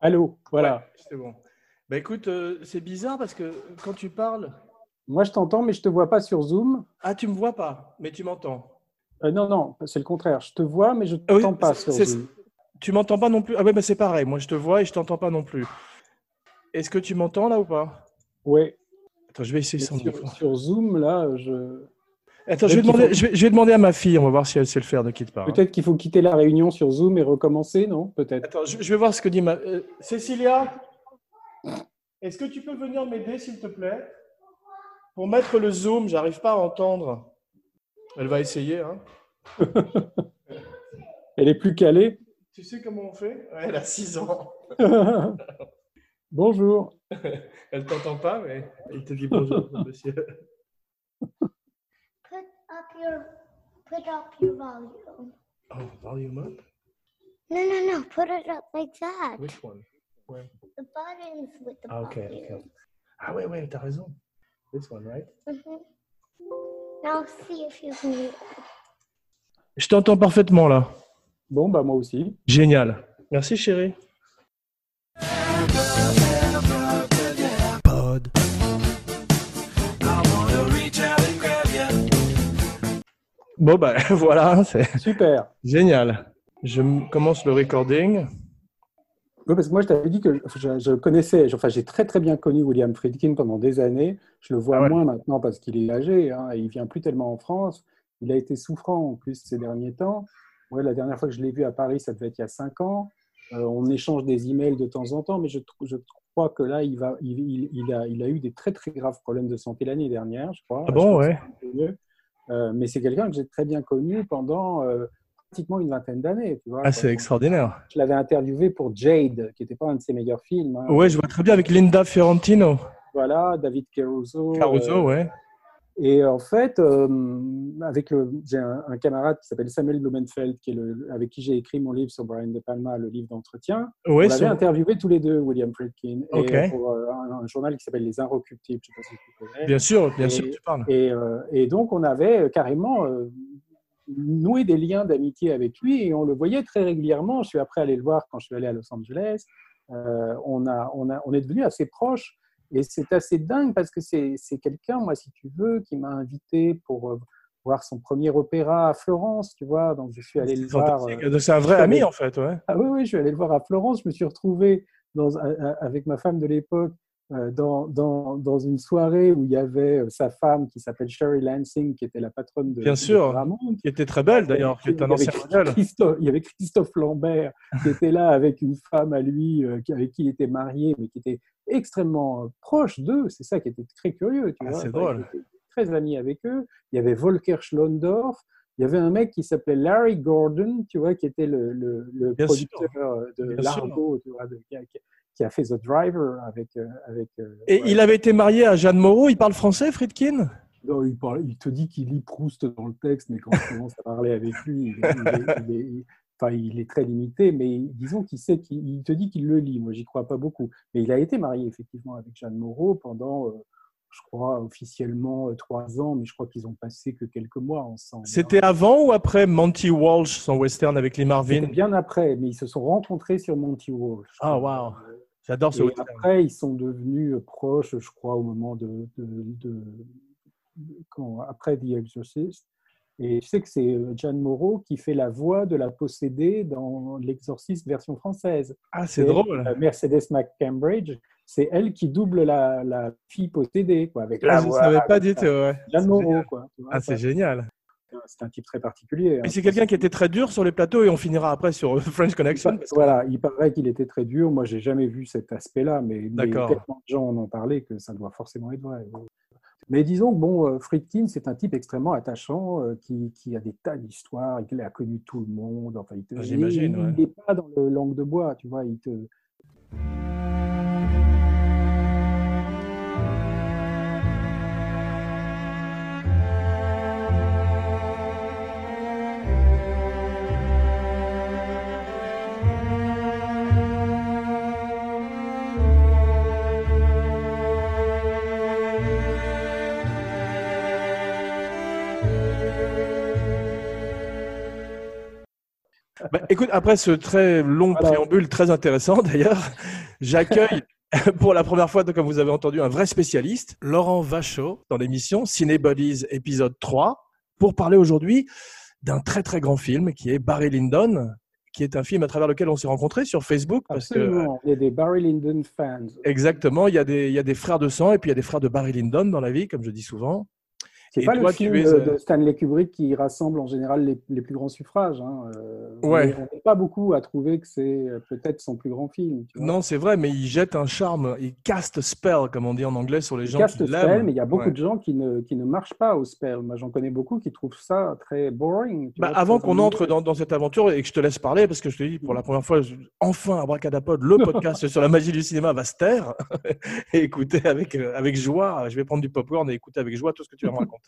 Allô, voilà. Ouais, c'est bon. Bah écoute, euh, c'est bizarre parce que quand tu parles. Moi, je t'entends, mais je te vois pas sur Zoom. Ah, tu me vois pas, mais tu m'entends. Euh, non, non, c'est le contraire. Je te vois, mais je ne Ah oui, t'entends pas sur Zoom. Tu m'entends pas non plus Ah ouais, bah c'est pareil. Moi, je te vois et je t'entends pas non plus. Est-ce que tu m'entends là ou pas? Oui. Attends, je vais essayer sans. Sur, sur Zoom, là, je... Attends, je vais, demander, faut- je, vais, je vais demander à ma fille. On va voir si elle sait le faire de qui te parle. peut-être qu'il faut quitter la réunion sur Zoom et recommencer, non? Peut-être. Attends, je, je vais voir ce que dit ma. euh, Cécilia Est-ce que tu peux venir m'aider, s'il te plaît? Pour mettre le zoom, j'arrive pas à entendre. Elle va essayer. Hein. Elle est plus calée. Tu sais comment on fait? Ouais, Elle a 6 ans. Bonjour. Elle t'entend pas, mais elle te dit bonjour, monsieur. Up your put up your volume. Oh, volume up? No, no, no. Put it up like that. Which one? Where? The buttons with the Ah, ok, ok. volume. Ah ouais, ouais, t'as raison. This one, right? Mhm. Now see if you can. Je t'entends parfaitement là. Bon, bah moi aussi. Génial. Merci chérie. Bon, bah voilà, c'est Super. génial. Je commence le recording. Oui, parce que moi, je t'avais dit que je, je connaissais, enfin, j'ai très très bien connu William Friedkin pendant des années. Je le vois Ah ouais. moins maintenant parce qu'il est âgé, hein, et il vient plus tellement en France. Il a été souffrant en plus ces derniers temps. Ouais, la dernière fois que je l'ai vu à Paris, ça devait être il y a cinq ans. Euh, on échange des emails de temps en temps, mais je, crois que là, il, va, il, il- il a, il a eu des très très graves problèmes de santé l'année dernière, je crois. Ah bon, Je ouais. Euh, mais c'est quelqu'un que j'ai très bien connu pendant euh, pratiquement une vingtaine d'années. tu vois. Ah, c'est extraordinaire. Je l'avais interviewé pour Jade, qui n'était pas un de ses meilleurs films. hein. Ouais, je vois très bien avec Linda Fiorentino. Voilà, David Caruso. Caruso, euh, ouais. Et en fait, euh, avec j'ai un, un camarade qui s'appelle Samuel Blumenfeld, qui est le, avec qui j'ai écrit mon livre sur Brian De Palma, le livre d'entretien. On l'avait interviewé tous les deux, William Friedkin, et pour euh, un, un journal qui s'appelle Les Inrecuptibles, je ne sais pas si tu connais. bien sûr, bien Et- sûr, tu parles. Et, euh, et donc, on avait carrément noué des liens d'amitié avec lui et on le voyait très régulièrement. Je suis après allé le voir quand je suis allé à Los Angeles. On, a, on, a, on est devenus assez proches et c'est assez dingue parce que c'est quelqu'un, moi, si tu veux, qui m'a invité pour euh, voir son premier opéra à Florence, tu vois. Donc, je suis allé le voir. euh, C'est un vrai ami en fait, ouais. ah oui, oui, je suis allé le voir à Florence. Je me suis retrouvé dans, un- avec ma femme de l'époque euh, dans, dans, dans une soirée où il y avait euh, sa femme qui s'appelle Sherry Lansing, qui était la patronne de, Bien sûr. Paramount. Qui était très belle d'ailleurs, qui est un ancien modèle. Christophe, il y avait Christophe Lambert qui était là avec une femme à lui, euh, avec qui il était marié, mais qui était extrêmement euh, proche d'eux. C'est ça qui était très curieux. Tu Ah, vois. c'est drôle. était très ami avec eux. Il y avait Volker Schlondorf. Il y avait un mec qui s'appelait Larry Gordon, tu vois, qui était le, le, le Bien sûr. producteur euh, de. Largo, tu vois, de- qui, a, fait The Driver avec. euh, avec euh, Et ouais. il avait été marié à Jeanne Moreau. Il parle français, Friedkin? Non, il, parle- il te dit qu'il lit Proust dans le texte, mais quand tu commences à parler avec lui, il est, il est- il est- enfin, il est très limité, mais disons qu'il sait qu'il il te dit qu'il le lit. Moi, j'y crois pas beaucoup. Mais il a été marié effectivement avec Jeanne Moreau pendant, euh, je crois, officiellement trois ans, mais je crois qu'ils ont passé que quelques mois ensemble. hein. C'était avant ou après Monty Walsh, son western avec Lee Marvin bien après, mais ils se sont rencontrés sur Monty Walsh. Ah, waouh. J'adore ce western. après, ils sont devenus euh, proches, je crois, au moment de, de, de- quand- après The Exorcist. Et je sais que c'est euh, Jeanne Moreau qui fait la voix de la possédée dans L'Exorciste version française. Ah, c'est drôle. euh, Mercedes McCambridge, c'est elle qui double la, la fille possédée, quoi, avec Ah, la je voix. savais pas du tout. ouais. Jeanne Moreau, quoi. Ah, c'est génial. C'est un type très particulier. hein. C'est quelqu'un qui était très dur sur les plateaux et on finira après sur euh, French Connection. parce que- Voilà, il paraît qu'il était très dur. Moi, j'ai jamais vu cet aspect-là, mais, mais tellement de gens en ont parlé que ça doit forcément être vrai. Mais disons que bon, euh, Friedkin, c'est un type extrêmement attachant euh, qui, qui a des tas d'histoires, il a connu tout le monde. Enfin, il te- j'imagine, il- ouais. Il n'est pas dans le langue de bois, tu vois. Il te, Bah, écoute, après ce très long Voilà. préambule, très intéressant d'ailleurs, j'accueille pour la première fois, comme vous avez entendu, un vrai spécialiste, Laurent Vachaud, dans l'émission Cinebodies épisode 3, pour parler aujourd'hui d'un très très grand film qui est Barry Lyndon, qui est un film à travers lequel on s'est rencontrés sur Facebook. Parce que. Il y a des Barry Lyndon fans. exactement, il y, a des, il y a des frères de sang et puis il y a des frères de Barry Lyndon dans la vie, comme je dis souvent. C'est pas toi, le film es, de, Stanley Kubrick qui rassemble en général les, les plus grands suffrages. hein. Euh, on Ouais. On n'est pas beaucoup à trouver que c'est euh, peut-être son plus grand film. tu vois. Non, c'est vrai, mais il jette un charme, il cast spell, comme on dit en anglais, sur les Il gens qui le spell, l'aiment. mais il y a beaucoup Ouais. de gens qui ne, qui ne marchent pas au spell. Moi, j'en connais beaucoup qui trouvent ça très boring. Bah, vois, avant qu'on entre dans, dans cette aventure et que je te laisse parler, parce que je te dis pour la première fois, je- enfin, Abracadapod, le podcast sur la magie du cinéma va se taire et écouter avec, euh, avec joie. Je vais prendre du popcorn et écouter avec joie tout ce que tu vas me raconter.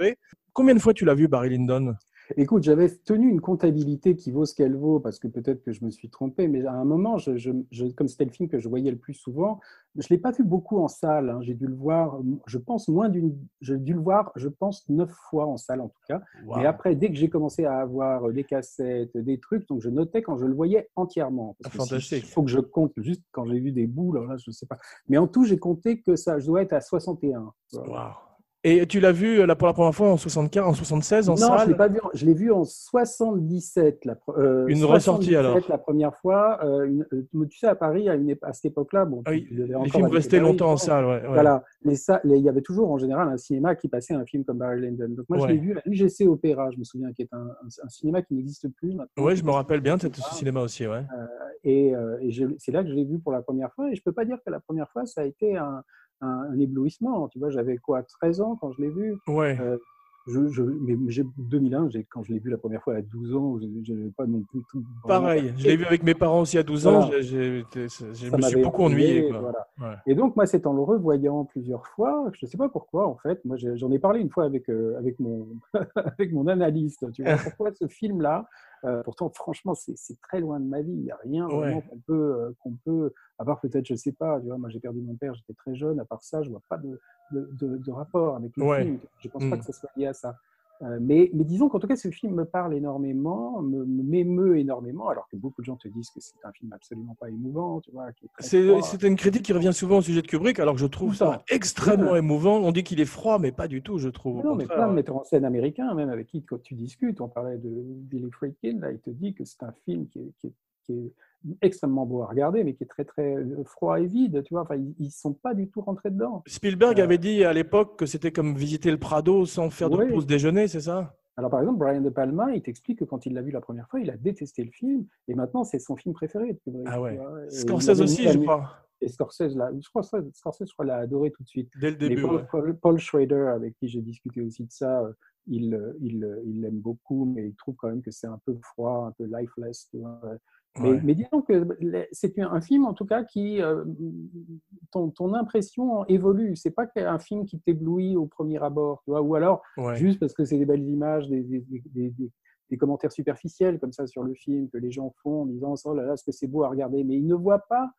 Combien de fois tu l'as vu, Barry Lyndon? Écoute, j'avais tenu une comptabilité qui vaut ce qu'elle vaut, parce que peut-être que je me suis trompé, mais à un moment, je, je- je- comme c'était le film que je voyais le plus souvent, je ne l'ai pas vu beaucoup en salle. hein. J'ai dû le voir, je pense, moins d'une. J'ai dû le voir, je pense, neuf fois en salle en tout cas. Mais après, dès que j'ai commencé à avoir les cassettes, des trucs, donc je notais quand je le voyais entièrement. Parce que Fantastique. Il faut que je compte juste quand j'ai vu des bouts, là, je ne sais pas. Mais en tout, j'ai compté que ça, je dois être à 61. tu vois. Et tu l'as vu euh, là, pour la première fois en 75, en 76, en non, je salle l'ai pas vu. Je l'ai vu en 77. La, euh, Une ressortie, 77 alors. La première fois. euh, une- euh, tu sais, à Paris, à, une, ép- à cette époque-là, bon, Ah oui, les films restaient longtemps en je salle. Ouais, ouais. Voilà, les sa- les- il y avait toujours en général un cinéma qui passait un film comme Barry Lyndon. Donc moi, Ouais. je l'ai vu à l'UGC Opéra, je me souviens, qui est un, un- un cinéma qui n'existe plus maintenant. Ouais, je me rappelle bien de ce cinéma aussi. Ouais. Et, euh, et je- c'est là que je l'ai vu pour la première fois. Et je peux pas dire que la première fois, ça a été un, un- un éblouissement. Tu vois, j'avais quoi, 13 ans quand je l'ai vu Ouais. Euh, je, je, mais j'ai 2001, j'ai- quand je l'ai vu la première fois à 12 ans, je n'avais pas non plus tout. Pareil, je l'ai vu avec mes parents aussi à 12 ans. Voilà. Je Ça me suis beaucoup ennuyé. quoi. voilà. Ouais. Et donc, moi, c'est en le revoyant plusieurs fois, je ne sais pas pourquoi, en fait. Moi, j'en ai parlé une fois avec, euh, avec, mon, avec mon analyste. Tu vois, pourquoi ce film-là euh, Pourtant, franchement, c'est très loin de ma vie. Il n'y a rien Ouais. vraiment qu'on peut, euh, qu'on peut, à part peut-être, je ne sais pas, tu vois, moi, j'ai perdu mon père, j'étais très jeune. À part ça, je ne vois pas de, de, de- de rapport avec le Ouais. film. Je ne pense pas que ça soit lié à ça. Euh, mais, mais disons qu'en tout cas, ce film me parle énormément, me- me- m'émeut énormément, alors que beaucoup de gens te disent que c'est un film absolument pas émouvant, tu vois, C'est une critique qui revient souvent au sujet de Kubrick, alors que je trouve ça extrêmement émouvant. On dit qu'il est froid, mais pas du tout, je trouve. Non, mais plein de metteurs en scène américains, même avec qui quand tu discutes, on parlait de Billy Friedkin, là, il te dit que c'est un film qui est, qui est- qui est extrêmement beau à regarder, mais qui est très très euh, froid et vide, tu vois. Enfin, ils, ils sont pas du tout rentrés dedans. Spielberg Euh, avait dit à l'époque que c'était comme visiter le Prado sans faire de Oui. pause déjeuner, c'est ça? Alors par exemple, Brian De Palma, il t'explique que quand il l'a vu la première fois, il a détesté le film, et maintenant c'est son film préféré. Ah ouais. Scorsese aussi, je crois, Et Scorsese, là, je crois, Scorsese, je crois, l'a adoré tout de suite. dès le début. Paul, ouais. Paul- Paul Schrader, avec qui j'ai discuté aussi de ça, euh, il il, il l'aime beaucoup, mais il trouve quand même que c'est un peu froid, un peu lifeless. tu vois. Mais, Ouais. mais disons que c'est un film, en tout cas, qui. euh, ton, ton impression évolue. C'est pas un film qui t'éblouit au premier abord, tu vois, ou alors Ouais. juste parce que c'est des belles images, des- des commentaires superficiels comme ça sur le film que les gens font en disant oh là là, ce que c'est beau à regarder? Mais ils ne voient pas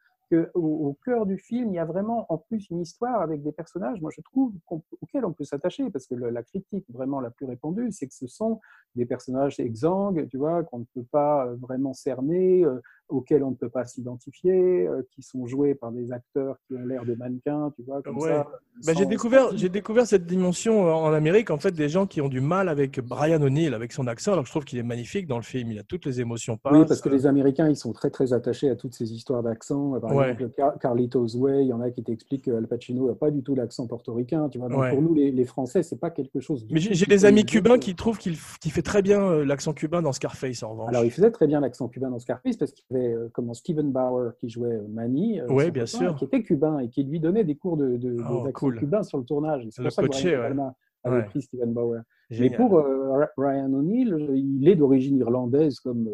au cœur du film, il y a vraiment en plus une histoire avec des personnages, moi je trouve, auxquels on peut s'attacher, parce que la critique vraiment la plus répandue, c'est que ce sont des personnages exsangues, tu vois, qu'on ne peut pas euh, vraiment cerner, euh, auxquels on ne peut pas s'identifier, euh, qui sont joués par des acteurs qui ont l'air de mannequins, tu vois, comme Ouais. ça. Bah, j'ai découvert, j'ai découvert cette dimension euh, en Amérique, en fait, des gens qui ont du mal avec Brian O'Neill, avec son accent, alors je trouve qu'il est magnifique dans le film. Il a toutes les émotions passent. Oui, parce que les Américains, ils sont très très attachés à toutes ces histoires d'accent. Par Ouais. exemple, Car- Carlitos Way, il y en a qui t'expliquent qu'Al Pacino n'a pas du tout l'accent portoricain. Tu vois, donc Ouais. pour nous, les, les Français, c'est pas quelque chose. Mais j'ai des amis cubains qui trouvent qu'il fait très bien euh, l'accent cubain dans Scarface, en revanche. Alors, il faisait très bien l'accent cubain dans Scarface parce qu'il avait euh, comment Steven Bauer qui jouait Manny, euh, Ouais, son bien copain, sûr. qui était cubain et qui lui donnait des cours de, de, Oh, d'accent cool. cubain sur le tournage. C'est pour ça que coaché, Brian ouais. Avait Ouais. pris Steven Bauer. Mais pour euh, Ryan O'Neill, il est d'origine irlandaise comme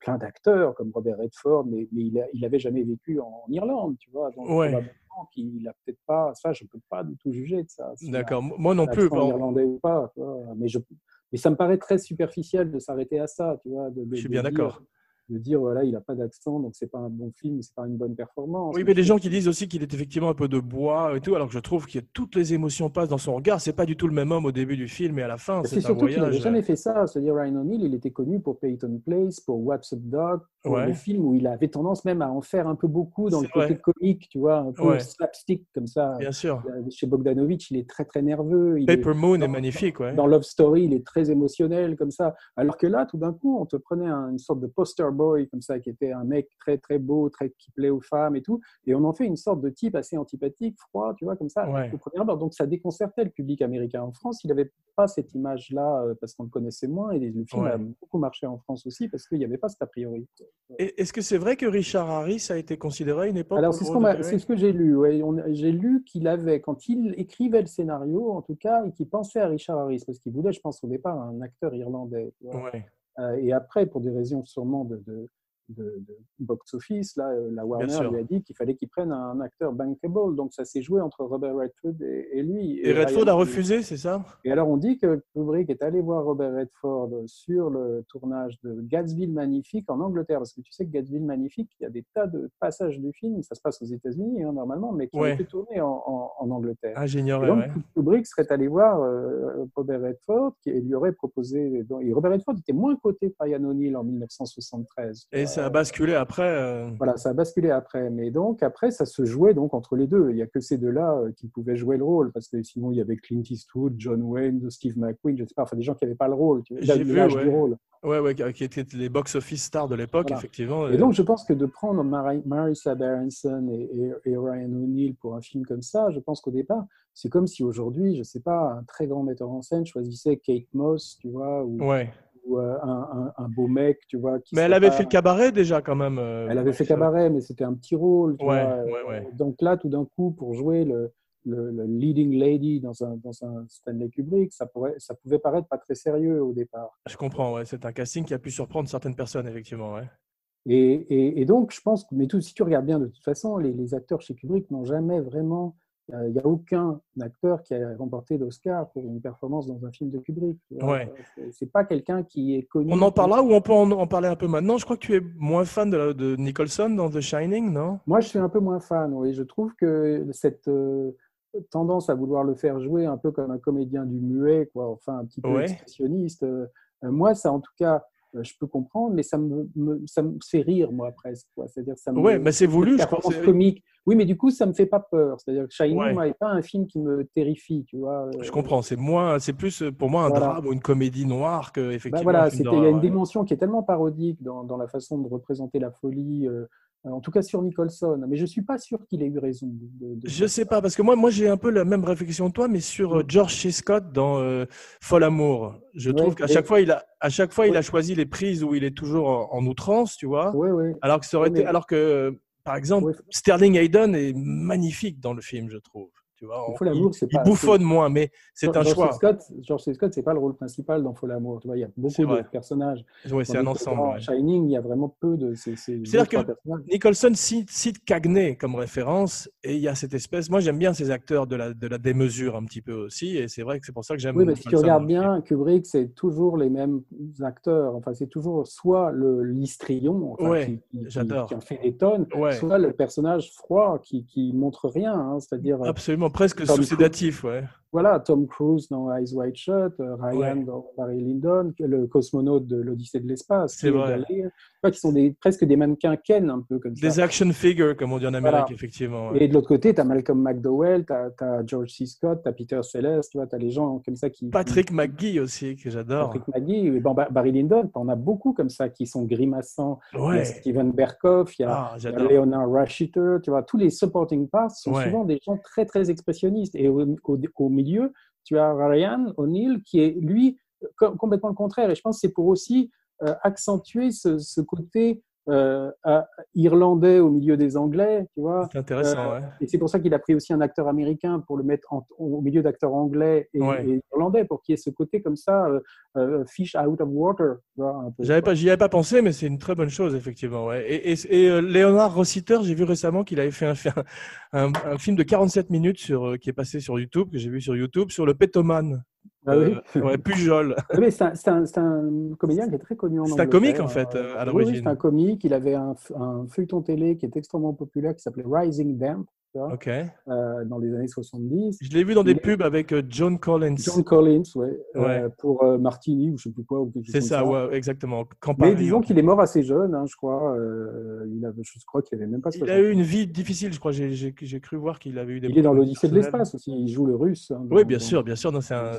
plein d'acteurs, comme Robert Redford, mais, mais il, a- il avait jamais vécu en Irlande, tu vois. Donc, Ouais. peut-être pas, ça, je peux pas du tout juger de ça. D'accord. Moi non plus. bon, irlandais ou pas, tu vois. Mais, je, mais ça me paraît très superficiel de s'arrêter à ça, tu vois. de- de- je suis de bien d'accord. De dire, voilà, il n'a pas d'accent, donc c'est pas un bon film, c'est pas une bonne performance. Oui, mais des gens qui disent aussi qu'il est effectivement un peu de bois et tout, alors que je trouve que toutes les émotions passent dans son regard. C'est pas du tout le même homme au début du film et à la fin. C'est surtout qu'il n'avait jamais fait ça. C'est-à-dire, Ryan O'Neill, il était connu pour Peyton Place, pour What's Up Dog, le film où il avait tendance même à en faire un peu beaucoup dans le côté comique, tu vois, un peu slapstick comme ça. Bien sûr. Chez Bogdanovich, il est très très nerveux. Paper Moon est magnifique, ouais. Dans Love Story, il est très émotionnel comme ça. Alors que là, tout d'un coup, on te prenait une sorte de poster boy comme ça, qui était un mec très très beau, très qui plaît aux femmes et tout, et on en fait une sorte de type assez antipathique, froid, tu vois, comme ça. Donc ça déconcertait le public américain. En France, il n'avait pas cette image-là euh, parce qu'on le connaissait moins, et le film a beaucoup marché en France aussi parce qu'il n'y avait pas cet a priori. Est-ce que c'est vrai que Richard Harris a été considéré à une époque Alors c'est ce, ce, que j'ai lu. j'ai lu qu'il avait, quand il écrivait le scénario, en tout cas, et qu'il pensait à Richard Harris parce qu'il voulait, je pense au départ, un acteur irlandais. Euh, et après, pour des raisons sûrement de, de, box-office, là, euh, la Warner lui a dit qu'il fallait qu'il prenne un acteur bankable. Donc ça s'est joué entre Robert Redford et, lui. Et, Redford a refusé, c'est ça? Et alors on dit que Kubrick est allé voir Robert Redford sur le tournage de Gatsville Magnifique en Angleterre. Parce que tu sais que Gatsville Magnifique, il y a des tas de passages du film, ça se passe aux États-Unis hein, normalement, mais qui ont été tournés en, Angleterre. Ah, j'ignorais. Donc Kubrick serait allé voir euh, Robert Redford qui lui aurait proposé. Et Robert Redford était moins coté par Ryan O'Neill en 1973 ça a basculé après. Euh. Voilà, ça a basculé après. Mais donc, après, ça se jouait donc entre les deux. Il n'y a que ces deux-là euh, qui pouvaient jouer le rôle. Parce que sinon, il y avait Clint Eastwood, John Wayne, Steve McQueen, je ne sais pas, enfin des gens qui n'avaient pas le rôle. J'ai vu, ouais. du rôle. Ouais, ouais, qui étaient les box-office stars de l'époque, effectivement. Et donc, je pense que de prendre Marissa Berenson et, et, Ryan O'Neill pour un film comme ça, je pense qu'au départ, c'est comme si aujourd'hui, je ne sais pas, un très grand metteur en scène choisissait Kate Moss, tu vois, ou, ouais ou euh, un, beau mec, tu vois. mais elle avait fait cabaret déjà quand même. Euh, elle avait fait cabaret, mais c'était un petit rôle. Tu vois. Donc là, tout d'un coup, pour jouer le, le, leading lady dans un, dans un Stanley Kubrick, ça, pourrait, ça pouvait paraître pas très sérieux au départ. Je comprends, ouais. c'est un casting qui a pu surprendre certaines personnes, effectivement. Ouais. Et, et, donc, je pense que, mais tout, si tu regardes bien, de toute façon, les, les acteurs chez Kubrick n'ont jamais vraiment il euh, n'y a aucun acteur qui a remporté d'Oscar pour une performance dans un film de Kubrick. Ouais. C'est pas quelqu'un qui est connu. On en parle là ou on peut en, parler un peu maintenant? Je crois que tu es moins fan de, de, Nicholson dans The Shining, non? Moi, je suis un peu moins fan, oui. Je trouve que cette euh, tendance à vouloir le faire jouer un peu comme un comédien du muet, quoi, enfin un petit peu expressionniste, euh, moi, ça en tout cas euh, je peux comprendre, mais ça me, ça me fait rire, moi, presque. C'est-à-dire, ça me. Ouais, mais c'est voulu, je crois. comique. Oui, mais du coup, ça me fait pas peur. C'est-à-dire que Shining n'est pas un film qui me terrifie, tu vois. Je comprends. C'est moins, c'est plus pour moi un drame ou une comédie noire que bah, effectivement. voilà, il y a une dimension qui est tellement parodique dans, dans la façon de représenter la folie. Euh, en tout cas sur Nicholson. Mais je ne suis pas sûr qu'il ait eu raison. De, je ne sais pas, parce que moi, moi j'ai un peu la même réflexion que toi, mais sur euh, mm. George C. Scott dans euh, Fol Amour. Je trouve qu'à chaque fois, il a, à chaque fois, il a choisi les prises où il est toujours en, outrance, tu vois. Oui, oui. Alors que ça aurait été, alors que, par exemple, Sterling Hayden est magnifique dans le film, je trouve il, bouffonne moins, mais c'est un choix. Scott, George C. Scott, c'est pas le rôle principal dans Faux l'amour. Tu vois, il y a beaucoup de personnages. Oui, c'est un ensemble. Dans Shining, il y a vraiment peu de. C'est-à-dire que Nicholson cite, cite, Cagney comme référence, et il y a cette espèce. Moi, j'aime bien ces acteurs de la, de la démesure un petit peu aussi, et c'est vrai que c'est pour ça que j'aime. Oui, mais si tu regardes bien, Kubrick, c'est toujours les mêmes acteurs. Enfin, c'est toujours soit le l'histrion, qui, qui, en fait des tonnes, soit le personnage froid qui, qui montre rien, hein, c'est-à-dire. Absolument presque sous-sédatif, ouais voilà, Tom Cruise dans Eyes Wide Shut, euh, Ryan dans Barry Lyndon, le cosmonaute de l'Odyssée de l'espace. C'est vrai. Qui sont des, presque des mannequins Ken, un peu comme ça. Des action figures, comme on dit en Amérique, effectivement. Et de l'autre côté, tu as Malcolm McDowell, tu as, George C. Scott, tu as Peter Sellers, tu vois, as les gens comme ça qui. Patrick McGee aussi, que j'adore. Patrick McGee, et bon, Barry Lyndon, tu en as beaucoup comme ça qui sont grimaçants. Il y a Steven Berkoff, il y a, ah, Leonard Rushiter, tu vois, tous les supporting parts sont souvent des gens très, très expressionnistes. Et au, au milieu, tu as Ryan O'Neill qui est, lui, complètement le contraire. Et je pense que c'est pour aussi accentuer ce, côté euh, irlandais au milieu des Anglais, tu vois. C'est intéressant, euh, Et c'est pour ça qu'il a pris aussi un acteur américain pour le mettre au milieu d'acteurs anglais et, irlandais, pour qu'il y ait ce côté comme ça, fish out of water. J'avais pas, j'y avais pas pensé, mais c'est une très bonne chose, effectivement. Ouais. Et, et, Léonard Rossiter, j'ai vu récemment qu'il avait fait un, un, film de 47 minutes sur, qui est passé sur YouTube, que j'ai vu sur YouTube, sur le pétoman. Ah oui. Euh, ouais, Pujol. c'est un, un, comédien qui est très connu en C'est un comique en fait, euh, à l'origine. Oui, c'est un comique. Il avait un, un, feuilleton télé qui est extrêmement populaire qui s'appelait Rising Damp. Tu vois, euh, dans les années 70. Je l'ai vu dans des pubs avec euh, John Collins. John Collins, ouais, Ouais. euh, pour euh, Martini ou je sais plus quoi. C'est ça, ouais, exactement. Mais Campari, disons ouais. qu'il est mort assez jeune, hein, je crois. il avait, je crois qu'il avait même pas Il 60 a eu une vie difficile, je crois. J'ai cru voir qu'il avait eu des Il est dans l'Odyssée de l'espace aussi. Il joue le russe. hein, Oui, bien dans- sûr, bien sûr. C'est un,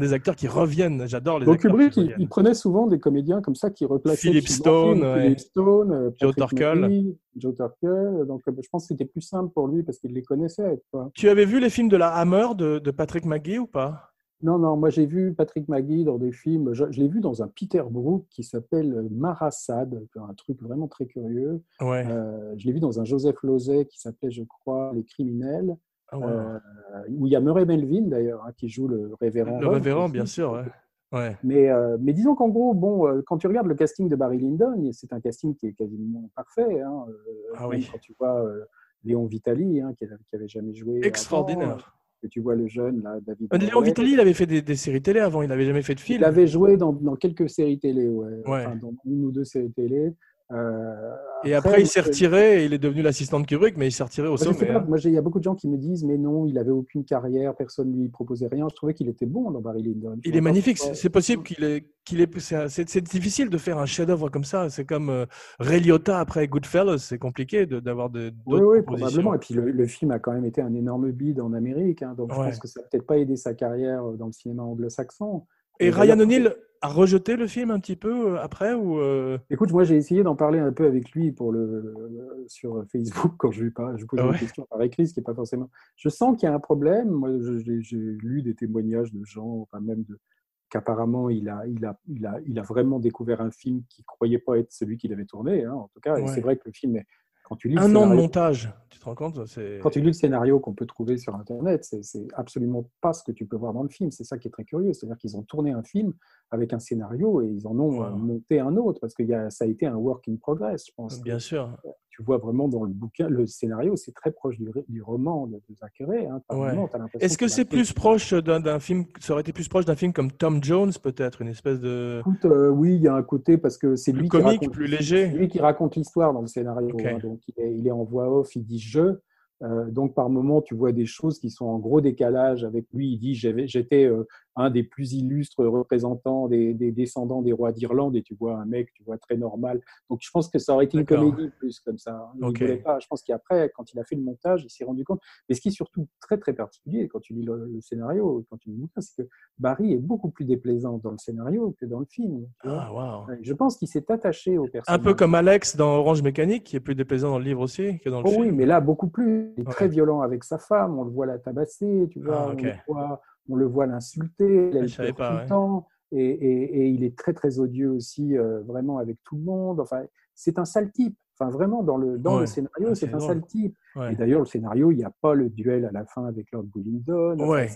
des acteurs qui reviennent. J'adore les Donc acteurs Kubrick, il, prenait souvent des comédiens comme ça qui replaçaient Philip Stone, ouais. Philip Stone, Joe Turkel. McGee, Joe Turkel. Donc je pense que c'était plus simple pour lui parce qu'il les connaissait. quoi. Tu avais vu les films de la Hammer de, de Patrick McGee ou pas? Non, non, moi j'ai vu Patrick McGee dans des films. Je, je l'ai vu dans un Peter Brook qui s'appelle Marasad, un truc vraiment très curieux. Ouais. Euh, je l'ai vu dans un Joseph Losey qui s'appelait, je crois, Les Criminels, Ah, ouais. euh, où il y a Murray Melvin d'ailleurs, hein, qui joue le révérend. le révérend, bien sûr. Ouais. Ouais. Mais, euh, mais disons qu'en gros, bon, euh, quand tu regardes le casting de Barry Lyndon, c'est un casting qui est quasiment parfait. hein, euh, Ah oui. Quand tu vois Léon Vitali, hein, qui n'avait jamais joué. avant, Extraordinaire. que tu vois le jeune, là, David. Euh, Léon Morlet. Vitali, il avait fait des, des séries télé avant. Il n'avait jamais fait de film. Il avait joué dans, dans quelques séries télé, ouais. Ouais. Enfin, dans une ou deux séries télé. Euh, Et après, il s'est retiré et il est devenu l'assistant de Kubrick, mais il s'est retiré au Moi, je sais sommet. pas, hein. moi, il y a beaucoup de gens qui me disent, mais non, il avait aucune carrière, personne ne lui proposait rien. Je trouvais qu'il était bon dans Barry Lyndon. Il est magnifique. C'est possible qu'il est, qu'il est, c'est difficile de faire un chef-d'œuvre comme ça. C'est comme euh, Ray Liotta après Goodfellas. C'est compliqué de- d'avoir de- Oui, d'autres oui, propositions. probablement. Et puis le, le film a quand même été un énorme bid en Amérique, hein, donc je pense que ça n'a peut-être pas aidé sa carrière euh, dans le cinéma anglo-saxon. Et Et Ryan O'Neill a rejeté le film un petit peu euh, après ou euh, Écoute, moi j'ai essayé d'en parler un peu avec lui pour le, sur Facebook quand je lui parle, je pose Ah une question par écrit, ce qui n'est pas forcément. Je sens qu'il y a un problème. Moi, j'ai lu des témoignages de gens, enfin même de qu'apparemment il a, il a, il a, il a vraiment découvert un film qu'il croyait pas être celui qu'il avait tourné. hein, en tout cas, Ouais. c'est vrai que le film, est, quand tu lis un an de montage Tu te rends compte. Quand tu lis le scénario qu'on peut trouver sur Internet, c'est absolument pas ce que tu peux voir dans le film. C'est ça qui est très curieux. C'est-à-dire qu'ils ont tourné un film avec un scénario et ils en ont Wow. euh, monté un autre parce que y a, ça a été un work in progress, je pense. Bien sûr. Tu vois vraiment dans le bouquin, le scénario, c'est très proche du, roman de, de Zachary. Hein, Ouais. Est-ce que c'est plus proche d'un film Ça aurait été plus proche d'un film comme Tom Jones, peut-être Une espèce de. Écoute, euh, oui, il y a un côté parce que c'est lui comique, qui raconte, plus léger. c'est lui qui raconte l'histoire dans le scénario. Hein. donc il est, il est en voix off, il dit je. Euh, donc par moment, tu vois des choses qui sont en gros décalage avec lui. Il dit j'étais euh, un des plus illustres représentants des, des descendants des rois d'Irlande et tu vois un mec, tu vois très normal. Donc je pense que ça aurait été une comédie plus comme ça. Il pas. Je pense qu'après, quand il a fait le montage, il s'est rendu compte. Mais ce qui est surtout très très particulier quand tu lis le, le scénario, quand tu lis le bouquin, c'est que Barry est beaucoup plus déplaisant dans le scénario que dans le film. Ah. Ouais, Je pense qu'il s'est attaché au Un personnage. peu comme Alex dans Orange Mécanique, qui est plus déplaisant dans le livre aussi que dans le Oh film. oui, mais là, beaucoup plus. Il est très violent avec sa femme, on le voit la tabasser, tu vois, Ah, ok. on, le voit, on le voit l'insulter, elle pas, tout ouais. le temps, et, et- et il est très très odieux aussi, euh, vraiment avec tout le monde. Enfin, c'est un sale type. Enfin, vraiment, dans le, dans Ouais. le scénario, Ah, c'est un sale type. Ouais. Et d'ailleurs, le scénario, il n'y a pas le duel à la fin avec Lord Bullingdon. Enfin,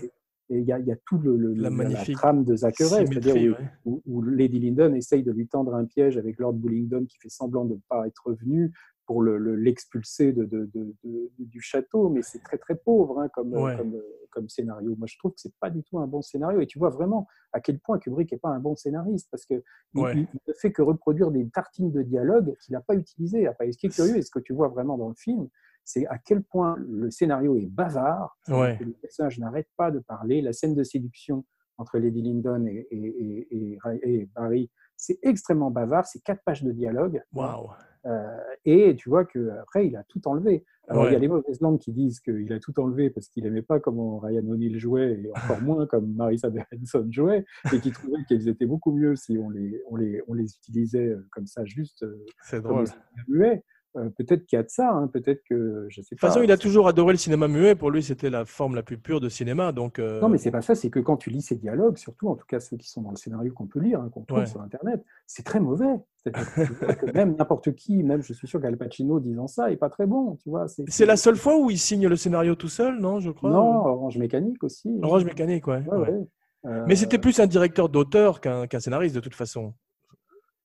Et il y a, il y a tout le, le- La la, magnifique trame de Zachary, c'est-à-dire où, où Lady Lyndon essaye de lui tendre un piège avec Lord Bullingdon qui fait semblant de ne pas être revenu pour le- le- l'expulser de, de- de- de- du château, mais c'est très très pauvre hein, comme, Ouais. comme, comme scénario. Moi, je trouve que c'est pas du tout un bon scénario. Et tu vois vraiment à quel point Kubrick n'est pas un bon scénariste parce que il, Ouais. il- il ne fait que reproduire des tartines de dialogue qu'il n'a pas utilisées. Après, ce qui est curieux, et ce que tu vois vraiment dans le film, c'est à quel point le scénario est bavard, Ouais. que les personnages n'arrêtent pas de parler. La scène de séduction entre Lady Lyndon et, et- et- et- et Barry, c'est extrêmement bavard, c'est quatre pages de dialogue. Waouh. Euh, et tu vois qu'après, il a tout enlevé. Alors, il y a les mauvaises langues qui disent qu'il a tout enlevé parce qu'il n'aimait pas comment Ryan O'Neill jouait, et encore moins comme Marisa Berenson jouait, et qui trouvait qu'elles étaient beaucoup mieux si on les, on les, on les utilisait euh, comme ça, juste euh, C'est drôle. muets. Euh, peut-être qu'il y a de ça, hein, peut-être que je sais De toute pas. façon, il a toujours adoré le cinéma muet. Pour lui, c'était la forme la plus pure de cinéma. Donc, euh, Non, mais c'est pas ça, c'est que quand tu lis ces dialogues, surtout en tout cas ceux qui sont dans le scénario qu'on peut lire, hein, qu'on trouve Ouais. sur Internet, c'est très mauvais. Que même n'importe qui, même je suis sûr qu'Al Pacino disant ça, est pas très bon, tu vois. c'est la seule fois où il signe le scénario tout seul, non Je crois. Non, Orange Mécanique aussi. Orange Mécanique, ouais. Ouais, ouais. ouais. Euh, Mais c'était plus un directeur d'auteur qu'un qu'un scénariste, de toute façon.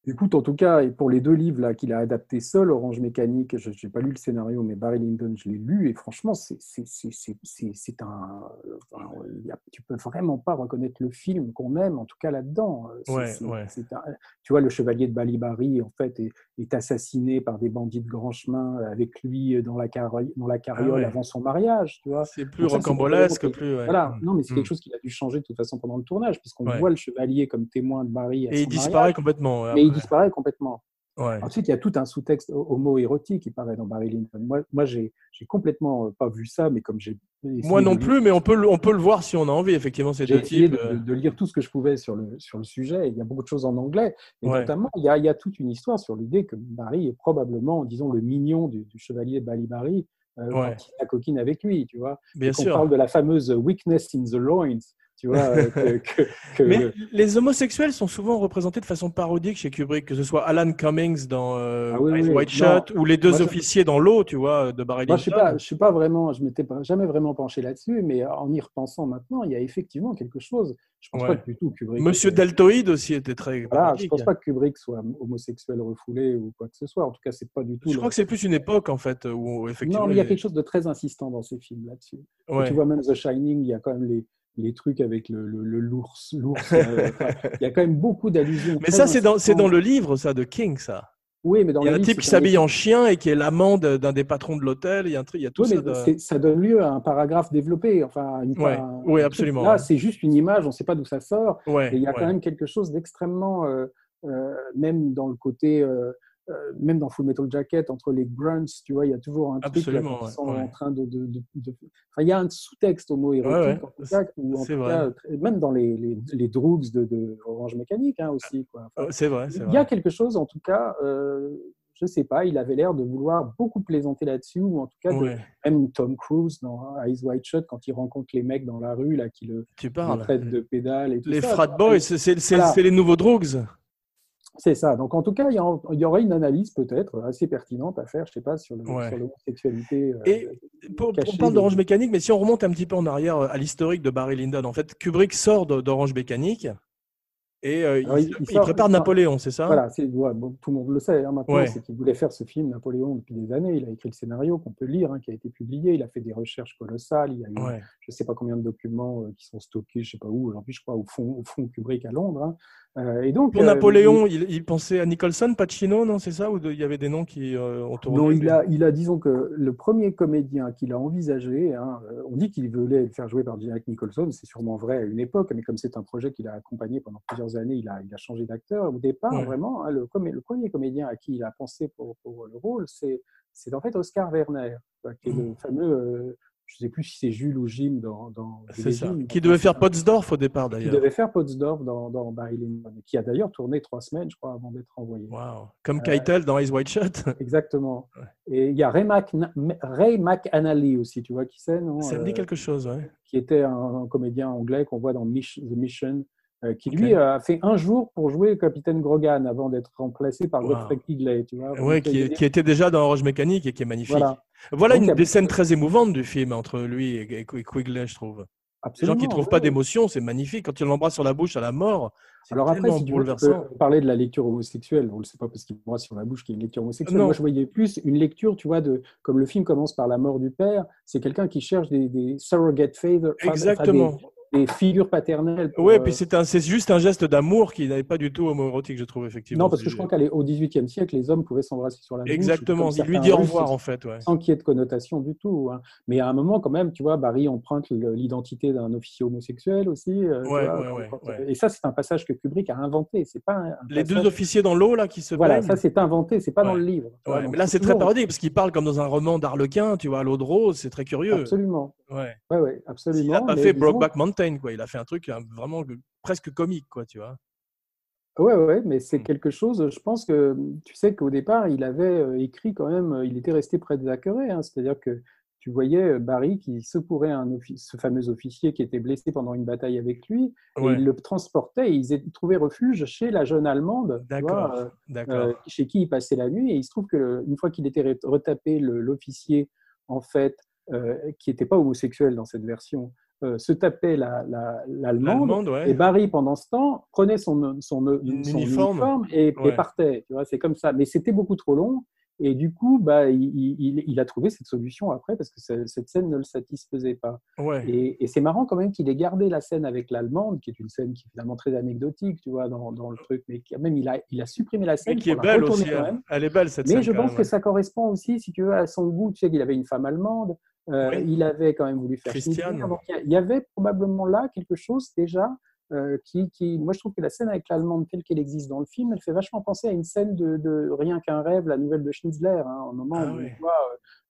Écoute, en tout cas, et pour les deux livres là qu'il a adaptés seul, Orange Mécanique, je n'ai pas lu le scénario, mais Barry Lyndon, je l'ai lu, et franchement, c'est un. enfin, a- tu peux vraiment pas reconnaître le film qu'on aime, en tout cas là-dedans. C'est- Ouais, ouais. tu vois, le chevalier de Balibari, en fait, est, est assassiné par des bandits de grand chemin avec lui dans la, carri- dans la carriole ouais. avant son mariage, tu vois. C'est plus rocambolesque, plus. Voilà, non, mais c'est Mm. quelque chose qu'il a dû changer de toute façon pendant le tournage, puisqu'on voit le chevalier comme témoin de Barry à Et il disparaît mariage, complètement. mais. Disparaît complètement. Ouais. Ensuite, il y a tout un sous-texte homo-érotique qui paraît dans Barry Lyndon. Moi, moi j'ai complètement euh, pas vu ça, mais comme j'ai. Moi non lire- plus, mais on peut, le, on peut le voir si on a envie, effectivement, ces J'ai deux essayé types. de, euh, de- lire tout ce que je pouvais sur le, sur le sujet. Il y a beaucoup de choses en anglais. Et Ouais. notamment, il y, a, il y a toute une histoire sur l'idée que Barry est probablement, disons, le mignon du, du chevalier Balibari euh, Ouais. quand il la coquine avec lui, tu vois. Bien Et sûr. parle de la fameuse weakness in the loins, tu vois. euh, que, que- que- Mais les homosexuels sont souvent représentés de façon parodique chez Kubrick, que ce soit Alan Cummings dans euh, Ah oui, oui, non. Shut ou les deux Moi, je- officiers dans l'eau, tu vois, de Barry Moi, je suis pas, je suis pas vraiment, je m'étais pas- jamais vraiment penché là-dessus, mais en y repensant maintenant, il y a effectivement quelque chose. Je pense Ouais. pas que du tout Kubrick. Monsieur était- Deltoïde aussi était très Voilà, je pense pas que Kubrick soit homosexuel refoulé ou quoi que ce soit. En tout cas, c'est pas du tout. Je le- crois que c'est plus une époque, en fait, où effectivement. Non, mais il y a quelque chose de très insistant dans ces films là-dessus. Ouais. Tu vois, même The Shining, il y a quand même les, les trucs avec le, le, le l'ours. l'ours, euh, il y a quand même beaucoup d'allusions. Mais ça, c'est dans, c'est dans le livre, ça, de King, ça. Oui, mais dans Il y a un livre, type qui s'habille en chien et qui est l'amant d'un des patrons de l'hôtel. Il y a un truc, il y a tout Oui, ça. de- ça donne lieu à un paragraphe développé. Enfin, une, Ouais, un- oui, absolument. Là, ouais. c'est juste une image, on ne sait pas d'où ça sort. Ouais, Et il y a quand même quelque chose d'extrêmement, euh, euh, même dans le côté, euh, même dans Full Metal Jacket, entre les grunts, tu vois, il y a toujours un truc là, ouais, sont ouais. en train de, de, de- de- Enfin, il y a un sous-texte homo-érotique, Ouais, en cas, ou en c'est tout vrai. cas, très- même dans les, les, les droogs de, Orange Mécanique hein, aussi. Quoi. Enfin, Ouais, C'est vrai, il y vrai. a quelque chose, en tout cas, euh, je sais pas, il avait l'air de vouloir beaucoup plaisanter là-dessus, ou en tout cas, de- même Tom Cruise dans Eyes Wide Shut, quand il rencontre les mecs dans la rue, là, qui le, tu le parles. traitent de pédale et tout Les ça. frat boys, c'est Voilà. les nouveaux drogues. C'est ça. Donc, en tout cas, il y, y aurait une analyse peut-être assez pertinente à faire, je sais pas, sur le- Ouais. l'homosexualité. euh, Et Pour, on parle d'Orange Mécanique, mais si on remonte un petit peu en arrière euh, à l'historique de Barry Lyndon, en fait, Kubrick sort d'Orange Mécanique et euh, il, il- il il sort- prépare il Napoléon, c'est ça? Voilà, ouais, bon, tout le monde le sait hein, maintenant, Ouais. c'est qu'il voulait faire ce film Napoléon depuis des années. Il a écrit le scénario qu'on peut lire, hein, qui a été publié. Il a fait des recherches colossales. Il y a eu je ne sais pas combien de documents euh, qui sont stockés, je ne sais pas où, aujourd'hui, je crois, au fond, au fond Kubrick à Londres. hein. Euh, et donc, Pour euh, Napoléon, il, il pensait à Nicholson, Pacino, non, c'est ça Ou de- il y avait des noms qui euh, ont il, tourné non, il a, il a, disons que le premier comédien qu'il a envisagé, hein, on dit qu'il voulait le faire jouer par Jack Nicholson, c'est sûrement vrai à une époque, mais comme c'est un projet qu'il a accompagné pendant plusieurs années, il a, il a changé d'acteur. Au départ, Ouais. vraiment, hein, le, premier comédien à qui il a pensé pour, pour le rôle, c'est en fait Oscar Werner, qui est le fameux, je ne sais plus si c'est Jules ou Jim dans, dans C'est ça. Jim, Qui devait faire Potsdorf au départ, qui d'ailleurs. devait faire Potsdorf dans, dans Barry Lyndon, qui a d'ailleurs tourné trois semaines, je crois, avant d'être envoyé. Comme Euh, Keitel dans Eyes Wide Shut. Exactement. Ouais. Et il y a Ray, Mac- Ray McAnally aussi, tu vois qui c'est, non? Ça me dit Euh, quelque chose, ouais. Qui était un, un comédien anglais qu'on voit dans Mich- The Mission, qui Ok. lui a fait un jour pour jouer le capitaine Grogan avant d'être remplacé par Wow. Godfrey Quigley, tu vois. Ouais, qui, qui était déjà dans Orange Mécanique et qui est magnifique. Voilà. Donc, une des scènes très émouvantes du film entre lui et, Quigley, je trouve. Les gens Absolument, qui ne trouvent ouais. pas d'émotion, c'est magnifique. Quand il l'embrasse sur la bouche à la mort, c'est Alors après, si tu veux, peux parler de la lecture homosexuelle. On ne le sait pas parce qu'il m'embrasse sur la bouche qu'il y a une lecture homosexuelle. Non. Moi, je voyais plus une lecture, tu vois, de comme le film commence par la mort du père. C'est quelqu'un qui cherche des, des surrogate father, enfin, Exactement. Des figures paternelles. Oui, euh, puis c'est un- c'est juste un geste d'amour qui n'avait pas du tout homoérotique, je trouve, effectivement. Non, parce que je crois qu'au XVIIIe siècle, les hommes pouvaient s'embrasser sur la bouche. Exactement, il lui dit au revoir, en fait. Ouais. Sans qu'il y ait de connotation du tout. hein. Mais à un moment, quand même, tu vois, Barry emprunte l'identité d'un officier homosexuel aussi. euh, Ouais, vois, ouais. Et ça, c'est un passage que Kubrick a inventé. C'est pas un, un Les deux officiers dans l'eau, là, qui se Voilà, baignent. ça c'est inventé, c'est pas dans le livre. vois, mais là, c'est très parodique parce qu'il parle comme dans un roman d'Arlequin, tu vois, à l'eau de rose, c'est très curieux. Absolument. Ouais. Ouais, ouais, Il absolument. n'a pas mais fait Brokeback Mountain, quoi. Il a fait un truc hein, vraiment presque comique, quoi, tu vois. Ouais, ouais, mais c'est Mm. quelque chose. Je pense que tu sais qu'au départ, il avait écrit quand même. Il était resté près de Zachary, hein, c'est-à-dire que tu voyais Barry qui secourait un ce fameux officier qui était blessé pendant une bataille avec lui, et il le transportait. Et ils trouvaient refuge chez la jeune Allemande, vois, euh, chez qui il passait la nuit. Et il se trouve que une fois qu'il était re- retapé, l'officier, en fait, euh, qui n'était pas homosexuel dans cette version, euh, se tapait la- la- l'allemande. L'allemande, ouais. Et Barry, pendant ce temps, prenait son, son, son uniforme. uniforme et, et partait. Tu vois, c'est comme ça. Mais c'était beaucoup trop long. Et du coup, bah, il, il- il a trouvé cette solution après parce que ce- cette scène ne le satisfaisait pas. Ouais. Et, et c'est marrant quand même qu'il ait gardé la scène avec l'allemande, qui est une scène qui est finalement très anecdotique, tu vois, dans, dans le truc. Mais quand même, il a, il a supprimé la Et scène. qui est belle aussi. hein. Elle est belle cette Mais scène. je quand pense même, que ça correspond aussi, si tu veux, à son goût. Tu sais qu'il avait une femme allemande. euh, Oui. Il avait quand même voulu faire Christiane. Donc, il y avait probablement là quelque chose déjà euh, qui, qui- Moi, je trouve que la scène avec l'allemande telle qu'elle existe dans le film, elle fait vachement penser à une scène de, de Rien qu'un rêve, la nouvelle de Schnitzler, hein, au moment Ah où oui. on voit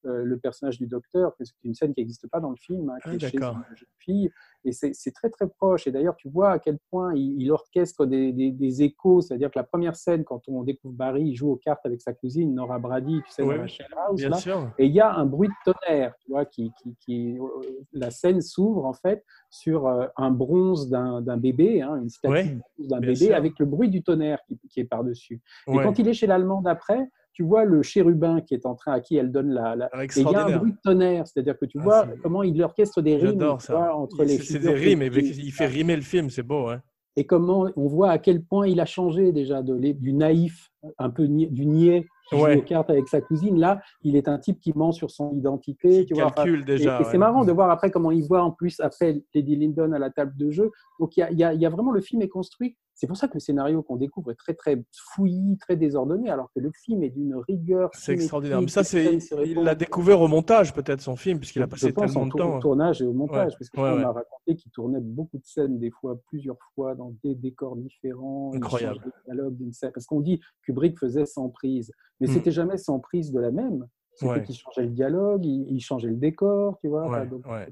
euh, le personnage du docteur, que c'est une scène qui n'existe pas dans le film, hein, qui Ah, est chez une jeune fille. Et c'est très très proche. Et d'ailleurs, tu vois à quel point il, il orchestre des, des- des échos. C'est-à-dire que la première scène, quand on découvre Barry, il joue aux cartes avec sa cousine Nora Brady, tu sais, dans la Shell House, Bien là. sûr. Et il y a un bruit de tonnerre, tu vois, qui, qui, qui- euh, la scène s'ouvre en fait sur euh, un bronze d'un bébé, hein, une statue Ouais, d'un bébé sûr. avec le bruit du tonnerre qui, qui est par-dessus. Et quand il est chez l'Allemande après, tu vois le chérubin qui est en train, à qui elle donne la. la- Ah, et il y a un bruit de tonnerre, c'est-à-dire que tu Ah, vois comment il orchestre des rimes vois, entre les C'est des rimes, et il fait rimer le film, c'est beau. Hein. et comment on voit à quel point il a changé déjà de, du naïf, un peu du niais qui Ouais. joue aux cartes avec sa cousine. Là, il est un type qui ment sur son identité. Il tu calcule déjà. et ouais. c'est marrant de voir après comment il voit en plus après Lady Lyndon à la table de jeu. Donc y y il y a vraiment le film est construit. C'est pour ça que le scénario qu'on découvre est très très fouillis, très désordonné, alors que le film est d'une rigueur. C'est extraordinaire. Mais ça, c'est, il l'a découvert au montage, peut-être, son film, puisqu'il a Je passé pense tellement en de temps. au tournage et au montage, Ouais. parce que Ouais, on ouais. m'a raconté qu'il tournait beaucoup de scènes, des fois plusieurs fois, dans des décors différents. Incroyable. dialogue d'une scène. Parce qu'on dit Kubrick faisait sans prise, mais Hmm. c'était jamais sans prise de la même. C'était Ouais. qu'il changeait le dialogue, il, changeait le décor, tu vois. Ouais.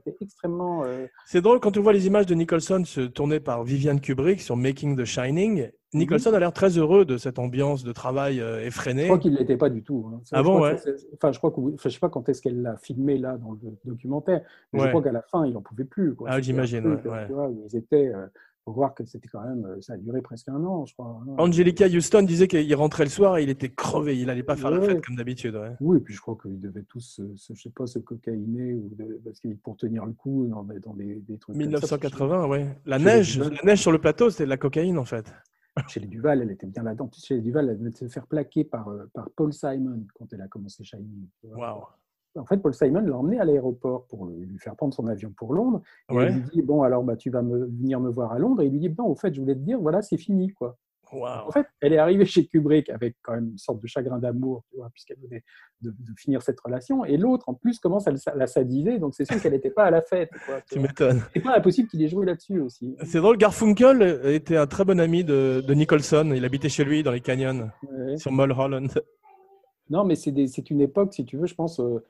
C'était extrêmement. euh, C'est drôle quand on voit les images de Nicholson se tourner par Vivian Kubrick sur Making the Shining. Mhm. Nicholson a l'air très heureux de cette ambiance de travail euh, Je effrénée. crois qu'il ne l'était pas du tout. hein. Ah Je bon, ouais. Enfin, je crois que, enfin, je sais pas quand est-ce qu'elle l'a filmé là dans le documentaire, mais je crois qu'à la fin, il en pouvait plus. quoi. Ah, j'imagine, tu vois, ils étaient. euh, faut voir que c'était quand même, euh, ça a duré presque un an, je crois. hein. Angelica Houston disait qu'il rentrait le soir et il était crevé. Il n'allait pas faire la fête comme d'habitude. ouais. Oui, et puis je crois qu'ils devaient tous, se, je sais pas, se cocaïner ou de, parce que pour tenir le coup dans, des- dans des, des trucs. comme ça. 1980, ouais. La Chez neige, Duval. la neige sur le plateau, c'était de la cocaïne en fait. Chez les Duval, elle était bien là-dedans. Chez les Duval, elle venait de se faire plaquer par, euh, par Paul Simon quand elle a commencé Shining. Waouh. En fait, Paul Simon l'a emmené à l'aéroport pour lui faire prendre son avion pour Londres. Et Ouais. il lui dit Bon, alors bah, tu vas me, venir me voir à Londres. Et il lui dit Non, au fait, je voulais te dire, voilà, c'est fini. quoi. En fait, elle est arrivée chez Kubrick avec quand même une sorte de chagrin d'amour, puisqu'elle venait de, de finir cette relation. Et l'autre, en plus, commence à la sadiser. Donc, c'est sûr qu'elle n'était pas à la fête. quoi, tu m'étonnes. C'est pas impossible qu'il ait joué là-dessus aussi. C'est drôle, Garfunkel était un très bon ami de, de Nicholson. Il habitait chez lui dans les canyons, Ouais. sur Mulholland. Non, mais c'est une époque, si tu veux, je pense, euh,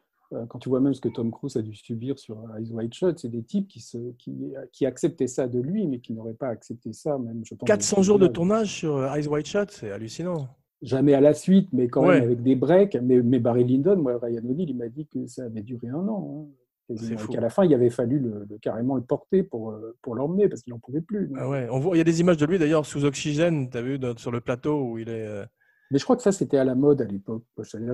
quand tu vois même ce que Tom Cruise a dû subir sur Eyes Wide Shut, c'est des types qui, se, qui, qui acceptaient ça de lui, mais qui n'auraient pas accepté ça, même, je pense. 400 jours de tournage sur euh, Eyes Wide Shut, c'est hallucinant. Jamais à la suite, mais quand Ouais. même avec des breaks. Mais, mais Barry Lyndon, moi, Ryan O'Neill, il m'a dit que ça avait duré un an. hein, Et qu'à la fin, il avait fallu le, le- carrément le porter pour, euh, pour l'emmener, parce qu'il n'en pouvait plus. Ah ouais. On voit, il y a des images de lui d'ailleurs sous oxygène, tu as vu, sur le plateau où il est. Mais je crois que ça, c'était à la mode à l'époque.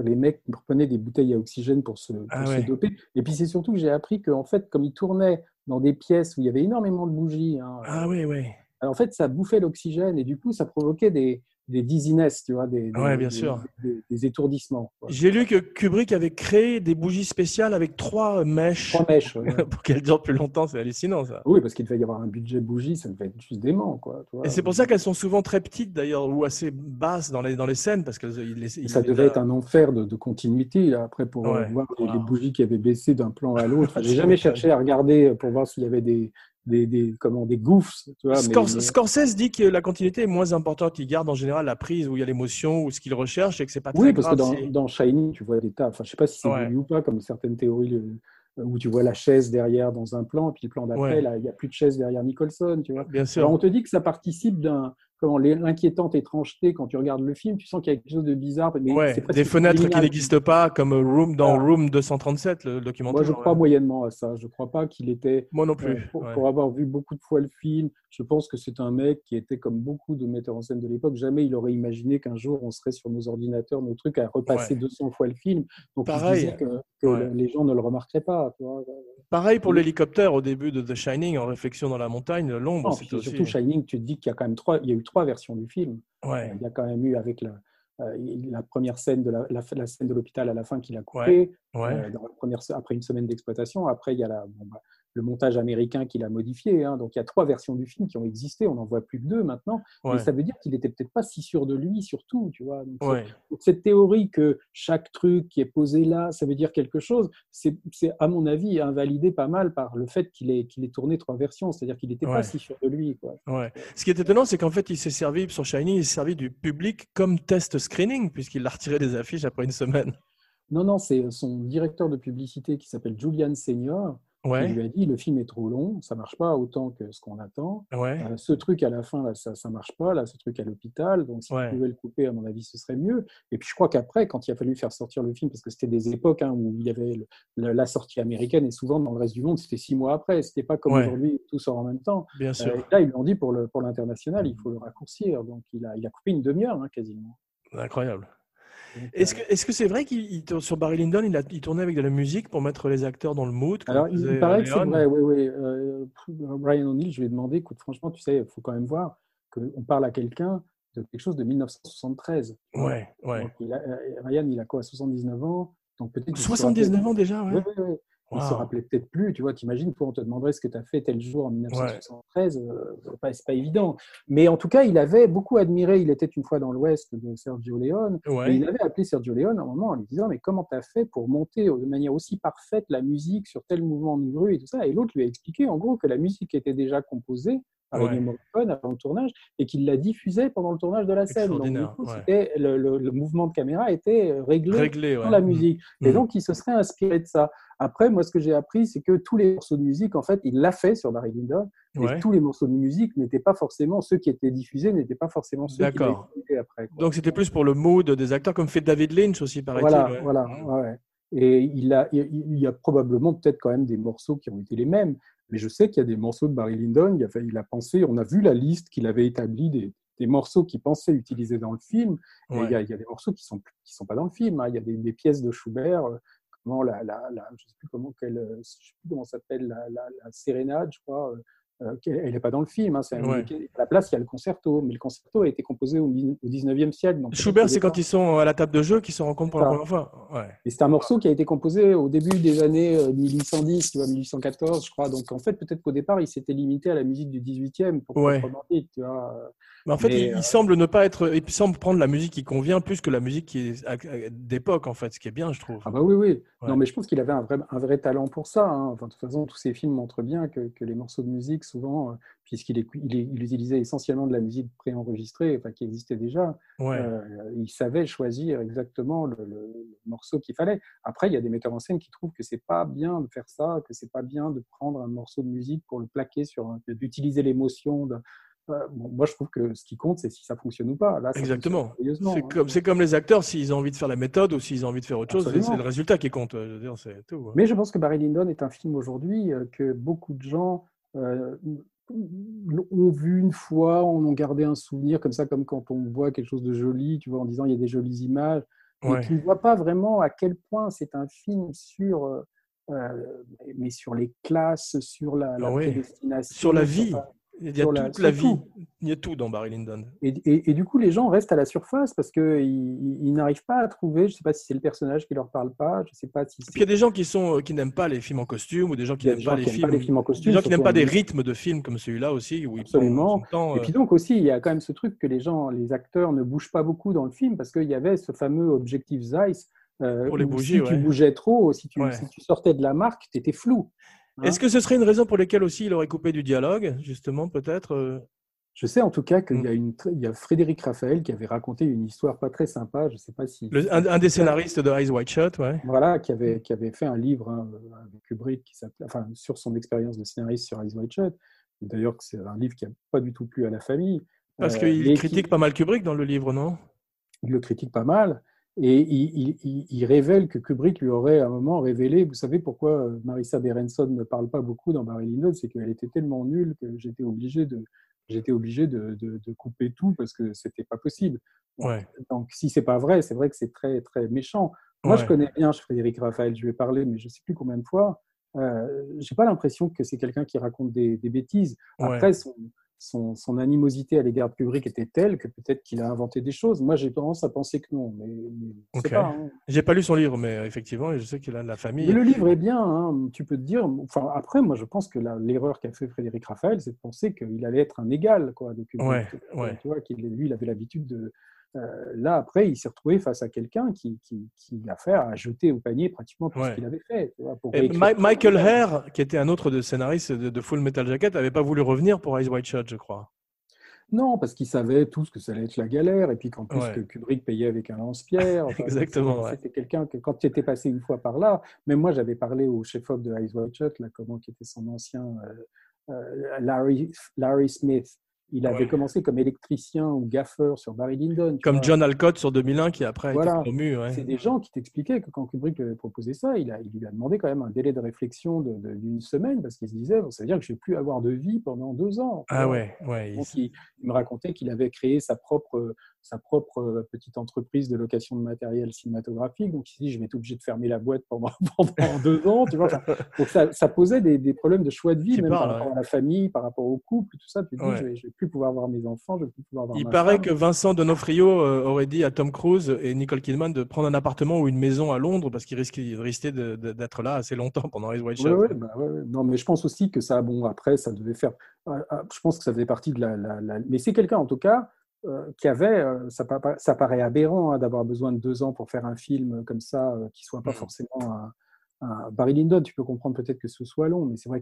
Les mecs prenaient des bouteilles à oxygène pour se, pour Ah se ouais. doper. Et puis c'est surtout que j'ai appris qu'en fait, comme ils tournaient dans des pièces où il y avait énormément de bougies, hein, Ah oui, oui. en fait, ça bouffait l'oxygène et du coup, ça provoquait des, des dizziness, tu vois, des, des- Ouais, bien des- sûr. des- des étourdissements. J'ai lu que Kubrick avait créé des bougies spéciales avec trois mèches Trois mèches. ouais. pour qu'elles durent plus longtemps. C'est hallucinant ça. oui, parce qu'il devait y avoir un budget bougie, ça devait être juste dément. Quoi, tu vois. Et c'est pour ça qu'elles sont souvent très petites d'ailleurs ou assez basses dans les, dans les scènes parce que il les- il ça devait être un enfer de, de continuité là, après pour euh, Ouais. voir les, bougies qui avaient baissé d'un plan à l'autre. J'ai jamais cherché à regarder pour voir s'il y avait des, des, des, comment, des gouffres. Tu vois, mais- Scor- mais- Scorsese dit que la continuité est moins importante. Il garde en général la prise où il y a l'émotion ou ce qu'il recherche et que c'est pas très Oui, parce que dans, dans Shining, tu vois des tas. Enfin, je sais pas si c'est Ouais. ou pas, comme certaines théories le- où tu vois la chaise derrière dans un plan, puis le plan d'après, Ouais. là, il n'y a plus de chaise derrière Nicholson. Tu vois. Bien sûr. Alors, on te dit que ça participe d'un comment l'inquiétante étrangeté quand tu regardes le film. Tu sens qu'il y a quelque chose de bizarre. Mais ouais, des fenêtres qui n'existent pas, comme Room dans. Room 237, le documentaire. Moi, je crois ouais. moyennement à ça. Je crois pas qu'il était. Moi non euh, plus. pour, ouais. pour avoir vu beaucoup de fois le film, je pense que c'est un mec qui était comme beaucoup de metteurs en scène de l'époque. Jamais il aurait imaginé qu'un jour on serait sur nos ordinateurs, nos trucs, à repasser Ouais. 200 fois le film. Donc il se Pareil. que, les gens ne le remarqueraient pas. Pareil pour l'hélicoptère au début de The Shining, en réflexion dans la montagne, l'ombre, aussi. surtout Shining, tu te dis qu'il y a quand même trois, il y a eu trois versions du film. Ouais. Il y a quand même eu avec la, euh, la première scène de la, la, la scène de l'hôpital à la fin qu'il a coupé, Ouais. euh, dans la première, après une semaine d'exploitation. Après, il y a la, bon, bah, le montage américain qu'il a modifié. hein. Donc, il y a trois versions du film qui ont existé. On n'en voit plus que deux maintenant. Ouais. Mais ça veut dire qu'il était peut-être pas si sûr de lui, surtout. Tu vois. Donc, Ouais. donc, cette théorie que chaque truc qui est posé là, ça veut dire quelque chose, c'est, à mon avis, invalidé pas mal par le fait qu'il ait, qu'il ait tourné trois versions. C'est-à-dire qu'il n'était Ouais. pas si sûr de lui. Quoi. Ouais. Ce qui est étonnant, c'est qu'en fait, il s'est servi sur Shining, il s'est servi du public comme test screening, puisqu'il l'a retiré des affiches après une semaine. Non, non, c'est son directeur de publicité qui s'appelle Julian Senior Ouais. lui a dit le film est trop long, ça marche pas autant que ce qu'on attend. Ouais. Euh, ce truc à la fin, là, ça ne marche pas, là, ce truc à l'hôpital. Donc, si Ouais. tu pouvais le couper, à mon avis, ce serait mieux. Et puis, je crois qu'après, quand il a fallu faire sortir le film, parce que c'était des époques hein, où il y avait le- le- la sortie américaine, et souvent dans le reste du monde, c'était six mois après. C'était pas comme aujourd'hui, tout sort en même temps. Bien Euh, sûr. là, ils lui ont dit pour le- pour l'international, il faut le raccourcir. Donc, il a, il a coupé une demi-heure, hein, quasiment. Incroyable. Est-ce que est-ce que c'est vrai qu'il sur Barry Lyndon, il, a, il tournait avec de la musique pour mettre les acteurs dans le mood Alors, il paraît euh, que c'est vrai, oui, oui. Euh, Brian O'Neill, je lui ai demandé, écoute, franchement, tu sais, il faut quand même voir qu'on parle à quelqu'un de quelque chose de 1973. Ouais, ouais. Donc, il a- euh, Ryan, il a quoi, 79 ans donc peut-être qu'il se 79 ans déjà, rappelle- ouais. Oui, oui. Il se rappelait peut-être plus, tu vois, t'imagines, toi, on te demanderait ce que tu as fait tel jour en 1973, euh, c'est pas, c'est pas évident. Mais en tout cas, il avait beaucoup admiré, il était une fois dans l'Ouest de Sergio Leone, et il avait appelé Sergio Leone à un moment en lui disant Mais comment tu as fait pour monter de manière aussi parfaite la musique sur tel mouvement de grue et tout ça? Et l'autre lui a expliqué en gros que la musique était déjà composée par Ouais. Morricone avant le tournage et qu'il la diffusait pendant le tournage de la scène. Donc, du coup, ouais. le, le- le mouvement de caméra était réglé Réglé, dans ouais. la Mm. musique. Et Mm. donc, il se serait inspiré de ça. Après, moi, ce que j'ai appris, c'est que tous les morceaux de musique, en fait, il l'a fait sur Barry Lyndon. Et tous les morceaux de musique n'étaient pas forcément ceux qui étaient diffusés, n'étaient pas forcément ceux qui étaient après. quoi. Donc c'était plus pour le mood des acteurs, comme fait David Lynch aussi, paraît-il. Voilà, ouais. voilà. Mm. Et il, a, il y a probablement peut-être quand même des morceaux qui ont été les mêmes. Mais je sais qu'il y a des morceaux de Barry Lyndon, il a, fait- il a pensé, on a vu la liste qu'il avait établie des, des morceaux qu'il pensait utiliser dans le film. Et Ouais. il, y a, il y a des morceaux qui ne sont, qui sont pas dans le film. hein. Il y a des, des pièces de Schubert, euh, comment la, la, la- je ne sais plus comment, quelle, euh, je sais plus comment s'appelle, la, la, la sérénade, je crois. Euh, euh, elle n'est pas dans le film. hein, Ouais. À la place, il y a le concerto. Mais le concerto a été composé au, dix- au 19e siècle. donc Schubert, c'est quand ils sont à la table de jeu qu'ils se rencontrent pour la première fois. Ouais. et c'est un morceau qui a été composé au début des années euh, 1810, tu vois, 1814, je crois. Donc, en fait, peut-être qu'au départ, il s'était limité à la musique du 18e pour Ouais. proprement dit, tu vois. Mais en fait, Mais, il, il euh, semble ne pas être. Il semble prendre la musique qui convient plus que la musique qui est d'époque, en fait, ce qui est bien, je trouve. Ah bah oui, oui. Non, mais je pense qu'il avait un vrai, un vrai talent pour ça. hein. Enfin, de toute façon, tous ces films montrent bien que, que les morceaux de musique, souvent, euh, puisqu'il il, il utilisait essentiellement de la musique préenregistrée, enfin, qui existait déjà, Ouais. euh, il savait choisir exactement le, le- le morceau qu'il fallait. Après, il y a des metteurs en scène qui trouvent que c'est pas bien de faire ça, que c'est pas bien de prendre un morceau de musique pour le plaquer sur, d'utiliser l'émotion. Euh, bon, moi, je trouve que ce qui compte, c'est si ça fonctionne ou pas. Là, ça Exactement. C'est hein. comme, c'est comme les acteurs, s'ils ont envie de faire la méthode ou s'ils ont envie de faire autre chose, c'est le résultat qui compte. Je veux dire, c'est tout. hein. Mais je pense que Barry Lyndon est un film aujourd'hui que beaucoup de gens ont vu une fois, en ont gardé un souvenir, comme ça, comme quand on voit quelque chose de joli, tu vois, en disant il y a des jolies images, mais Ouais. qui ne voient pas vraiment à quel point c'est un film sur, euh, euh, mais sur les classes, sur la, la Ah ouais. prédestination, Sur la vie. Il y a la- toute la vie. tout. Il y a tout dans Barry Lyndon. Et, et- et du coup, les gens restent à la surface parce qu'ils ils, ils n'arrivent pas à trouver, je ne sais pas si c'est le personnage qui leur parle pas, je ne sais pas si il y a des gens qui sont qui n'aiment pas les films en costume ou des gens qui n'aiment pas, les films, pas les films en costume. des gens qui n'aiment pas des rythmes de films comme celui-là aussi où Absolument. temps. Et euh, puis donc aussi, il y a quand même ce truc que les gens, les acteurs ne bougent pas beaucoup dans le film parce qu'il y avait ce fameux objectif Zeiss. euh, Pour les bougies, si ouais. tu bougeais trop, si tu, Ouais. si tu sortais de la marque, tu étais flou. Hein? Est-ce que ce serait une raison pour laquelle aussi il aurait coupé du dialogue, justement, peut-être euh, Je sais en tout cas qu'il Mm. y, a une tr- il y a Frédéric Raphaël qui avait raconté une histoire pas très sympa. Je ne sais pas si. le- un, un des scénaristes de Eyes Wide Shut, ouais. Voilà, qui avait, qui avait fait un livre hein, avec Kubrick qui enfin, sur son expérience de scénariste sur Eyes Wide Shut. D'ailleurs, c'est un livre qui n'a pas du tout plu à la famille. Parce Euh, qu'il qui- critique pas mal Kubrick dans le livre, non? Il le critique pas mal. Et il, il- il- il révèle que Kubrick lui aurait à un moment révélé, vous savez pourquoi euh, Marissa Berenson ne parle pas beaucoup dans Barry Lyndon, c'est qu'elle était tellement nulle que j'étais obligé de j'étais obligé de, de- de couper tout parce que c'était pas possible. Donc, Ouais. donc, si c'est pas vrai, c'est vrai que c'est très très méchant. Moi, je Ouais. connais bien Frédéric Raphaël, je lui ai parlé, mais je sais plus combien de fois. Euh, J'ai pas l'impression que c'est quelqu'un qui raconte des, des bêtises. Ouais. Après, son, son, son animosité à l'égard de Kubrick était telle que peut-être qu'il a inventé des choses. Moi, j'ai tendance à penser que non, mais, pas. hein. J'ai pas lu son livre, mais effectivement, je sais qu'il a de la famille. Mais le livre est bien, hein, tu peux te dire. Enfin, après, moi, je pense que la- l'erreur qu'a fait Frédéric Raphaël, c'est de penser qu'il allait être un égal, quoi, de Kubrick. Ouais, ouais. Tu vois, qu'il lui, il avait l'habitude de. Euh, là, après, il s'est retrouvé face à quelqu'un qui, qui, qui a fait à jeter au panier pratiquement tout Ouais. ce qu'il avait fait. tu vois, pour Et réécrire Ma- tout. Michael Hare, qui était un autre de scénariste de, de Full Metal Jacket, n'avait pas voulu revenir pour Eyes Wide Shut, je crois. Non, parce qu'il savait tous que ça allait être la galère, et puis qu'en plus Ouais. que Kubrick payait avec un lance-pierre. Enfin, Exactement, c'était- ouais. Quelqu'un que quand tu étais passé une fois par là, même moi j'avais parlé au chef-op de Eyes Wide Shut, là, comment qui était son ancien euh, euh, Larry, Larry Smith. Il avait Ouais. commencé comme électricien ou gaffeur sur Barry Lyndon. Comme vois. John Alcott sur 2001, qui après a Voilà. été promu. ouais. C'est des gens qui t'expliquaient que quand Kubrick lui avait proposé ça, il, a, il lui a demandé quand même un délai de réflexion d'une semaine parce qu'il se disait, bon, ça veut dire que je ne vais plus avoir de vie pendant deux ans. Ah ouais, ouais. Donc, il, il me racontait qu'il avait créé sa propre, sa propre euh, petite entreprise de location de matériel cinématographique. Donc, il s'est dit, je vais être obligé de fermer la boîte pendant, pendant deux ans. Tu vois donc, ça, ça posait des, des problèmes de choix de vie, même parle, par rapport ouais. à la famille, par rapport au couple, tout ça. Tu te dis, Ouais. je ne vais, plus pouvoir voir mes enfants, je vais plus pouvoir voir Il ma paraît femme. que Vincent Donofrio euh, aurait dit à Tom Cruise et Nicole Kidman de prendre un appartement ou une maison à Londres parce qu'il risquait, d'être là assez longtemps pendant Wide Shut. Ouais, bah. Non, mais je pense aussi que ça, bon, après, ça devait faire. euh, Je pense que ça faisait partie de la. la- la- Mais c'est quelqu'un, en tout cas, qui avait. euh, ça, pa- ça paraît aberrant hein, d'avoir besoin de deux ans pour faire un film comme ça, euh, qui soit pas Mm. forcément un- Barry Lyndon. Tu peux comprendre peut-être que ce soit long, mais c'est vrai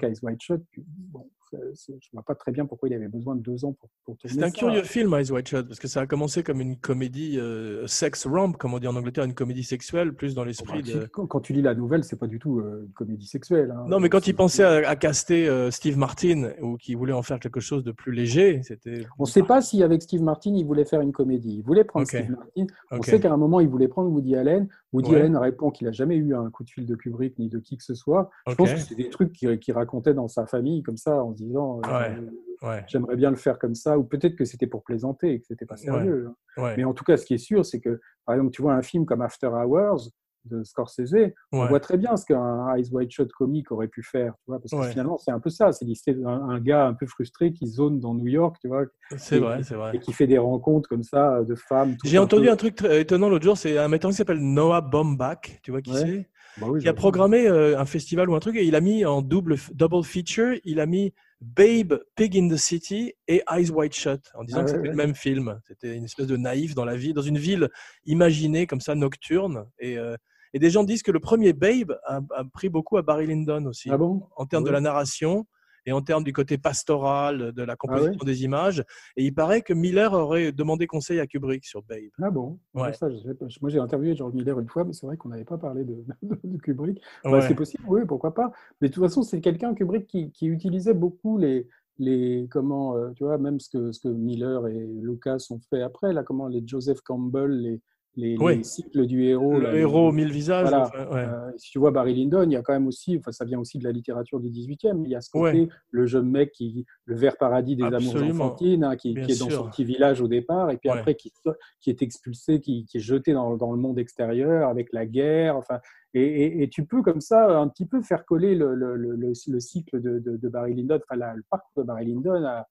bon, c'est- c'est- je vois pas très bien pourquoi il avait besoin de deux ans pour, pour tourner C'est un ça. curieux film, Eyes Wide Shut, parce que ça a commencé comme une comédie euh, sex romp, comme on dit en Angleterre, une comédie sexuelle, plus dans Bon, l'esprit bah, de. quand, quand tu lis la nouvelle, c'est pas du tout euh, une comédie sexuelle. hein. Non, mais quand il pensait à, à caster euh, Steve Martin ou qu'il voulait en faire quelque chose de plus léger, c'était. On ne sait pas si avec Steve Martin, il voulait faire une comédie. Il voulait prendre. Steve Martin. On sait qu'à un moment, il voulait prendre Woody Allen. Woody Ouais. Allen répond qu'il n'a jamais eu un coup de fil de Kubrick ni de qui que ce soit. Je pense que c'est des trucs qu'il racontait dans sa famille, comme ça, en se disant euh, Ouais. euh, Ouais, J'aimerais bien le faire comme ça. Ou peut-être que c'était pour plaisanter et que c'était pas sérieux. hein. Mais en tout cas, ce qui est sûr, c'est que, par exemple, tu vois un film comme After Hours de Scorsese, on voit très bien ce qu'un Eyes Wide Shut comique aurait pu faire. Tu vois, parce que Ouais. finalement, c'est un peu ça. C'est l'histoire d'un un gars un peu frustré qui zone dans New York, tu vois, C'est vrai, c'est vrai. et qui fait des rencontres comme ça de femmes. J'ai entendu peu- un truc très étonnant l'autre jour, c'est un metteur qui s'appelle Noah Baumbach, tu vois qui Ouais. c'est Bah oui, qui a programmé euh, un festival ou un truc et il a mis en double double feature, il a mis Babe, Pig in the City et Eyes Wide Shut en disant Ah que ouais, c'était le ouais. même film. C'était une espèce de naïf dans la vie, dans une ville imaginée comme ça nocturne et euh, et des gens disent que le premier Babe a, a pris beaucoup à Barry Lyndon aussi Ah bon? en termes de Ouais. la narration et en termes du côté pastoral de la composition Ah ouais? des images. Et il paraît que Miller aurait demandé conseil à Kubrick sur Babe. Ah bon? Ouais. Ça, je sais pas. Moi, j'ai interviewé George Miller une fois, mais c'est vrai qu'on n'avait pas parlé de, de Kubrick. Bah, Ouais. c'est possible, oui, pourquoi pas. Mais de toute façon, c'est quelqu'un, Kubrick, qui, qui utilisait beaucoup les, les comment, euh, tu vois, même ce que, ce que Miller et Lucas ont fait après, là, comment les Joseph Campbell, les, les, Oui. les cycles du héros. le là, les- héros aux mille visages. Voilà. enfin, ouais. Euh, si tu vois Barry Lyndon, il y a quand même aussi, enfin, ça vient aussi de la littérature du 18e, il y a ce côté, Ouais. le jeune mec qui, le vert paradis des amours Absolument. enfantines, hein, qui, est dans sûr. son petit village au départ, et puis Ouais. après qui, qui est expulsé, qui, qui est jeté dans, dans le monde extérieur avec la guerre, enfin, et, et- et tu peux comme ça un petit peu faire coller le, le- le- le- le cycle de, de- de Barry Lyndon, enfin, la- le parcours de Barry Lyndon à-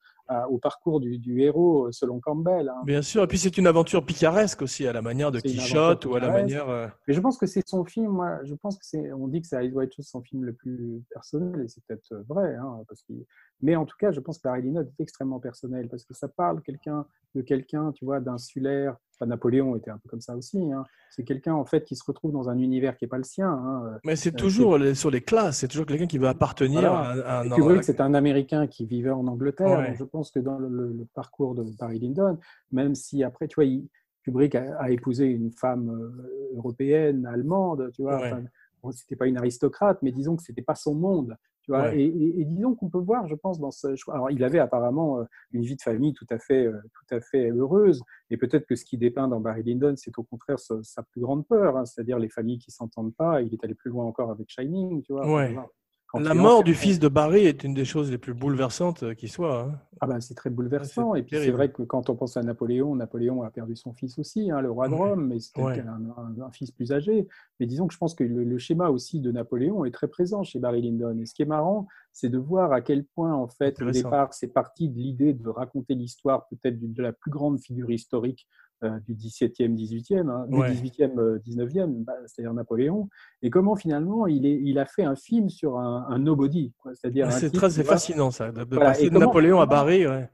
au parcours du, du héros selon Campbell. hein. Bien sûr. Et puis c'est une aventure picaresque aussi, à la manière de Quichotte ou à la manière. euh, Mais je pense que c'est son film, moi, je pense que c'est, on dit que c'est Eyes Wide Shut, son film le plus personnel, et c'est peut-être vrai, hein, parce qu'il, mais en tout cas, je pense que Barry Lyndon est extrêmement personnel, parce que ça parle quelqu'un, de quelqu'un, tu vois, d'insulaire, enfin, Napoléon était un peu comme ça aussi, hein. c'est quelqu'un, en fait, qui se retrouve dans un univers qui n'est pas le sien, hein. Mais c'est Euh, toujours sur les classes. C'est toujours quelqu'un qui veut appartenir Voilà. à, c'est un Américain qui vivait en Angleterre. Ouais. Donc je pense que dans le, le- le parcours de Barry Lyndon, même si après, tu vois, il- Kubrick a, a épousé une femme euh, européenne, allemande, tu vois. Ouais. Bon, c'était pas une aristocrate, mais disons que c'était pas son monde. Tu vois Ouais. et, et- et disons qu'on peut voir, je pense, dans ce. Alors, il avait apparemment euh, une vie de famille tout à fait, euh, tout à fait heureuse. Et peut-être que ce qui dépeint dans Barry Lyndon, c'est au contraire sa, sa plus grande peur, hein, c'est-à-dire les familles qui s'entendent pas. Il est allé plus loin encore avec Shining, tu vois. Ouais. La mort du fils de Barry est une des choses les plus bouleversantes euh, qui soit. hein. Ah ben, c'est très bouleversant. c'est et puis c'est vrai que quand on pense à Napoléon, Napoléon a perdu son fils aussi, hein, le roi de. Rome, mais c'était Ouais. un, un- un fils plus âgé. Mais disons que je pense que le, le schéma aussi de Napoléon est très présent chez Barry Lyndon. Et ce qui est marrant, c'est de voir à quel point, en fait, au départ, c'est parti de l'idée de raconter l'histoire peut-être d'une- de la plus grande figure historique euh, du 17e, 18e, hein, du Ouais. 18e, euh, 19e, bah, c'est-à-dire Napoléon, et comment finalement il, est, il a fait un film sur un, un nobody, c'est-à-dire un C'est très fascinant ça, de, Voilà, passer de Napoléon à Barry. ouais.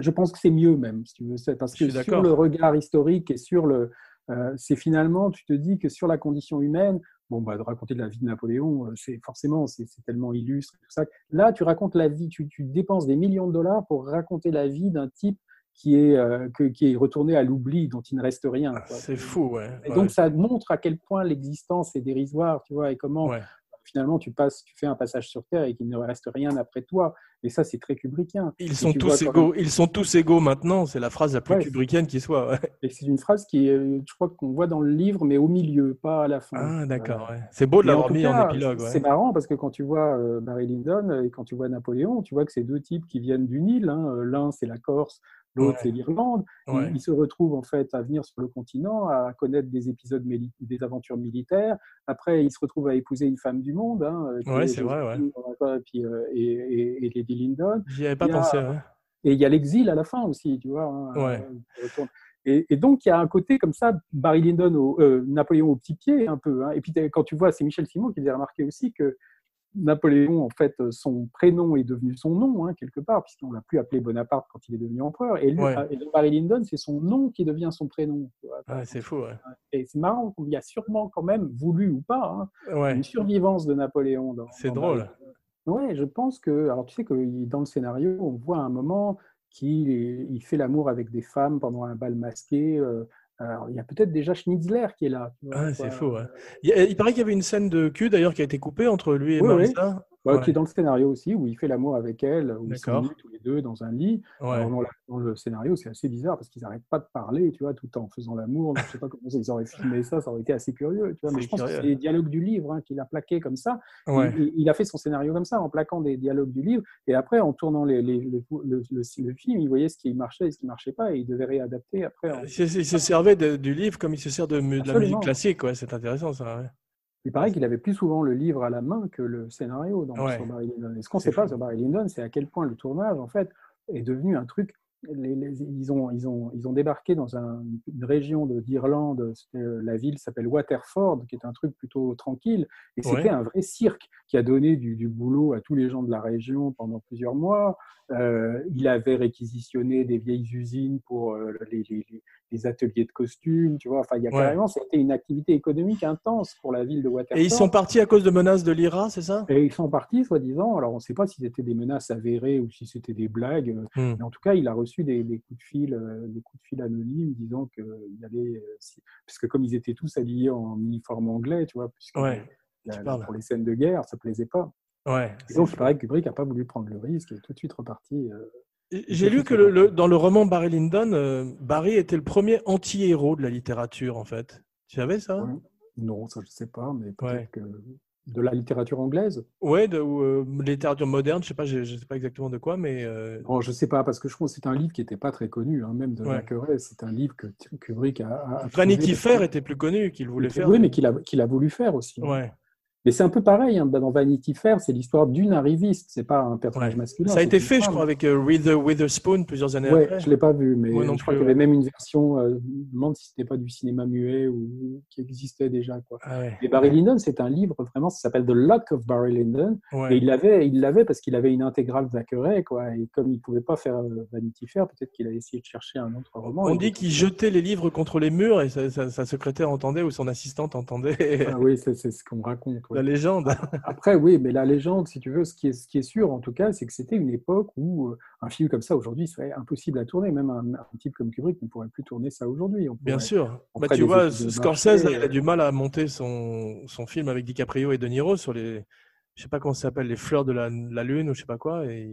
je pense que c'est mieux même, si tu veux, c'est parce que sur le regard historique et sur le, euh, c'est finalement, tu te dis que sur la condition humaine, bon bah de raconter de la vie de Napoléon, euh, c'est forcément c'est tellement illustre tout ça. Là, tu racontes la vie, tu, tu dépenses des millions de dollars pour raconter la vie d'un type qui est euh, que- qui est retourné à l'oubli, dont il ne reste rien. quoi. C'est fou, ouais. Et ouais. donc ça montre à quel point l'existence est dérisoire, tu vois, et comment Ouais. Finalement tu passes, tu fais un passage sur Terre et qu'il ne reste rien après toi. Et ça, c'est très kubrickien. Ils Et sont tous égaux. Ils sont tous égaux maintenant. C'est la phrase la plus Ouais. kubrickienne qui soit. ouais. Et c'est une phrase qui, est, je crois qu'on voit dans le livre, mais au milieu, pas à la fin. Ah, d'accord. Euh, ouais. C'est beau de l'avoir mis en épilogue. C'est marrant parce que quand tu vois euh, Barry Lyndon et quand tu vois Napoléon, tu vois que c'est deux types qui viennent d'une île. hein. Euh, L'un, c'est la Corse, l'autre, Ouais. c'est l'Irlande. Ils- Ouais. Ils, se retrouvent en fait à venir sur le continent, à connaître des épisodes, des aventures militaires. Après, ils se retrouvent à épouser une femme du monde. Hein, euh, Ouais, est c'est vrai, ouais. Et, puis, euh, et, et- et Lady Lyndon. J'y avais pas Il y a- pensé. Et il y a l'exil à la fin aussi, tu vois. hein, euh. Et, et donc, il y a un côté comme ça, Barry Lyndon, au, euh, Napoléon au petit pied, un peu. hein. Et puis, quand tu vois, c'est Michel Simon qui faisait remarquer aussi que Napoléon, en fait, son prénom est devenu son nom, hein, quelque part, puisqu'on l'a plus appelé Bonaparte quand il est devenu empereur. Et, lui, Ouais. et Barry Lyndon, c'est son nom qui devient son prénom. Ouais, c'est fou. Ouais. Et c'est marrant, il y a sûrement quand même, voulu ou pas, hein, une survivance de Napoléon. dans- C'est drôle. Barry Ouais, je pense que. Alors, tu sais que dans le scénario, on voit un moment qu'il il fait l'amour avec des femmes pendant un bal masqué. euh, alors, il y a peut-être déjà Schnitzler qui est là. Ah, c'est fou. Ouais. Il, paraît qu'il y avait une scène de cul d'ailleurs qui a été coupée entre lui et Oui, oui. Marissa. Ouais, Ouais. Qui est dans le scénario aussi, où il fait l'amour avec elle, où ils sont tous les deux dans un lit. Ouais. Alors, dans, la- dans le scénario, c'est assez bizarre parce qu'ils n'arrêtent pas de parler, tu vois, tout en faisant l'amour. Donc, Je sais pas comment ça, ils auraient filmé ça, ça aurait été assez curieux. Tu vois, mais je pense que c'est les dialogues du livre hein, qu'il a plaqué comme ça. Il, il- il a fait son scénario comme ça, en plaquant des dialogues du livre. Et après, en tournant les- les- le, le- le- le film, il voyait ce qui marchait et ce qui ne marchait pas. Et il devait réadapter après. en- Il se, servait de- du livre comme il se sert de, de la musique classique. Ouais. C'est intéressant ça. Il paraît qu'il avait plus souvent le livre à la main que le scénario dans, Ouais. sur Barry Lyndon. Et ce qu'on ne sait pas sur Barry Lyndon, c'est à quel point le tournage, en fait, est devenu un truc. les- les- ils, ont, ils, ont, ils ont débarqué dans un- une région de- d'Irlande, euh, la ville s'appelle Waterford, qui est un truc plutôt tranquille, et c'était Ouais. un vrai cirque qui a donné du, du boulot à tous les gens de la région pendant plusieurs mois. Euh, il avait réquisitionné des vieilles usines pour euh, les, les- les ateliers de costumes, tu vois. Enfin, il y a Ouais. carrément, c'était une activité économique intense pour la ville de Waterford. Et ils sont partis à cause de menaces de l'IRA, c'est ça? Et ils sont partis, soi-disant. Alors, on ne sait pas si c'était des menaces avérées ou si c'était des blagues. euh, Hmm. Mais en tout cas, il a reçu des, des coups de fil, euh, des coups de fil anonymes disant qu'il allait, euh, si- parce que comme ils étaient tous habillés en uniforme anglais, tu vois, puisque Ouais, la- tu la- parles. pour les scènes de guerre, ça plaisait pas. Ouais. Et donc, il paraît que Kubrick n'a pas voulu prendre le risque et est tout de suite reparti. euh, J'ai lu que le- le- dans le roman Barry Lyndon, euh, Barry était le premier anti-héros de la littérature, en fait. Tu savais ça? Ouais. Non, ça je ne sais pas, mais peut-être Ouais. que de la littérature anglaise. Ouais, de, euh, littérature moderne, je sais pas, je, je sais pas exactement de quoi, mais euh, Bon, je ne sais pas, parce que je trouve que c'est un livre qui n'était pas très connu, hein, même de Ouais. Thackeray. C'est un livre que Kubrick a. a- Vanity Fair était plus connu qu'il voulait faire. Oui, mais qu'il a, qu'il a voulu faire aussi. Ouais. Mais c'est un peu pareil, hein, dans Vanity Fair, c'est l'histoire d'une arriviste, c'est pas un personnage Ouais. masculin. Ça a été fait, je crois, avec euh, Wither- Witherspoon plusieurs années Ouais, après. je l'ai pas vu, mais non je crois qu'il y avait même une version, euh, je me demande si c'était pas du cinéma muet ou qui existait déjà. Quoi. Ah ouais. Et Barry Lyndon, c'est un livre vraiment, ça s'appelle The Luck of Barry Lyndon, et il l'avait, il l'avait parce qu'il avait une intégrale Thackeray, quoi. Et comme il pouvait pas faire euh, Vanity Fair, peut-être qu'il a essayé de chercher un autre roman. On dit qu'il jetait les livres contre les murs et sa, sa- sa secrétaire entendait ou son assistante entendait Ah oui, c'est ce qu'on raconte. ouais. La légende. Après, oui, mais la légende, si tu veux, ce qui est, ce qui est sûr, en tout cas, c'est que c'était une époque où euh, un film comme ça, aujourd'hui, serait impossible à tourner. Même un, un type comme Kubrick ne pourrait plus tourner ça aujourd'hui. Bien pourrait- sûr. Bah, tu vois, Scorsese, il a euh. du mal à monter son, son film avec DiCaprio et De Niro sur les. je sais pas comment ça s'appelle, les fleurs de la, la lune ou je sais pas quoi. Et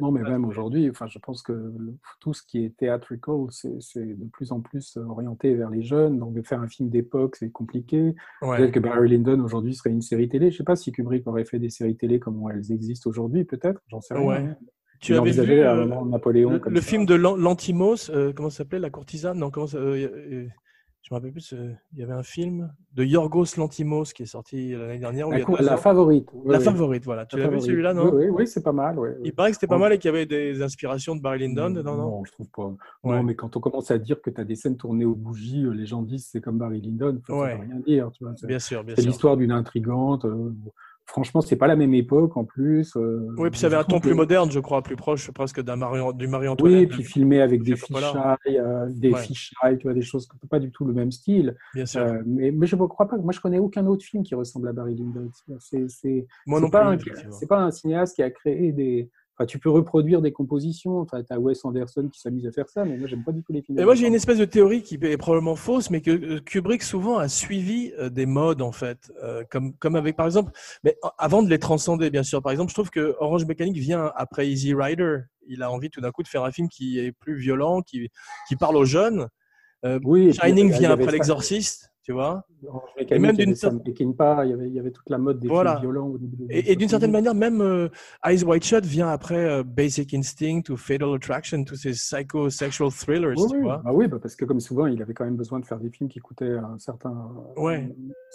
non, mais même aujourd'hui, enfin, je pense que tout ce qui est theatrical, c'est de plus en plus orienté vers les jeunes. Donc, de faire un film d'époque, c'est compliqué. Peut-être que Barry Lyndon aujourd'hui serait une série télé. Je ne sais pas si Kubrick aurait fait des séries télé comme elles existent aujourd'hui, peut-être. J'en sais rien. Tu avais vu euh, Napoléon le, film de Lantimos, euh, comment ça s'appelait? La courtisane? Non, comment ça, euh, je me rappelle plus, euh, il y avait un film de Yorgos Lantimos qui est sorti l'année dernière. La, favorite. la favorite, voilà. Tu l'as vu celui-là, non Oui, oui, c'est pas mal. il paraît que c'était pas mal et qu'il y avait des inspirations de Barry Lyndon dedans, non Non, je trouve pas. Non, mais quand on commence à dire que tu as des scènes tournées aux bougies, euh, les gens disent c'est comme Barry Lyndon, ça veut rien dire. Tu vois, bien sûr, bien sûr. C'est l'histoire d'une intrigante. Euh, franchement, c'est pas la même époque en plus. Euh, oui, puis ça avait un ton plus moderne, je crois, plus proche presque d'un du Marie-Antoinette. Oui, puis filmé avec des fichailles, euh, des fichailles, tu vois, des choses pas du tout le même style. Bien sûr. Euh, mais, mais, je ne crois pas. Moi, je connais aucun autre film qui ressemble à Barry Lyndon. C'est Moi non pas C'est pas un cinéaste qui a créé des tu peux reproduire des compositions. Enfin, tu as Wes Anderson qui s'amuse à faire ça, mais moi, j'aime pas du tout les films. Et moi, j'ai une espèce de théorie qui est probablement fausse, mais que euh, Kubrick souvent a suivi euh, des modes, en fait. Euh, comme, comme avec, par exemple, mais avant de les transcender, bien sûr. Par exemple, je trouve que Orange Mécanique vient après Easy Rider. Il a envie tout d'un coup de faire un film qui est plus violent, qui, qui parle aux jeunes. oui, Shining vient après L'Exorciste tu vois. Et même d'une certaine il y avait, il y avait toute la mode des films violents. et, d'une certaine manière, même euh, Eyes Wide Shut vient après euh, Basic Instinct ou Fatal Attraction, tous ces psycho-sexual thrillers, oui, tu oui. vois. Bah oui, bah parce que comme souvent, il avait quand même besoin de faire des films qui coûtaient un certain. Ouais.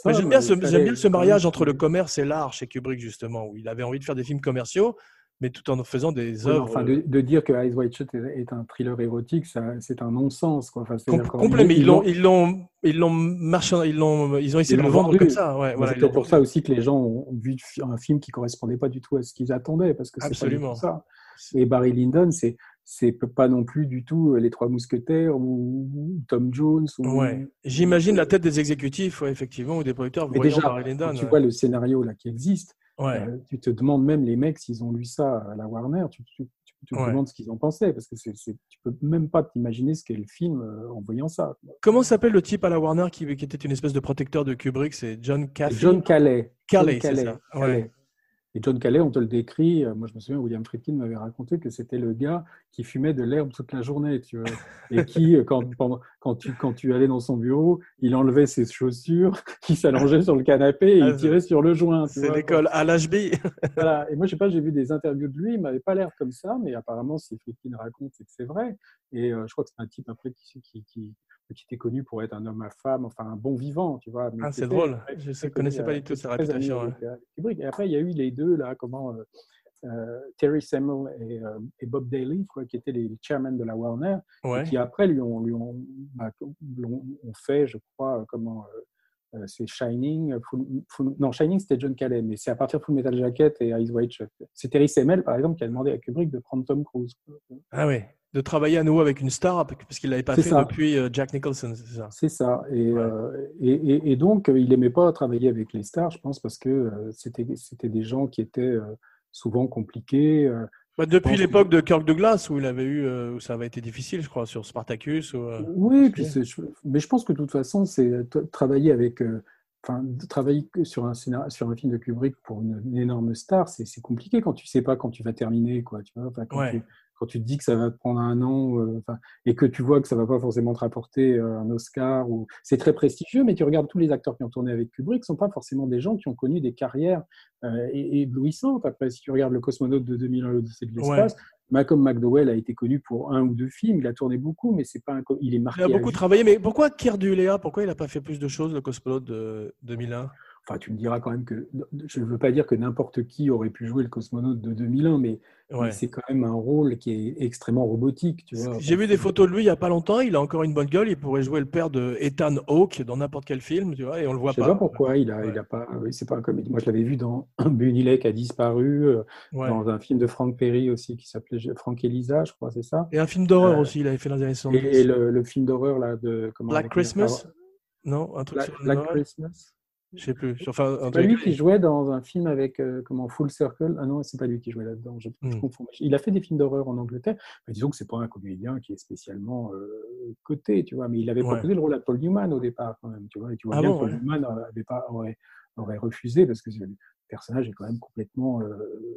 J'aime bien, ce, bien ce mariage entre le commerce et l'art chez Kubrick justement, où il avait envie de faire des films commerciaux, mais tout en faisant des œuvres. enfin, de, de, dire que Eyes Wide Shut est, un thriller érotique, c'est un non-sens. Enfin, complet, mais ils l'ont, ils l'ont, ils l'ont ils l'ont, ils ont essayé de le vendre comme ça. Ouais, voilà, c'est pour ça aussi que les gens ont vu un film qui correspondait pas du tout à ce qu'ils attendaient, parce que c'est ça. Et Barry Lyndon, c'est c'est pas non plus du tout les Trois Mousquetaires ou, Tom Jones. Ou... Ouais. J'imagine la tête des exécutifs, effectivement, ou des producteurs. Mais déjà, Barry Lyndon, tu vois le scénario là qui existe euh, tu te demandes même les mecs s'ils ont lu ça à la Warner, tu, te demandes ce qu'ils en pensaient parce que c'est, tu peux même pas t'imaginer ce qu'est le film euh, en voyant ça. Comment s'appelle le type à la Warner qui, qui, était une espèce de protecteur de Kubrick? C'est John Caffey. John Calais. Calais, c'est ça. Et John Calais, on te le décrit, euh, moi je me souviens, William Friedkin m'avait raconté que c'était le gars qui fumait de l'herbe toute la journée, tu vois, et qui, euh, quand, quand, tu, quand tu allais dans son bureau, il enlevait ses chaussures, il s'allongeait sur le canapé et il ah, tirait sur le joint. C'est l'école à l'HB. voilà. Et moi, je sais pas, j'ai vu des interviews de lui, il m'avait pas l'air comme ça, mais apparemment, si Friedkin raconte, c'est que c'est vrai. Et euh, je crois que c'est un type après qui, qui, qui qui était connu pour être un homme à femme, enfin un bon vivant, tu vois. Ah, c'est drôle. Je ne connaissais pas du tout sa réputation. Et après, il y a eu les deux, là, comment, euh, euh, Terry Samuel et, euh, et, Bob Daly, quoi, qui étaient les chairmen de la Warner, qui après lui ont, lui ont, bah, fait, je crois, comment. c'est Shining. non, Shining, c'était John Calais, mais c'est à partir de Full Metal Jacket et Eyes Wide Shut. C'est Terry Semel, par exemple, qui a demandé à Kubrick de prendre Tom Cruise. Ah oui, de travailler à nouveau avec une star parce qu'il l'avait pas fait depuis euh, Jack Nicholson, c'est ça. C'est ça. Euh, et, et, et, donc, il n'aimait pas travailler avec les stars, je pense, parce que euh, c'était c'était des gens qui étaient souvent compliqués. Bah, depuis l'époque de Kirk Douglas, où il avait eu, où ça avait été difficile, je crois, sur Spartacus. Ou, oui, puis mais je pense que de toute façon, c'est travailler avec enfin, travailler sur un, sur un film de Kubrick pour une, énorme star, c'est compliqué quand tu sais pas quand tu vas terminer, quoi. Tu vois, quand, tu, quand, tu, te dis que ça va te prendre un an euh, et que tu vois que ça va pas forcément te rapporter euh, un Oscar, ou c'est très prestigieux, mais tu regardes tous les acteurs qui ont tourné avec Kubrick, sont pas forcément des gens qui ont connu des carrières euh, éblouissantes. Après, si tu regardes le cosmonaute de 2001, l'Odyssée de l'espace, Malcolm McDowell a été connu pour un ou deux films. Il a tourné beaucoup, mais c'est pas un... il est marqué. Il a beaucoup travaillé, mais pourquoi Léa Pourquoi il n'a pas fait plus de choses, le cosmonaute de 2001 Enfin, tu me diras quand même que je ne veux pas dire que n'importe qui aurait pu jouer le cosmonaute de 2001, mais, c'est quand même un rôle qui est extrêmement robotique. J'ai vu des photos de lui il n'y a pas longtemps. Il a encore une bonne gueule. Il pourrait jouer le père de Ethan Hawke dans n'importe quel film, tu vois, et on le voit pas. Je sais pas pourquoi il a, il a pas. c'est pas un comédie. Moi, je l'avais vu dans Bunny Lake a disparu, euh, dans un film de Frank Perry aussi qui s'appelait Frank Elisa, je crois, c'est ça. Et un film d'horreur euh, aussi. Il avait fait années 70. Et, le, film d'horreur là de comment Black Christmas? Non, un truc Black, sur Black Christmas? Je sais plus. Enfin, c'est pas lui qui jouait dans un film avec euh, comment Full Circle? Ah non, c'est pas lui qui jouait là-dedans. Je, hmm. confonds. Il a fait des films d'horreur en Angleterre. Mais disons que c'est pas un comédien qui est spécialement euh, coté, tu vois. Mais il avait proposé le rôle à Paul Newman au départ, quand même, tu vois. Et tu vois ah bien que Paul Newman avait pas, aurait, aurait, refusé parce que personnage est quand même complètement, euh,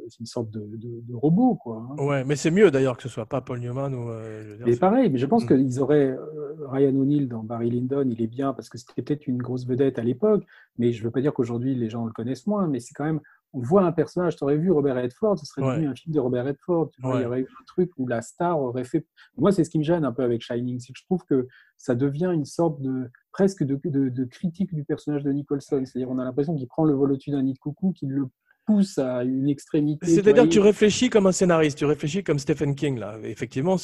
c'est une sorte de, de, de robot, quoi. hein. Ouais, mais c'est mieux d'ailleurs que ce soit pas Paul Newman ou. euh, je veux dire, Mais c'est- pareil, mais je pense Mm. qu'ils auraient euh, Ryan O'Neill dans Barry Lyndon, il est bien parce que c'était peut-être une grosse vedette à l'époque, mais je veux pas dire qu'aujourd'hui les gens le connaissent moins, mais c'est quand même, on voit un personnage, tu aurais vu Robert Redford, ce serait Ouais. devenu un film de Robert Redford, tu vois, Ouais. il y aurait eu un truc où la star aurait fait. Moi, c'est ce qui me gêne un peu avec Shining, c'est que je trouve que ça devient une sorte de presque de, de, de critique du personnage de Nicholson, c'est-à-dire on a l'impression qu'il prend le vol au-dessus d'un nid de coucou, qu'il le pousse à une extrémité. C'est-à-dire que tu réfléchis comme un scénariste, tu réfléchis comme Stephen King. Là. Effectivement,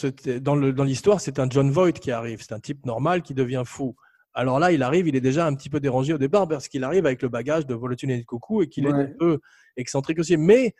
dans l'histoire, c'est un John Voight qui arrive. C'est un type normal qui devient fou. Alors là, il arrive, il est déjà un petit peu dérangé au départ parce qu'il arrive avec le bagage de Volotune et de Coucou et qu'il est un peu excentrique aussi. Mais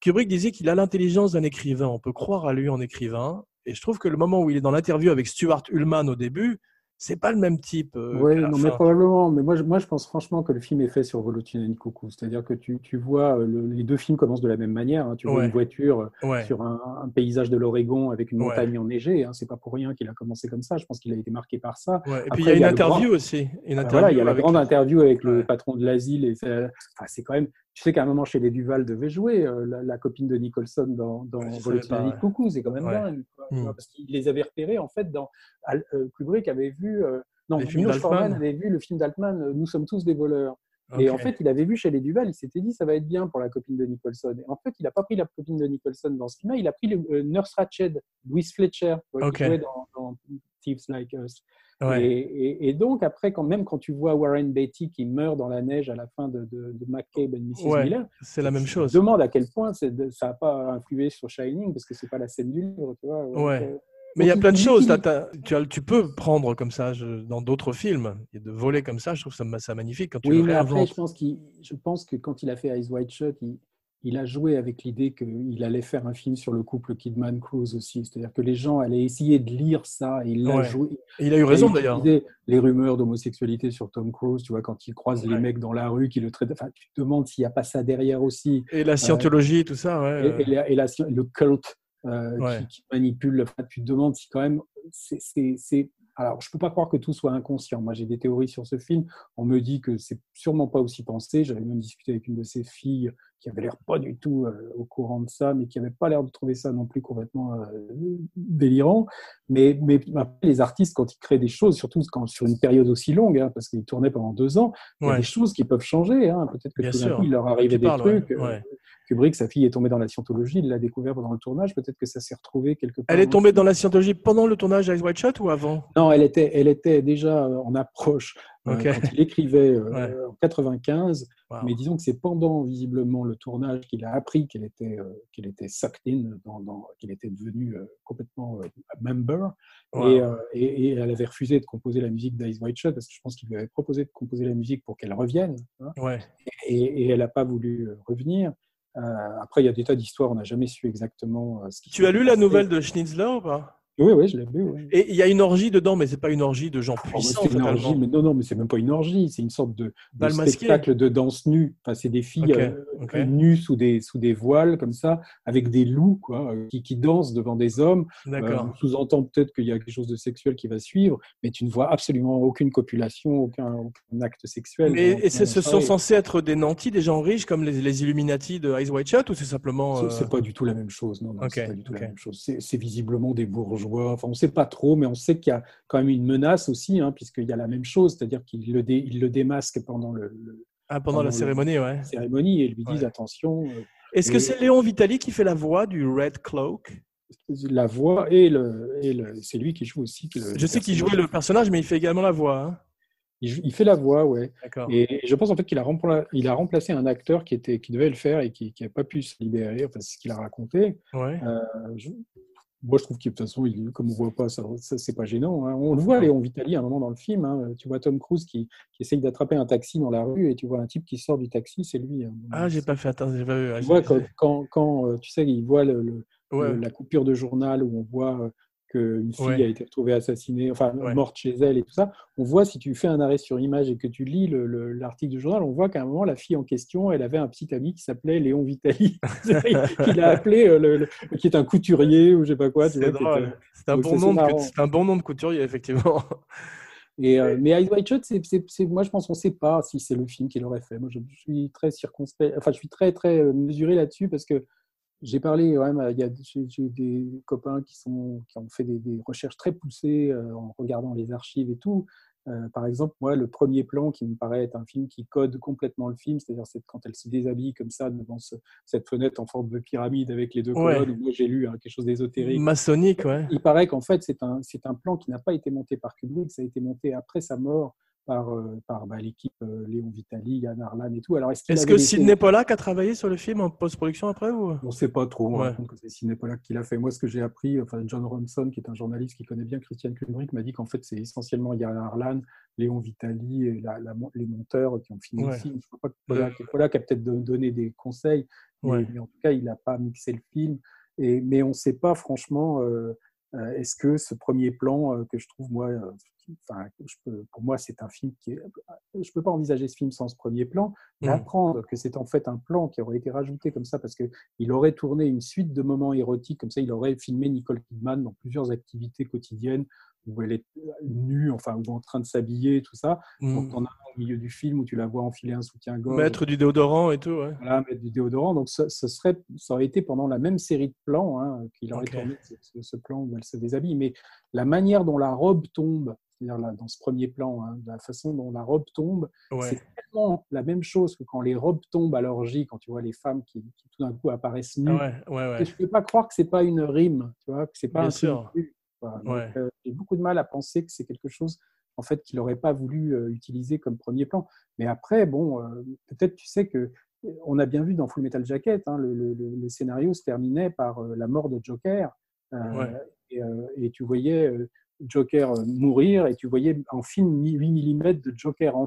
Kubrick disait qu'il a l'intelligence d'un écrivain. On peut croire à lui en écrivain. Et je trouve que le moment où il est dans l'interview avec Stuart Ullman au début, c'est pas le même type. euh, Oui, non, mais probablement. Mais moi, je, moi, je pense franchement que le film est fait sur Volotine et Coucou. C'est-à-dire que tu, tu vois, euh, le- les deux films commencent de la même manière. hein. Tu vois Ouais. une voiture euh, Ouais. sur un, un paysage de l'Oregon avec une Ouais. montagne enneigée. Hein. C'est pas pour rien qu'il a commencé comme ça. Je pense qu'il a été marqué par ça. Ouais. Et Après, puis il y a une grand- interview aussi. Une Ah, interview voilà, il y a la grande interview avec le Ouais. patron de l'asile. Et c'est enfin, c'est quand même. Tu sais qu'à un moment, chez les Duval devait jouer euh, la, la copine de Nicholson dans, dans Ouais, je. Coucou. C'est quand même Ouais. dingue. quoi, Hmm. Parce qu'il les avait repérés en fait dans. Al- euh, Kubrick avait vu. euh, non, Milos. Forman avait vu le film d'Altman, euh, Nous sommes tous des voleurs. Et en fait, il avait vu chez les Duval, il s'était dit ça va être bien pour la copine de Nicholson. Et en fait, il n'a pas pris la copine de Nicholson dans ce film-là, il a pris le, euh, Nurse Ratched, Louise Fletcher, tu vois, Ok. qui jouait dans, dans Thieves Like Us. Ouais. Et, et- et donc, après, quand même, quand tu vois Warren Beatty qui meurt dans la neige à la fin de, de, de McCabe et Mrs. Ouais, Miller, c'est la même chose. demandes à quel point ça n'a pas influé sur Shining, parce que c'est pas la scène du livre, tu vois. Donc, Ouais. Mais il y a plein de choses. tu, as- tu peux prendre comme ça je- dans d'autres films. Et de voler comme ça, je trouve ça, ça magnifique quand tu Oui, le mais après, je pense, je pense que quand il a fait Eyes Wide Shut, il, il a joué avec l'idée qu'il allait faire un film sur le couple Kidman-Cruise aussi. C'est-à-dire que les gens allaient essayer de lire ça et il l'a Ouais. joué. Et il a eu raison d'ailleurs. Les rumeurs d'homosexualité sur Tom Cruise, tu vois, quand il croise les mecs dans la rue, qui le traitent. Enfin, tu te demandes s'il n'y a pas ça derrière aussi. Et la scientologie, tout ça, ouais. Et, et la- et la- le culte euh, qui, qui manipule. Enfin, tu te demandes si quand même. c'est- Alors, je peux pas croire que tout soit inconscient. Moi, j'ai des théories sur ce film. On me dit que c'est sûrement pas aussi pensé. J'avais même discuté avec une de ses filles qui avait l'air pas du tout euh, au courant de ça, mais qui avait pas l'air de trouver ça non plus complètement euh, délirant. Mais, mais après, les artistes, quand ils créent des choses, surtout quand, sur une période aussi longue, hein, parce qu'ils tournaient pendant deux ans, il y a Ouais. des choses qui peuvent changer. hein. Peut-être que Bien tout d'un coup, il leur arrivait des ouais. trucs. euh, Ouais. Kubrick, sa fille est tombée dans la scientologie, il l'a découvert pendant le tournage. Peut-être que ça s'est retrouvé quelque part. Elle est tombée dans la scientologie pendant le tournage d'Ice White Shot ou avant? Non, elle était, elle était déjà en approche euh, quand il écrivait euh, Ouais. en 95. Wow. Mais disons que c'est pendant visiblement le tournage qu'il a appris qu'elle était, euh, qu'elle était sucked in, dans, dans- qu'elle était devenue euh, complètement euh, member. Wow. Et, euh, et, et elle avait refusé de composer la musique d'Ice White Shot parce que je pense qu'il lui avait proposé de composer la musique pour qu'elle revienne. hein. Ouais. et, et elle n'a pas voulu revenir. Euh, après, il y a des tas d'histoires, on n'a jamais su exactement euh, ce qui Tu as lu la nouvelle de Schnitzler ou pas? Oui, oui, je l'ai oui. Et il y a une orgie dedans, mais c'est pas une orgie de gens Oh, puissants. c'est une orgie, mais non, non, mais c'est même pas une orgie, c'est une sorte de, spectacle de danse nue. Enfin, c'est des filles euh, ok. nues sous des, sous des voiles, comme ça, avec des loups, quoi, euh, qui, qui dansent devant des hommes. Euh, D'accord. on sous-entend peut-être qu'il y a quelque chose de sexuel qui va suivre, mais tu ne vois absolument aucune copulation, aucun, aucun acte sexuel. Mais et ce sont censés être des nantis, des gens riches comme les, les Illuminati de Ice White Shot ou c'est simplement. Euh, C'est pas du tout la même chose. Non, non, Ok, c'est pas du tout la même chose. C'est visiblement des bourgeois. Enfin, on ne sait pas trop, mais on sait qu'il y a quand même une menace aussi, hein, puisqu'il y a la même chose, c'est-à-dire qu'ils le, dé- ils le démasquent pendant le, le- Ah, pendant pendant la le- cérémonie, ouais. cérémonie et lui disent Ouais. attention. euh, Est-ce que c'est Léon Vitali qui fait la voix du Red Cloak? La voix et le, et le c'est lui qui joue aussi. le- Je sais qu'il jouait le personnage, mais il fait également la voix. hein. Il, joue- il fait la voix, ouais. Et je pense en fait qu'il a, rempla- il a remplacé un acteur qui était qui devait le faire et qui n'a pas pu se libérer. Enfin, c'est ce qu'il a raconté. Ouais. Euh, je- moi, je trouve que de toute façon, il, comme on voit pas, ça, ça c'est pas gênant. hein. On le voit, Léon Vitali, à un moment dans le film. hein. Tu vois Tom Cruise qui, qui essaye d'attraper un taxi dans la rue et tu vois un type qui sort du taxi, c'est lui. hein. Ah, j'ai pas fait attention. j'ai pas vu. Tu vois, quand, quand, quand, euh, tu sais, il voit le, le- Ouais. le- la coupure de journal où on voit euh, qu'une fille Ouais. a été retrouvée assassinée, enfin Ouais. morte chez elle et tout ça. On voit, si tu fais un arrêt sur image et que tu lis le- le- l'article du journal, on voit qu'à un moment, la fille en question, elle avait un petit ami qui s'appelait Léon Vitali, qu'il a appelé, euh, le- le- qui est un couturier ou je sais pas quoi. C'est un, bon nom de- un bon nom de couturier, effectivement. Et, euh, mais Eyes Wide Shut, c'est, moi je pense qu'on ne sait pas si c'est le film qu'il aurait fait. Moi je suis très circonspect, enfin je suis très très euh, mesuré là-dessus parce que j'ai parlé, ouais, mais il y a, j'ai, des copains qui, sont, qui ont fait des, des recherches très poussées euh, en regardant les archives et tout. Euh, par exemple, moi, le premier plan qui me paraît être un film qui code complètement le film, c'est-à-dire c'est quand elle se déshabille comme ça devant ce- cette fenêtre en forme de pyramide avec les deux Ouais. colonnes. où Moi, j'ai lu hein, quelque chose d'ésotérique. Maçonnique, ouais. Il paraît qu'en fait, c'est un, c'est un plan qui n'a pas été monté par Kubrick, ça a été monté après sa mort par, euh, par bah, l'équipe euh, Léon Vitali, Yann Arlan et tout. Alors, est-ce avait que Sidney Pollack a travaillé sur le film en post-production après ou? On ne sait pas trop, on Ouais. raconte que c'est Sidney Pollack qui l'a fait. Moi, ce que j'ai appris, enfin, John Ronson, qui est un journaliste qui connaît bien Christian Kubrick, m'a dit qu'en fait, c'est essentiellement Yann Arlan, Léon Vitali et la- la- les monteurs qui ont filmé Ouais. le film. Je ne crois pas que Pollack, Pollack a peut-être don- donné des conseils, mais, Ouais. mais en tout cas, il n'a pas mixé le film. Et, mais on ne sait pas, franchement, euh, est-ce que ce premier plan euh, que je trouve, moi, euh, enfin, je peux- pour moi, c'est un film qui est. Je ne peux pas envisager ce film sans ce premier plan. Mhm. D'apprendre que c'est en fait un plan qui aurait été rajouté comme ça parce qu'il aurait tourné une suite de moments érotiques, comme ça, il aurait filmé Nicole Kidman dans plusieurs activités quotidiennes où elle est nue, enfin, ou en train de s'habiller, tout ça. Donc, Hmm. on a au milieu du film où tu la vois enfiler un soutien-gorge. Mettre du déodorant et tout, ouais. Voilà, mettre du déodorant. Donc, ce, ce serait, ça aurait été pendant la même série de plans hein, qu'il aurait Ok. tourné ce, ce- plan où elle se déshabille. Mais la manière dont la robe tombe, c'est-à-dire là, dans ce premier plan, hein, la façon dont la robe tombe, Ouais. c'est tellement la même chose que quand les robes tombent à l'orgie, quand tu vois les femmes qui, qui tout d'un coup apparaissent nues. Ouais, ouais, je ne peux pas croire que c'est pas une rime, tu vois, que c'est pas Bien un sûr. Ouais. euh, J'ai beaucoup de mal à penser que c'est quelque chose en fait qu'il n'aurait pas voulu euh, utiliser comme premier plan. Mais après, bon, euh, peut-être tu sais que on a bien vu dans Full Metal Jacket, hein, le, le- le- le scénario se terminait par la mort de Joker, Ouais. et, et tu voyais Joker mourir et tu voyais en film 8 mm de Joker en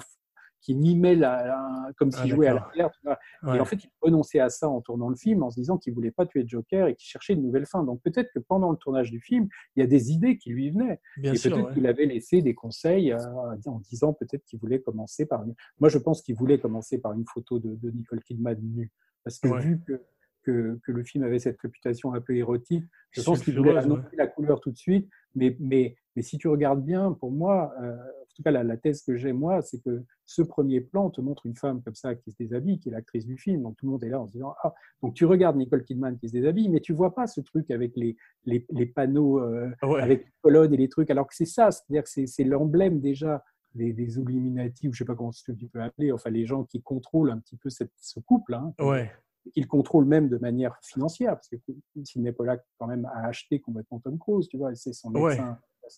qui mimait la, la- comme Ah, s'il jouait à vois. Ouais. Et en fait, il renonçait à ça en tournant le film, en se disant qu'il voulait pas tuer Joker et qu'il cherchait une nouvelle fin. Donc peut-être que pendant le tournage du film, il y a des idées qui lui venaient. Bien et peut-être ouais. qu'il avait laissé des conseils euh, en disant peut-être qu'il voulait commencer par une... Moi, je pense qu'il voulait commencer par une photo de, de Nicole Kidman nue. Parce que Ouais. vu que, que, que le film avait cette réputation un peu érotique, je pense qu'il voulait annoncer la couleur tout de suite. Mais, mais, mais si tu regardes bien, pour moi, euh, tout cas la, la thèse que j'ai moi, c'est que ce premier plan te montre une femme comme ça qui se déshabille, qui est l'actrice du film. Donc tout le monde est là en se disant ah donc tu regardes Nicole Kidman qui se déshabille, mais tu vois pas ce truc avec les, les, les panneaux euh, Ouais. avec les colonnes et les trucs. Alors que c'est ça, c'est-à-dire que c'est, l'emblème déjà des, des Illuminati, ou je sais pas comment tu peux appeler, enfin les gens qui contrôlent un petit peu cette, ce couple, hein, Ouais. contrôlent même de manière financière, parce que Sidney Pollack quand même a acheté complètement Tom Cruise, tu vois, c'est son Ouais.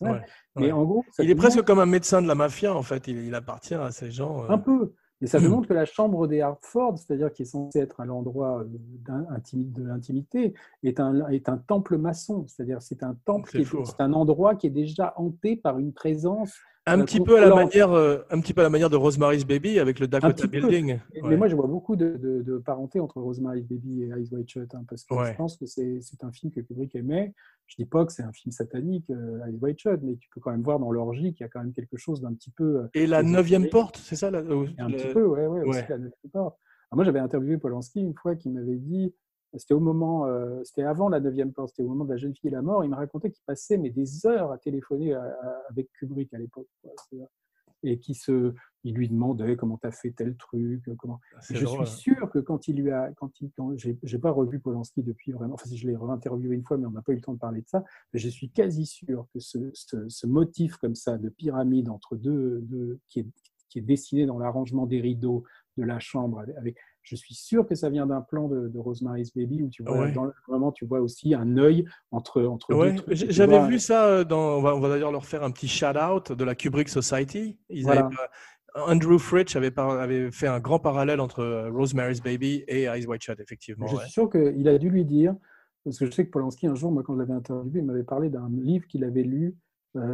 Médecin personnel. Ouais. Mais Ouais. en gros, ça Il est presque comme un médecin de la mafia, en fait. Il, il appartient à ces gens. euh, un peu. Mais ça demande que la chambre des Hartford, c'est-à-dire qui est censée être un endroit euh, de l'intimité, est un, est un temple maçon. C'est-à-dire c'est un temple, C'est qui est- fou. c'est un endroit qui est déjà hanté par une présence Un euh, petit peu à la manière, euh, un petit peu à la manière de Rosemary's Baby avec le Dakota peu. Building. Mais Ouais. moi, je vois beaucoup de, de, de parenté entre Rosemary's Baby et Eyes Wide Shut, hein, parce que Ouais. je pense que c'est un film que Kubrick aimait. Je dis pas que c'est un film satanique, euh, Eyes Wide Shut, mais tu peux quand même voir dans l'orgie qu'il y a quand même quelque chose d'un petit peu... euh, Et la neuvième porte, c'est ça là, où- un le- petit peu, ouais, ouais, aussi la neuvième porte. Alors moi, j'avais interviewé Polanski une fois qui m'avait dit, c'était au moment, euh, c'était avant la neuvième porte, c'était au moment de la jeune fille et la mort, il me racontait qu'il passait mais des heures à téléphoner à- à- avec Kubrick à l'époque. Et qui se, il lui demandait comment tu as fait tel truc, comment. C'est Je drôle. suis sûr que quand il lui a, quand il, quand j'ai, pas revu Polanski depuis vraiment, enfin si je l'ai réinterviewé une fois, mais on n'a pas eu le temps de parler de ça. Mais je suis quasi sûr que ce, ce, ce motif comme ça de pyramide entre deux, deux qui est qui est dessiné dans l'arrangement des rideaux de la chambre. Avec- je suis sûr que ça vient d'un plan de, de Rosemary's Baby où tu vois, Ouais. dans le moment, tu vois aussi un œil entre, entre Ouais, j'avais vu ça euh, dans. On va, d'ailleurs leur faire un petit shout-out de la Kubrick Society. Ils Voilà. avaient pas- Andrew Fritsch avait, par- avait fait un grand parallèle entre euh, Rosemary's Baby et Eyes Wide Shut, effectivement. Je ouais. suis sûr qu'il a dû lui dire, parce que je sais que Polanski, un jour, moi, quand je l'avais interviewé, il m'avait parlé d'un livre qu'il avait lu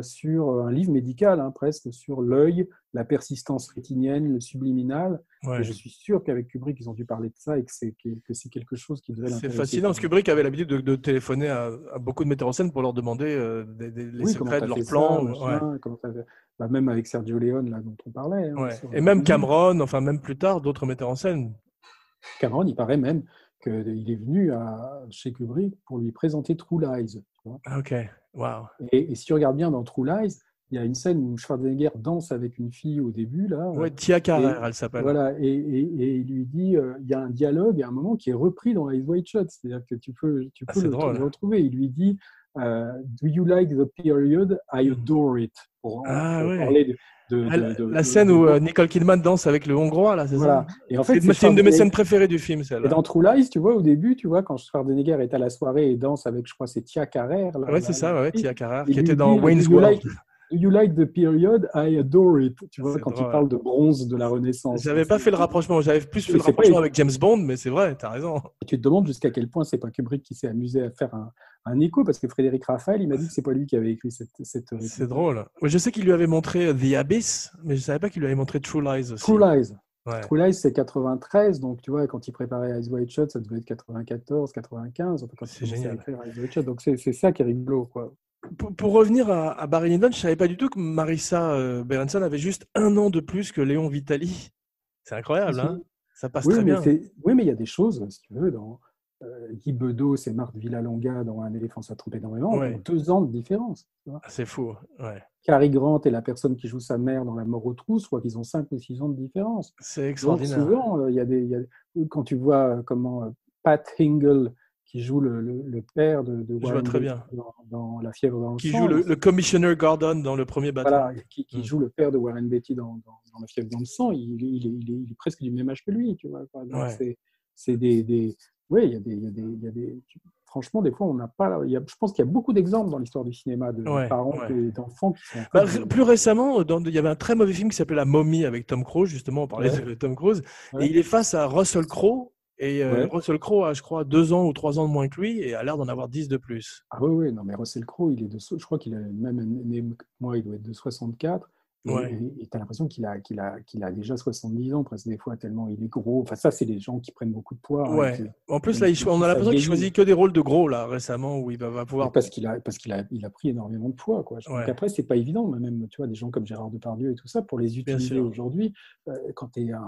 sur euh, un livre médical, hein, presque, sur l'œil, la persistance rétinienne, le subliminal. Ouais. Et je suis sûr qu'avec Kubrick, ils ont dû parler de ça et que c'est que que c'est quelque chose qui devait C'est l'intéresser. fascinant parce que Kubrick avait l'habitude de, de téléphoner à, à beaucoup de metteurs en scène pour leur demander euh, des, des- les Oui, secrets de leurs plans. ouais. bah, même avec Sergio Leone, là, dont on parlait. hein, Ouais. Et même Cameron, enfin même plus tard, d'autres metteurs en scène. Cameron, il paraît même qu'il est venu à, chez Kubrick pour lui présenter True Lies. tu vois. Ah, Ok, wow. Et, et si tu regardes bien dans True Lies, il y a une scène où Schwarzenegger danse avec une fille au début. Là, ouais, Tia Carrère, elle s'appelle. Voilà, et, et, et, il lui dit, euh, il y a un dialogue à un moment qui est repris dans Ice White Shot, c'est-à-dire que tu peux, tu Ah, peux le, drôle. le retrouver. Il lui dit, euh, Do you like the period? I adore it. Pour, Ah, pour ouais. parler de, de- Ah, de- la- de- la de- scène où euh, Nicole Kidman danse avec le Hongrois, là, c'est Voilà. ça Et en fait, C'est une de mes scènes préférées du film, Et celle-là. dans True Lies, tu vois, au début, tu vois, quand Schwarzenegger est à la soirée et danse avec, je crois, c'est Tia Carrère. là, Ouais, c'est ça, ouais, Tia Carrère, qui était dans Wayne's World. Do you like the period? I adore it. Tu vois, quand drôle. il parle de bronze de la Renaissance. J'avais pas fait le rapprochement, j'avais plus fait le pas- rapprochement avec James Bond, mais c'est vrai, t'as raison. Et tu te demandes jusqu'à quel point c'est pas Kubrick qui s'est amusé à faire un, un écho, parce que Frédéric Raphaël, il m'a dit que c'est pas lui qui avait écrit cette. cette C'est drôle. Je sais qu'il lui avait montré The Abyss, mais je savais pas qu'il lui avait montré True Lies aussi. True Lies. Ouais. True Lies, c'est 93, donc tu vois, quand il préparait Ice White Shot, ça devait être 94, 95, enfin, quand il génial. à écrire Ice White Shot. Donc c'est c'est ça qui est rigolo, quoi. Pour, pour revenir à, à Barry Lyndon, je savais pas du tout que Marissa euh, Berenson avait juste un an de plus que Léon Vitali. C'est incroyable, hein Ça passe Oui, très mais bien. oui, mais il y a des choses, si tu veux, dans euh, Guy Bedos et Marthe Villalonga dans Un éléphant, ça trompe énormément, Ouais. ont deux ans de différence. Ah, C'est fou, ouais. Cary Grant et la personne qui joue sa mère dans La mort aux trousses, je crois qu'ils ont cinq ou six ans de différence. C'est Donc extraordinaire. souvent, euh, il y a des, il y a- quand tu vois euh, comment euh, Pat Hingle, qui joue le, le- le père de, de Warren très bien. dans, dans La fièvre dans le Qui sang, joue le, le Commissioner Gordon dans le premier bateau. voilà, qui, qui Mm. joue le père de Warren Beatty dans, dans, dans La fièvre dans le sang, il, il est- il est, il, est, il est presque du même âge que lui, tu vois. Ouais. c'est, des, des, oui, il y a des, y a des, y a des- franchement, des fois, on n'a pas, il y a, je pense qu'il y a beaucoup d'exemples dans l'histoire du cinéma de Ouais, parents ouais. et d'enfants qui sont. Bah, ré- plus récemment, dans- il y avait un très mauvais film qui s'appelait La Momie avec Tom Cruise, justement, on parlait Ouais. de Tom Cruise, et il est face à Russell Crowe, et euh, Ouais. Russell Crowe a, je crois, deux ans ou trois ans de moins que lui, et a l'air d'en avoir dix de plus. Ah oui, oui, non, mais Russell Crowe, il est de, je crois qu'il est même né que moi, il doit être de 64. Et tu as l'impression qu'il a, qu'il a, qu'il a déjà 70 ans, presque des fois, tellement il est gros. Enfin, ça, c'est les gens qui prennent beaucoup de poids. hein, Ouais. qui- En plus, Et là, il on a l'impression qu'il choisit que des rôles de gros, là, récemment, où il va, va pouvoir. parce qu'il a, parce qu'il a, il a pris énormément de poids. Quoi. Je Ouais. pense qu'après, c'est pas évident. Même, tu vois, des gens comme Gérard Depardieu et tout ça, pour les utiliser aujourd'hui, euh, quand tu es un,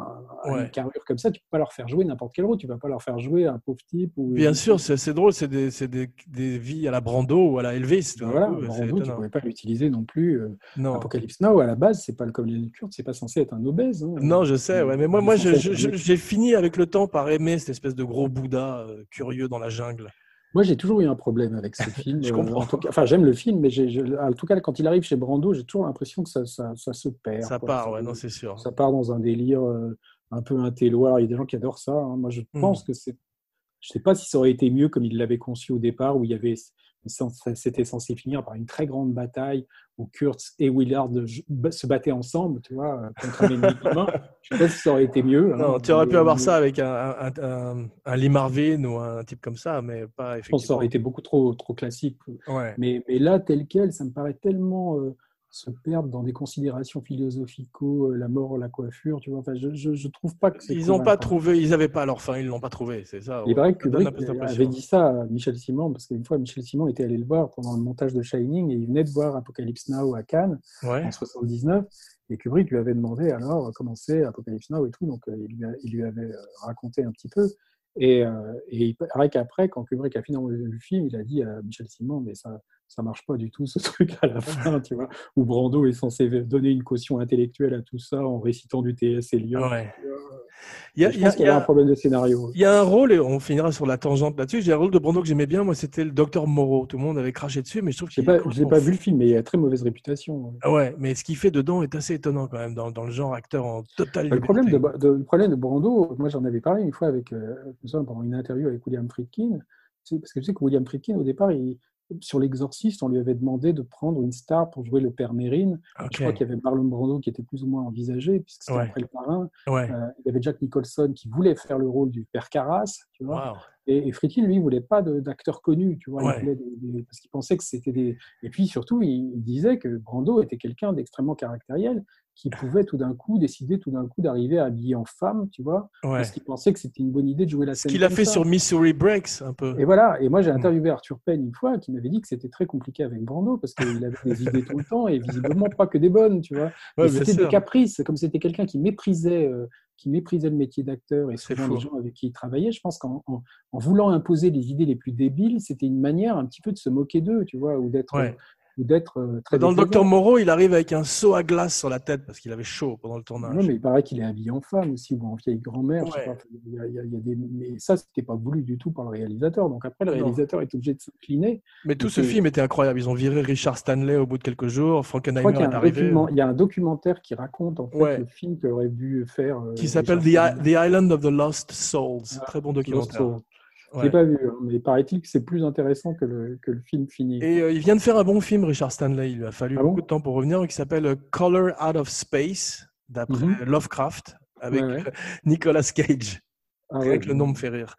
une carrure comme ça, tu peux pas leur faire jouer n'importe quel rôle. Tu vas pas leur faire jouer un pauvre type. Ou, Bien sûr, c'est drôle, c'est des, des, des vies à la Brando ou à la Elvis. Voilà, coup, Brando, tu pouvais pas l'utiliser non plus. euh, Non. Apocalypse Now, à la base, c'est pas le comme les Kurdes, c'est pas censé être un obèse. hein. Non, je sais, ouais. mais moi, moi j'ai fini avec le temps par aimer cette espèce de gros Bouddha euh, curieux dans la jungle. Moi, j'ai toujours eu un problème avec ce film. Je euh, comprends. en tout cas- enfin, j'aime le film, mais je- en tout cas, quand il arrive chez Brando, j'ai toujours l'impression que ça, ça, ça se perd. Ça quoi. part, ouais, non, c'est sûr. ça part dans un délire euh, un peu intelloir. Il y a des gens qui adorent ça. hein. Moi, je Hmm. pense que c'est. Je sais pas si ça aurait été mieux comme il l'avait conçu au départ, où il y avait. C'était censé finir par une très grande bataille où Kurtz et Willard se battaient ensemble, tu vois, euh, contre un ennemi commun. Je sais pas si ça aurait été mieux. hein. Non, tu aurais pu avoir ça avec un, un, un- un Lee Marvin ou un type comme ça, mais pas Je pense que ça effectivement. aurait été beaucoup trop, trop classique. Ouais. Mais, mais là, tel quel, ça me paraît tellement euh, se perdre dans des considérations philosophico, euh, la mort, la coiffure, tu vois. Enfin, je, je, je trouve pas que Ils n'ont pas trouve, ils n'avaient pas leur fin, ils l'ont pas trouvé, c'est ça. Il paraît que Ça donne un Kubrick avait dit ça à Michel Simon, parce qu'une fois, Michel Simon était allé le voir pendant le montage de Shining, et il venait de voir Apocalypse Now à Cannes Ouais. en 79, et Kubrick lui avait demandé alors comment c'est Apocalypse Now et tout, donc euh, il, lui a- il lui avait euh, raconté un petit peu. Et, euh, et il paraît qu'après, quand Kubrick a fini le film, il a dit à Michel Simon, mais ça ça marche pas du tout ce truc à la fin, tu vois, où Brando est censé donner une caution intellectuelle à tout ça en récitant du T.S. Eliot. Ouais. Il y a, Je pense qu'il y un problème de scénario. il y a un rôle, et on finira sur la tangente là-dessus. J'ai un rôle de Brando que j'aimais bien, moi, c'était le docteur Moreau. Tout le monde avait craché dessus, mais je trouve Je qu'il n'ai pas, j'ai vu le film, mais il a très mauvaise réputation. Ouais, mais ce qu'il fait dedans est assez étonnant quand même, dans, dans le genre acteur en totale Bah, Le problème de, liberté. de- le problème de Brando, moi j'en avais parlé une fois avec, euh, je souviens, pendant une interview avec William Friedkin, c'est parce que tu sais que William Friedkin, au départ, il- sur L'Exorciste, on lui avait demandé de prendre une star pour jouer le père Mérine. Je crois qu'il y avait Marlon Brando qui était plus ou moins envisagé, puisque c'était Ouais. après le parrain. Ouais. Euh, il y avait Jack Nicholson qui voulait faire le rôle du père Carras, tu vois. Et, et Friedkin, lui, il voulait pas tu vois, il voulait des- des- parce qu'il pensait que c'était des. Et puis surtout, il, il disait que Brando était quelqu'un d'extrêmement caractériel, qui pouvait tout d'un coup décider tout d'un coup d'arriver habillé en femme, tu vois, Ouais. parce qu'il pensait que c'était une bonne idée de jouer la Ce scène. qu'il a fait ça. sur Missouri Breaks, un peu. Et voilà. Et moi, j'ai Mm. interviewé Arthur Penn une fois, qui m'avait dit que c'était très compliqué avec Brando parce qu'il avait des idées tout le temps et visiblement pas que des bonnes, tu vois. Ouais, c'était des caprices, comme c'était quelqu'un qui méprisait, euh, qui méprisait le métier d'acteur et souvent les gens avec qui il travaillait. Je pense qu'en en, en voulant imposer les idées les plus débiles, c'était une manière un petit peu de se moquer d'eux, tu vois, ou d'être Ouais. Ou d'être euh, très Dans le docteur Moreau, il arrive avec un seau à glace sur la tête parce qu'il avait chaud pendant le tournage. Non, mais il paraît qu'il est habillé en femme aussi, ou en vieille grand-mère. Ouais. Il y a- il y des... Mais ça, c'était pas voulu du tout par le réalisateur. Donc après, le Non. réalisateur est obligé de s'incliner. Mais tout ce euh, film était incroyable. Ils ont viré Richard Stanley au bout de quelques jours. Frankenheimer est arrivé. document- il y a un documentaire qui raconte en fait, Ouais. le film qu'aurait dû faire. euh, Qui s'appelle The, I- Island of the Lost Souls. Ah, Très bon documentaire. Je Ouais. l'ai pas vu, hein, mais paraît-il que c'est plus intéressant que le, que le film fini. Et euh, il vient de faire un bon film, Richard Stanley. Il lui a fallu Ah bon beaucoup de temps pour revenir, qui s'appelle euh, Color Out of Space, d'après Mhm. Lovecraft, avec Ouais, ouais. euh, Nicolas Cage. Ah que le nom me fait rire.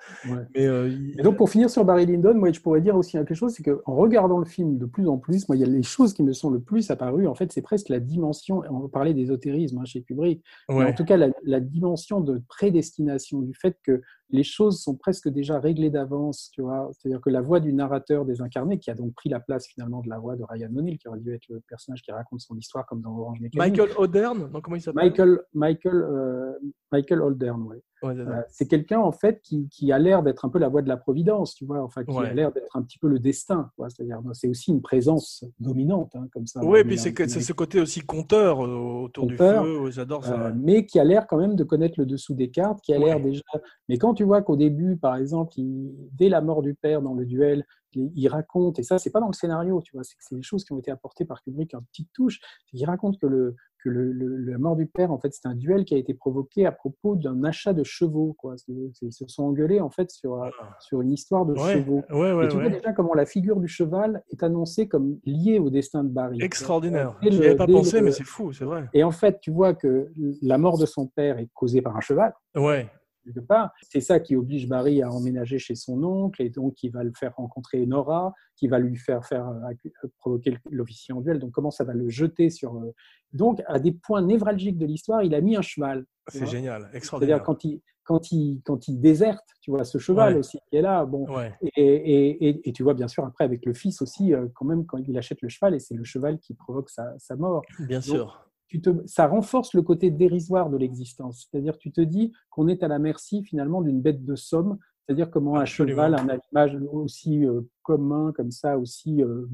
Mais euh, il- Et donc, pour finir sur Barry Lyndon, moi, je pourrais dire aussi quelque chose, c'est qu'en regardant le film de plus en plus, moi, il y a les choses qui me sont le plus apparues, en fait, c'est presque la dimension, on parlait d'ésotérisme hein, chez Kubrick, mais en tout cas, la, la dimension de prédestination, du fait que les choses sont presque déjà réglées d'avance, tu vois, c'est-à-dire que la voix du narrateur désincarné, qui a donc pris la place finalement de la voix de Ryan O'Neill, qui aurait dû être le personnage qui raconte son histoire comme dans Orange Mécanique. Michael O'Dern, non, comment il s'appelle? Michael, Michael, euh, Michael Holdern, ouais. Ouais, c'est ça. Euh, c'est quelqu'un en fait qui, qui a l'air d'être un peu la voix de la providence, tu vois, enfin qui Ouais. a l'air d'être un petit peu le destin. C'est-à-dire, c'est aussi une présence dominante, hein, comme ça. Oui, puis c'est ce côté aussi conteur euh, autour Conteur, du feu. J'adore ça. euh, mais qui a l'air quand même de connaître le dessous des cartes, qui a l'air déjà. Mais quand tu vois qu'au début, par exemple, il- dès la mort du père dans le duel, il, il raconte, et ça, c'est pas dans le scénario, tu vois, c'est que c'est des choses qui ont été apportées par Kubrick en petite touche. qu'il raconte que le que le, le- la mort du père, en fait, c'est un duel qui a été provoqué à propos d'un achat de chevaux, quoi. Ils se sont engueulés en fait sur euh, sur une histoire de Ah. Ouais, chevaux. ouais, ouais, et tu vois déjà comment la figure du cheval est annoncée comme liée au destin de Barry. Extraordinaire. Je n'y avais pas pensé, mais c'est fou, c'est vrai. Et en fait, tu vois que la mort de son père est causée par un cheval, Ouais. Quelque part. C'est ça qui oblige Barry à emménager chez son oncle, et donc qui va le faire rencontrer Nora, qui va lui faire, faire euh, euh, provoquer l'officier en duel. Donc comment ça va le jeter sur... euh, Donc à des points névralgiques de l'histoire, il a mis un cheval. C'est génial, C'est-à-dire extraordinaire. quand il, quand, il, quand il déserte, tu vois, ce cheval Ouais. aussi qui est là, bon, Ouais. et, et, et, et tu vois bien sûr après avec le fils aussi, quand même, quand il achète le cheval, et c'est le cheval qui provoque sa, sa mort. Bien sûr. Tu te, ça renforce le côté dérisoire de l'existence. C'est-à-dire tu te dis qu'on est à la merci finalement d'une bête de somme, c'est-à-dire comment un cheval, un animal aussi euh, commun comme ça, aussi euh,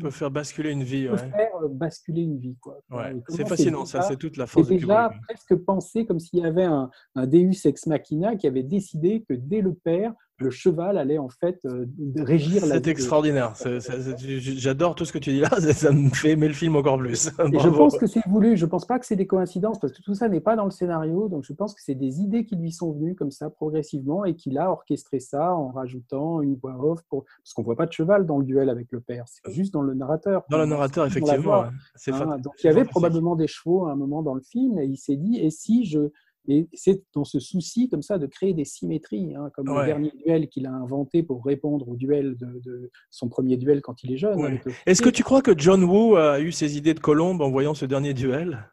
peut faire basculer une vie. peut Ouais. faire euh, basculer une vie. Quoi. Ouais. C'est fascinant, ça, c'est toute la c'est force de déjà presque pensé comme s'il y avait un, un Deus ex machina qui avait décidé que dès le père, le cheval allait en fait euh, régir la C'est extraordinaire. J'adore tout ce que tu dis là. Ça- Ça me fait aimer le film encore plus. Et je pense que c'est voulu, je pense pas que c'est des coïncidences, parce que tout ça n'est pas dans le scénario, donc je pense que c'est des idées qui lui sont venues comme ça progressivement et qu'il a orchestré ça en rajoutant une voix off, pour... parce qu'on voit pas de cheval dans le duel avec le père, c'est juste dans le narrateur. Dans le narrateur, effectivement. Hein, donc il y avait probablement des chevaux à un moment dans le film et il s'est dit et si je et c'est dans ce souci comme ça de créer des symétries hein, comme Ouais. le dernier duel qu'il a inventé pour répondre au duel de, de son premier duel quand il est jeune. Ouais. avec le Est-ce que tu crois que John Woo a eu ses idées de colombe en voyant ce dernier duel?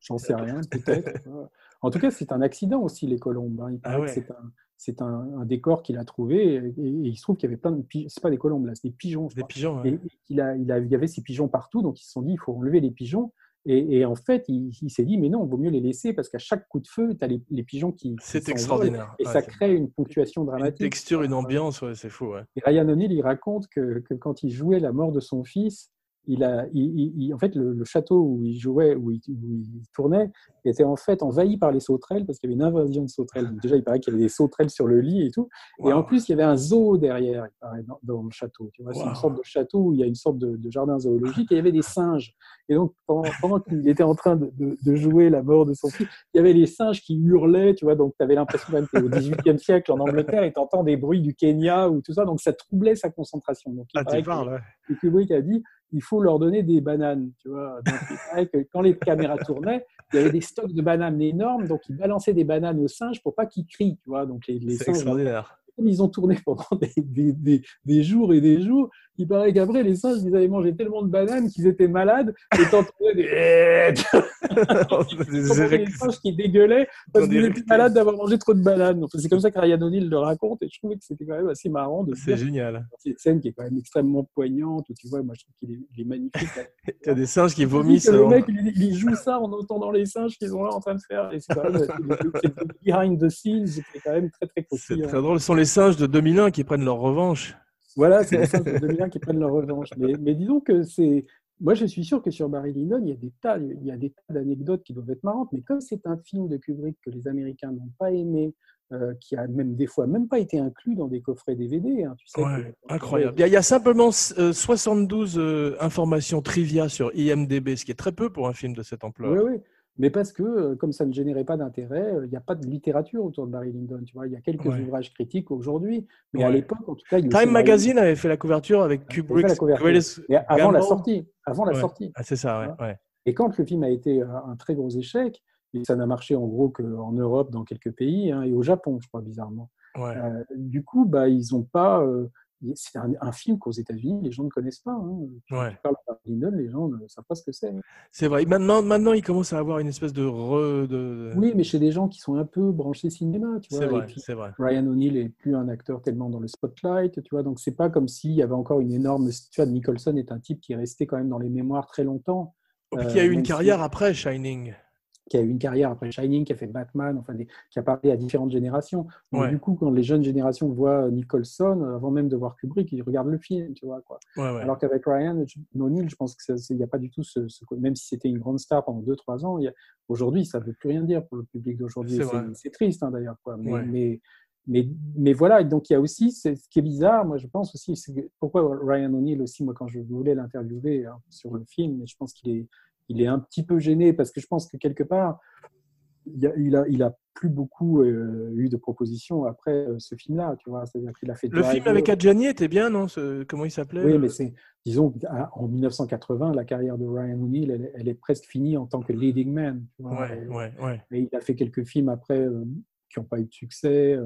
J'en sais rien, peut-être. en tout cas, c'est un accident aussi, les colombes. hein. Ah ouais. c'est un, c'est un, un décor qu'il a trouvé et, et il se trouve qu'il y avait plein de pigeons. C'est pas des colombes, là, c'est des pigeons. je Des crois. pigeons. Et, ouais. et qu'il a, il, a, il y avait ces pigeons partout, donc ils se sont dit il faut enlever les pigeons. Et, et en fait, il, il s'est dit mais non, il vaut mieux les laisser parce qu'à chaque coup de feu, tu as les, les pigeons qui. C'est extraordinaire. Et Ouais, ça crée une ponctuation Une dramatique. texture, une ambiance, ouais, c'est fou. ouais. Et Ryan O'Neill, il raconte que, que quand il jouait la mort de son fils, il a, il, il- il- en fait, le, le château où il jouait, où il, où il tournait, était en fait envahi par les sauterelles parce qu'il y avait une invasion de sauterelles. Donc déjà, il paraît qu'il y avait des sauterelles sur le lit et tout. Et en plus, il y avait un zoo derrière, il paraît, dans, dans le château. Tu vois, c'est une sorte de château où il y a une sorte de, de jardin zoologique et il y avait des singes. Et donc, pendant, pendant qu'il était en train de, de- de jouer la mort de son fils, il y avait les singes qui hurlaient, tu vois. Donc, tu avais l'impression même que au XVIIIe siècle en Angleterre et tu entends des bruits du Kenya ou tout ça. Donc, ça troublait sa concentration. Donc, il Ah, paraît tu que- parles, ouais. que Kubrick a dit il faut leur donner des bananes. Tu vois donc, que quand les caméras tournaient, il y avait des stocks de bananes énormes, donc ils balançaient des bananes aux singes pour pas qu'ils crient. Tu vois donc les, singes, extraordinaire. ils ont tourné pendant des, des- des- des jours et des jours, il paraît qu'après les singes ils avaient mangé tellement de bananes qu'ils étaient malades et t'entendais des t'entendais les singes qui dégueulaient parce qu'ils des étaient malades d'avoir mangé trop de bananes. Enfin, c'est comme ça que Ryan O'Neill le raconte et je trouvais que c'était quand même assez marrant de C'est génial. cette scène qui est quand même extrêmement poignante, où tu vois, moi je trouve qu'il est, il est magnifique. Il y a des singes qui vomissent. le en- mec, il, il joue ça en entendant les singes qu'ils sont là en train de faire. Et c'est quand même c'est c'est behind the scenes, c'est quand même très très C'est croustillant. très drôle. Ce sont les singes de 2001 qui prennent leur revanche. Voilà, c'est les singes de 2001 qui prennent leur revanche. Mais, mais disons que c'est. Moi, je suis sûr que sur Barry Lyndon, il y a des tas, il y a des tas d'anecdotes qui doivent être marrantes. Mais comme c'est un film de Kubrick que les Américains n'ont pas aimé, euh, qui a même des fois même pas été inclus dans des coffrets DVD. Hein, tu sais Ouais, que- incroyable. Il y, a, il y a simplement euh, 72 euh, informations trivia sur IMDB, ce qui est très peu pour un film de cette ampleur. Oui, oui. Mais parce que, euh, comme ça ne générait pas d'intérêt, euh, il n'y a pas de littérature autour de Barry Lyndon. Tu vois, il y a quelques Ouais. ouvrages critiques aujourd'hui, mais à l'époque, en tout cas, il Time Magazine avait fait la couverture avec Mais avant la sortie. Avant la Ouais. sortie. Ah, c'est ça, ouais. Et quand le film a été un un très gros échec, et ça n'a marché en gros qu'en Europe, dans quelques pays, hein, et au Japon, je crois, bizarrement. Euh, du coup, bah, ils n'ont pas. euh, c'est un, un film qu'aux États-Unis, les gens ne connaissent pas. hein. Ouais. Lyndon, les gens ne savent pas ce que c'est. C'est vrai. Maintenant, maintenant, il commence à avoir une espèce de re. De... Oui, mais chez des gens qui sont un peu branchés cinéma, tu vois. c'est vrai, c'est vrai. Ryan O'Neill est plus un acteur tellement dans le spotlight, tu vois. Donc c'est pas comme s'il y avait encore une énorme. Tu vois, Nicholson est un type qui est resté quand même dans les mémoires très longtemps, Puis Euh, qui a eu une même si- carrière après Shining. Qui a eu une carrière après Shining, qui a fait Batman, enfin des- qui a parlé à différentes générations. Donc, Ouais. du coup, quand les jeunes générations voient Nicholson, euh, avant même de voir Kubrick, ils regardent le film, tu vois quoi. Ouais, ouais. Alors qu'avec Ryan O'Neill, je pense qu'il n'y a pas du tout ce, ce- même si c'était une grande star pendant 2-3 ans, aujourd'hui, ça ne veut plus rien dire pour le public d'aujourd'hui. C'est triste hein, d'ailleurs. Mais, mais, mais, mais voilà, et donc il y a aussi, ce qui est bizarre, moi je pense aussi, pourquoi Ryan O'Neill aussi, moi quand je voulais l'interviewer hein, sur le film, je pense qu'il est, il est un petit peu gêné parce que je pense que quelque part, il a- il a, il a plus beaucoup euh, eu de propositions après euh, ce film-là, tu vois. C'est-à-dire qu'il a fait Le film avec Adjani était bien, non Ce- Comment il s'appelait Oui, le- mais c'est, disons, à- en 1980, la carrière de Ryan O'Neill, elle, est- elle est presque finie en tant que leading man. tu vois. Ouais, Et- ouais, ouais. Et il a fait quelques films après euh, qui n'ont pas eu de succès.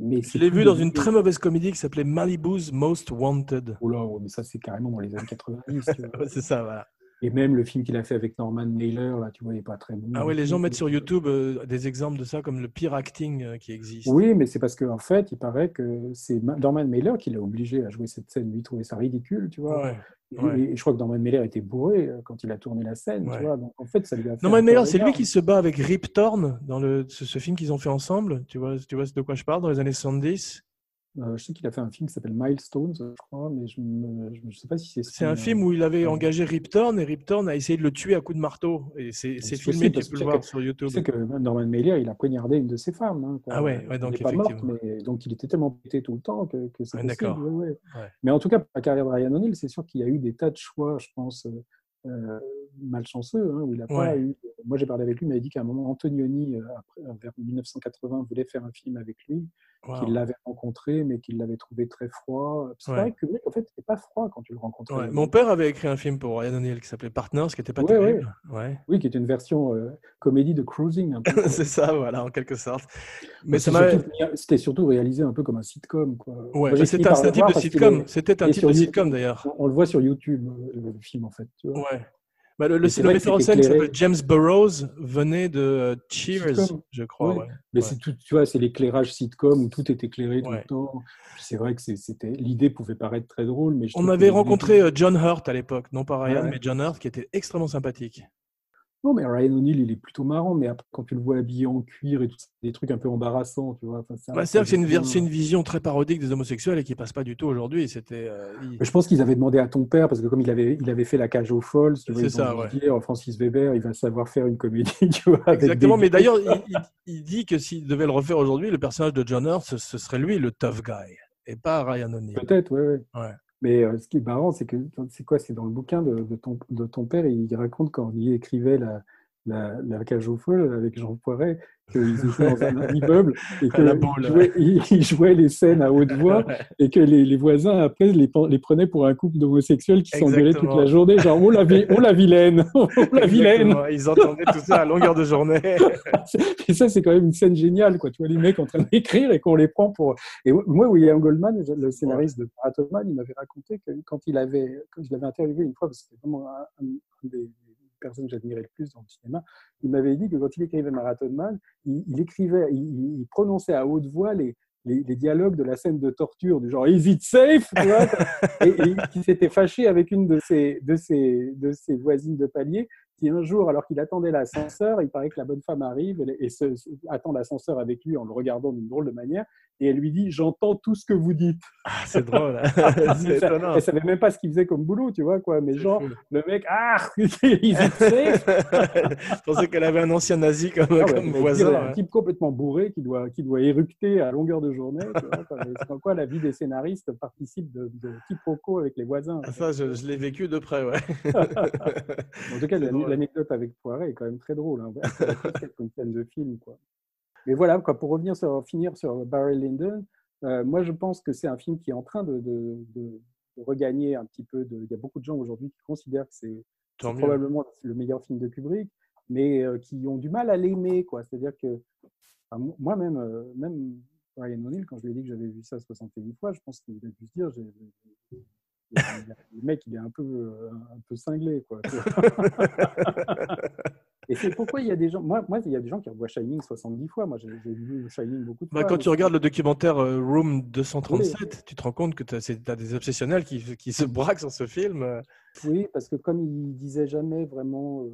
mais Je l'ai vu dans une très mauvaise comédie qui s'appelait Malibu's Most Wanted. Oh là, mais ça, c'est carrément dans les années 90. tu vois. Ouais, c'est ça, voilà. Et même le film qu'il a fait avec Norman Mailer, là, tu vois, il n'est pas très bon. Ah ouais, les gens mettent sur YouTube euh, des exemples de ça comme le pire acting euh, qui existe. Oui, mais c'est parce qu'en fait, il paraît que c'est Ma- Norman Mailer qui l'a obligé à jouer cette scène. Lui, il trouvait ça ridicule, tu vois. Ouais. Et- ouais. Et, je crois que Norman Mailer était bourré euh, quand il a tourné la scène, Ouais. tu vois. Donc en fait, ça lui a fait. Norman Mailer, c'est lui qui se bat avec Rip Torn dans le, ce, ce film qu'ils ont fait ensemble. Tu vois, tu vois de quoi je parle dans les années 70 Euh, je sais qu'il a fait un film qui s'appelle Milestones, je crois, mais je ne sais pas si c'est. ce C'est un film, film euh, où il avait engagé Rip Torn et Rip Torn a essayé de le tuer à coups de marteau. Et c'est filmé, tu peux le voir que- sur YouTube. sais que Norman Mailer, il a poignardé une de ses femmes. hein. Ah ouais, donc pas morte, mais donc il était tellement pété tout le temps que, que c'est Ouais, d'accord. ouais. Mais en tout cas, pour la carrière de Ryan O'Neill, c'est sûr qu'il y a eu des tas de choix, je pense, euh, euh, malchanceux, hein, où il a pas eu. Moi, j'ai parlé avec lui, il m'avait dit qu'à un moment, Antonioni, euh, après, vers 1980, voulait faire un film avec lui, Wow. qu'il l'avait rencontré, mais qu'il l'avait trouvé très froid. C'est Ouais. vrai que Kubrick, en fait, n'était pas froid quand tu le rencontrais. Ouais, Mon père avait écrit un film pour Ryan O'Neill qui s'appelait Partners, qui n'était pas Ouais, terrible. Oui, qui est une version euh, comédie de cruising. c'est ça, voilà, en quelque sorte. Mais C'était surtout réalisé un peu comme un sitcom. Quoi. Fini un, type de sitcom. C'était un type de sitcom d'ailleurs. On, on le voit sur YouTube, euh, le film, en fait. tu vois. Ouais. Bah, le metteur en scène qui était s'appelle James Burroughs venait de Cheers, Sitcom. je crois. Ouais. Mais Ouais. c'est tout, tu vois, c'est l'éclairage sitcom où tout est éclairé tout Ouais. le temps. Puis C'est vrai que c'était l'idée pouvait paraître très drôle, mais je On avait rencontré euh, John Hurt à l'époque, non pas Ryan, mais John Hurt qui était extrêmement sympathique. Non, mais Ryan O'Neill, il est plutôt marrant, mais après, quand tu le vois habillé en cuir et tout, c'est des trucs un peu embarrassants, tu vois. Enfin, Bah, c'est une, une vision très parodique des homosexuels et qui passe pas du tout aujourd'hui. C'était. euh, il- Je pense qu'ils avaient demandé à ton père, parce que comme il avait, il avait fait la cage aux folles, tu vois, ça, ouais. dire, Francis Weber, il va savoir faire une comédie, tu vois. avec Exactement, des- mais d'ailleurs, il, dit que s'il devait le refaire aujourd'hui, le personnage de John Hurt, ce, ce serait lui le tough guy et pas Ryan O'Neill. Peut-être, ouais, ouais. Ouais. Mais euh, ce qui est marrant, c'est que c'est quoi? C'est dans le bouquin ton, de ton père, il raconte quand il écrivait la, la, la cage aux folles avec Jean Poiret, qu'ils étaient dans un immeuble et À la qu'il boule, jouait, il, il jouait les scènes à haute voix et que les, les voisins après les, prenaient pour un couple d'homosexuels qui s'engueulaient toute la journée, genre oh la, vi- oh, la vilaine, oh la vilaine. Ils entendaient tout ça à longueur de journée. Et ça, c'est quand même une scène géniale, quoi. Tu vois les mecs en train d'écrire et qu'on les prend pour. Et moi, William Goldman, le scénariste de Marathon Man, il m'avait raconté que quand il avait, quand je l'avais interviewé une fois, parce que c'était vraiment un des personnes que j'admirais le plus dans le cinéma, il m'avait dit que quand il écrivait Marathon Man, il, il écrivait, il, il prononçait à haute voix les, les, les dialogues de la scène de torture, du genre Is it safe? Tu vois, et, et qui s'était fâché avec une de ses, de, ses, de ses voisines de palier qui un jour, alors qu'il attendait l'ascenseur, il paraît que la bonne femme arrive et, et se, se- attend l'ascenseur avec lui en le regardant d'une drôle de manière. Et elle lui dit J'entends tout ce que vous dites. Ah, c'est drôle. c'est étonnant. Elle savait même pas ce qu'il faisait comme boulot, tu vois, quoi. Mais genre, le mec, ah, il Je pensais qu'elle avait un ancien nazi comme, ah comme voisin. Un type complètement bourré qui doit, qui doit éructer à longueur de journée. C'est quoi la vie des scénaristes participe de, de quiproquos avec les voisins. Ah, ça, je, l'ai vécu de près, ouais. en tout cas, l'anecdote avec Poiret est quand même très drôle. Hein. C'est une scène de film, quoi. Mais voilà, quoi, pour revenir sur, finir sur Barry Lyndon, euh, moi je pense que c'est un film qui est en train de, de, regagner un petit peu. De, il y a beaucoup de gens aujourd'hui qui considèrent que c'est probablement le meilleur film de Kubrick, mais euh, qui ont du mal à l'aimer. C'est-à-dire que moi-même, euh, même Ryan O'Neill, quand je lui ai dit que j'avais vu ça 71 fois, je pense qu'il a dû se dire le mec, il est un peu, un peu cinglé. Quoi. Et c'est pourquoi il y a des gens. Moi, moi, il y a des gens qui revoient Shining 70 fois. Moi, j'ai vu Shining beaucoup de bah, fois. Quand tu regardes le documentaire euh, Room 237, tu te rends compte que tu as, des obsessionnels qui, qui, se braquent sur ce film. Oui, parce que comme il disait jamais vraiment euh,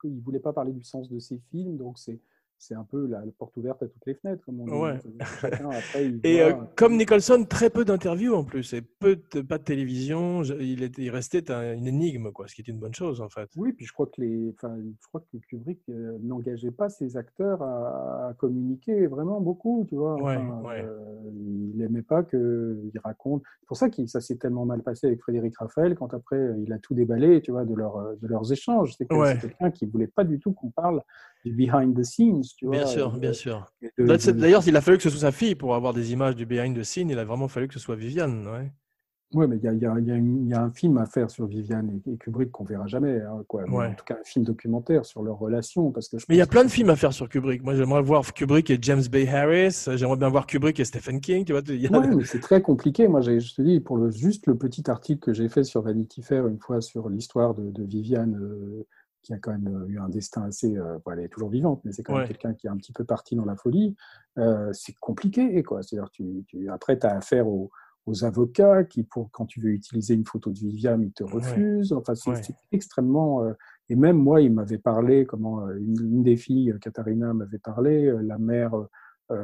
qu'il ne voulait pas parler du sens de ses films, donc c'est c'est un peu la, porte ouverte à toutes les fenêtres. Comme on ouais. et euh, comme Nicholson, très peu d'interviews en plus, et peu de, pas de télévision. Il, était, il restait une énigme, quoi, ce qui est une bonne chose en fait. Oui, puis je crois que, les, enfin, je crois que Kubrick euh, n'engageait pas ses acteurs à, communiquer vraiment beaucoup, tu vois. Euh, il n'aimait pas qu'ils racontent. C'est pour ça que ça s'est tellement mal passé avec Frédéric Raphaël quand après il a tout déballé, tu vois, de, leur, de leurs échanges. C'est quelqu'un qui voulait pas du tout qu'on parle du behind the scenes bien sûr, bien sûr. D'ailleurs, il a fallu que ce soit sa fille pour avoir des images du behind the scene. Il a vraiment fallu que ce soit Viviane. Ouais. Oui, mais il y, y, y a, un film à faire sur Viviane et, Kubrick qu'on verra jamais. Hein, quoi. En tout cas, un film documentaire sur leur relation. Parce que mais il y a plein de films à faire sur Kubrick. Moi, j'aimerais voir Kubrick et James Bay Harris. J'aimerais bien voir Kubrick et Stephen King. Tu vois, mais c'est très compliqué. Moi, je te dis, pour le, juste le petit article que j'ai fait sur Vanity Fair une fois sur l'histoire de, de, Viviane. Euh, qui a quand même euh, eu un destin assez. Euh, elle est toujours vivante, mais c'est quand même quelqu'un qui est un petit peu parti dans la folie. Euh, c'est compliqué, quoi. C'est-à-dire, tu, tu, après, tu as affaire aux, avocats qui, pour, quand tu veux utiliser une photo de Viviane, ils te refusent. Enfin, c'est extrêmement. et même moi, il m'avait parlé, comment une, des filles, Katharina, m'avait parlé, la mère.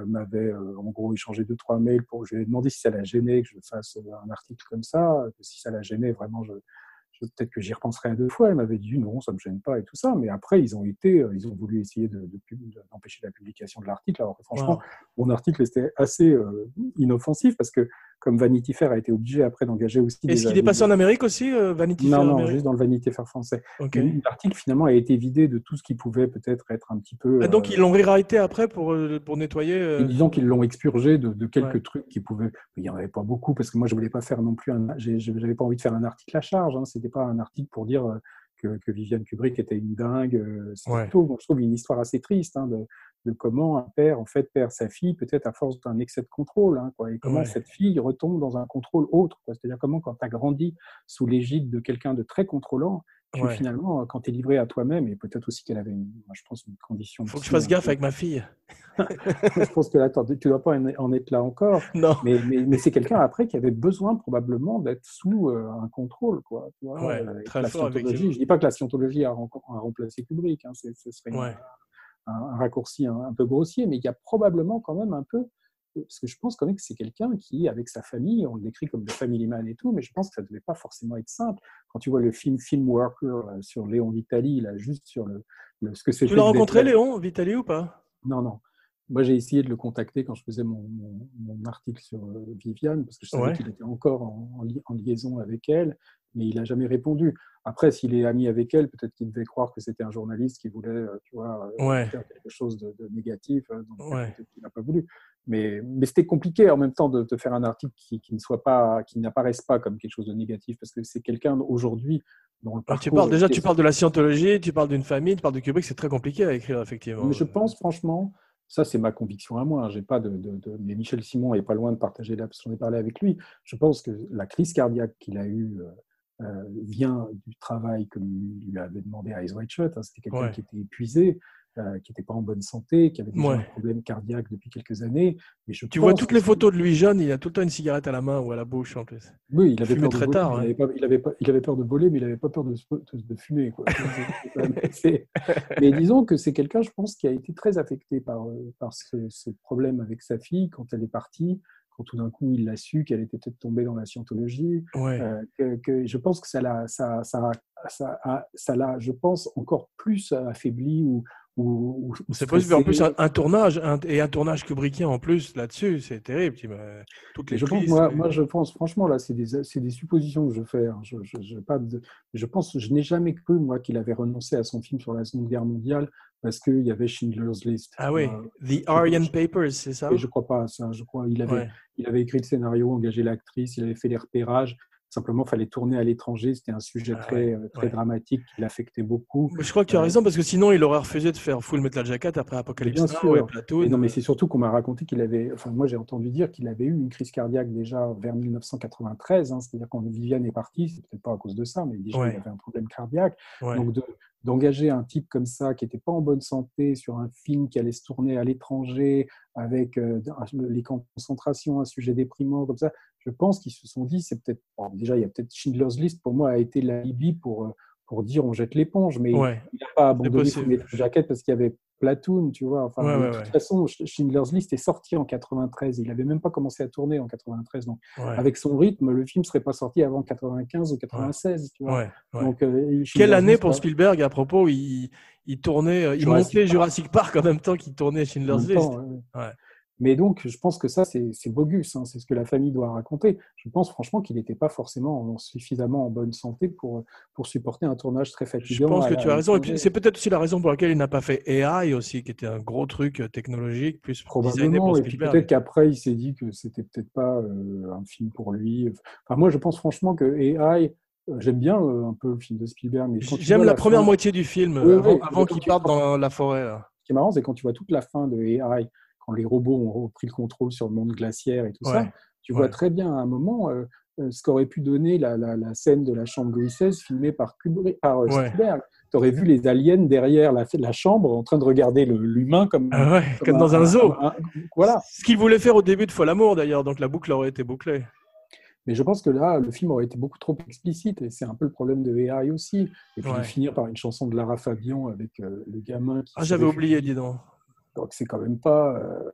m'avait en gros échangé deux trois mails pour je lui ai demandé si ça la gênait que je fasse un article comme ça si ça la gênait vraiment je, peut-être que j'y repenserai à deux fois. Elle m'avait dit non, ça ne me gêne pas et tout ça. Mais après, ils ont été, euh, ils ont voulu essayer d'empêcher de, la publication de l'article. Alors franchement, mon article était assez euh, inoffensif parce que comme Vanity Fair a été obligé après d'engager aussi. Est-ce qu'il est passé en Amérique aussi, euh, Vanity Fair Non, non, juste dans le Vanity Fair français. L'article finalement a été vidé de tout ce qui pouvait peut-être être un petit peu. Ah, donc ils l'ont rewrité après pour, pour nettoyer. disons qu'ils l'ont expurgé de, quelques trucs qui pouvaient. Il n'y en avait pas beaucoup parce que moi je voulais pas faire non plus un. J'avais pas envie de faire un article à charge. Hein. C'était pas un article pour dire euh, que, que, Viviane Kubrick était une dingue. Euh, plutôt, je trouve, une histoire assez triste hein, de, de, comment un père en fait perd sa fille peut-être à force d'un excès de contrôle. Hein, quoi, et comment cette fille retombe dans un contrôle autre. C'est-à-dire comment quand tu as grandi sous l'égide de quelqu'un de très contrôlant, finalement, quand tu es livré à toi-même, et peut-être aussi qu'elle avait, une, je pense, une condition. Il faut que je fasse gaffe avec ma fille. je pense que là, tu ne dois pas en être là encore. Non. Mais, mais, mais c'est quelqu'un après qui avait besoin probablement d'être sous euh, un contrôle. Quoi, tu vois, euh, très fort, Je ne dis pas que la scientologie a, a remplacé Kubrick, hein, ce serait un, raccourci un, un, peu grossier, mais il y a probablement quand même un peu parce que je pense quand même que c'est quelqu'un qui, avec sa famille, on le décrit comme le family man et tout, mais je pense que ça ne devait pas forcément être simple. Quand tu vois le film Film Worker sur Léon Vitali, là, juste sur le, ce que c'est. Tu l'as rencontré, Léon Vitali, ou pas? Non, non. Moi, j'ai essayé de le contacter quand je faisais mon, mon, article sur euh, Viviane, parce que je savais qu'il était encore en, en, liaison avec elle, mais il n'a jamais répondu. Après, s'il est ami avec elle, peut-être qu'il devait croire que c'était un journaliste qui voulait, euh, tu vois, faire quelque chose de, négatif, donc il n'a pas voulu. Mais, mais c'était compliqué en même temps de, de faire un article qui, qui ne soit pas, qui n'apparaisse pas comme quelque chose de négatif, parce que c'est quelqu'un aujourd'hui dont le parcours. tu parles déjà, tu parles de la scientologie, tu parles d'une famille, tu parles de Kubrick, c'est très compliqué à écrire effectivement. Mais je pense franchement, ça c'est ma conviction à moi. Hein, j'ai pas de, de, mais Michel Simon est pas loin de partager là, parce qu'on ai parlé avec lui. Je pense que la crise cardiaque qu'il a eue. Euh, vient du travail que lui avait demandé Eyes White Shut. Hein. C'était quelqu'un qui était épuisé, euh, qui n'était pas en bonne santé, qui avait déjà un problème cardiaque depuis quelques années. Mais je tu vois toutes les photos de lui jeune, il a tout le temps une cigarette à la main ou à la bouche en plus. Oui, il avait peur très de tard. Hein. Il, avait il, avait peur de voler, mais il n'avait pas peur de, de, fumer. Quoi. mais disons que c'est quelqu'un, je pense, qui a été très affecté par, euh, par ce, ce, problème avec sa fille quand elle est partie quand tout d'un coup il l'a su qu'elle était peut-être tombée dans la scientologie. Euh, que, je pense que ça l'a, ça, ça, ça, ça, l'a, je pense, encore plus affaibli ou, c'est possible. En plus, un, tournage et un tournage Kubrickien en plus là-dessus, c'est terrible. Toutes les je pense, moi, moi, je pense, franchement, là, c'est des, des, suppositions que je fais. Hein. Je, je, pas je pense, je n'ai jamais cru, moi, qu'il avait renoncé à son film sur la Seconde Guerre mondiale parce qu'il y avait Schindler's List. Ah oui, The Aryan Papers, c'est ça? Et Je crois pas ça. Je crois il avait, il avait écrit le scénario, engagé l'actrice, il avait fait les repérages. Simplement, il fallait tourner à l'étranger. C'était un sujet ah très, euh, très dramatique qui l'affectait beaucoup. je crois que tu as euh, raison, parce que sinon, il aurait refusé de faire Full Metal Jacket après Apocalypse Bien sûr. non, mais c'est surtout qu'on m'a raconté qu'il avait. Enfin, moi, j'ai entendu dire qu'il avait eu une crise cardiaque déjà vers 1993. Hein, C'est-à-dire quand Viviane est partie, c'est peut-être pas à cause de ça, mais déjà, il avait un problème cardiaque. Donc, de, d'engager un type comme ça qui n'était pas en bonne santé sur un film qui allait se tourner à l'étranger avec euh, les camps de concentration, un sujet déprimant comme ça, je pense qu'ils se sont dit, c'est peut-être déjà il y a peut-être Schindler's List pour moi a été l'alibi pour euh, pour dire on jette l'éponge, mais il n'a pas abandonné son jacket parce qu'il y avait Platoon, tu vois. Enfin, de toute façon, Schindler's List est sorti en 93. Il n'avait même pas commencé à tourner en 93. Donc, avec son rythme, le film ne serait pas sorti avant 95 ou 96. Tu vois. Donc, euh, Quelle année pour Spielberg à propos il, il tournait, euh, il montait Jurassic Park en même temps qu'il tournait Schindler's List. Mais donc, je pense que ça, c'est bogus. Hein, c'est ce que la famille doit raconter. Je pense franchement qu'il n'était pas forcément suffisamment en bonne santé pour, pour supporter un tournage très fatigant. Je pense que tu as raison. Et puis, c'est peut-être aussi la raison pour laquelle il n'a pas fait AI aussi, qui était un gros truc euh, technologique, plus probablement. Et puis peut-être qu'après, il s'est dit que c'était peut-être pas euh, un film pour lui. Enfin, moi, je pense franchement que AI. Euh, j'aime bien un peu le film de Spielberg, mais j'aime la, première moitié du film avant, qu'il parte dans la forêt. Ce qui est marrant, c'est quand tu vois toute la fin de AI, quand les robots ont repris le contrôle sur le monde glaciaire et tout ça, tu vois très bien à un moment euh, euh, ce qu'aurait pu donner la, la, scène de la chambre Louis XVI filmée par, Kubrick, par euh, Spielberg. Tu aurais vu les aliens derrière la, la chambre en train de regarder l'humain comme, ah comme, dans un, zoo. voilà. Ce qu'il voulait faire au début de Folamour d'ailleurs, donc la boucle aurait été bouclée. Mais je pense que là, le film aurait été beaucoup trop explicite, et c'est un peu le problème de AI aussi. Et puis de finir par une chanson de Lara Fabian avec le gamin qui. Ah, j'avais oublié, dis donc. Donc c'est quand même pas. Euh,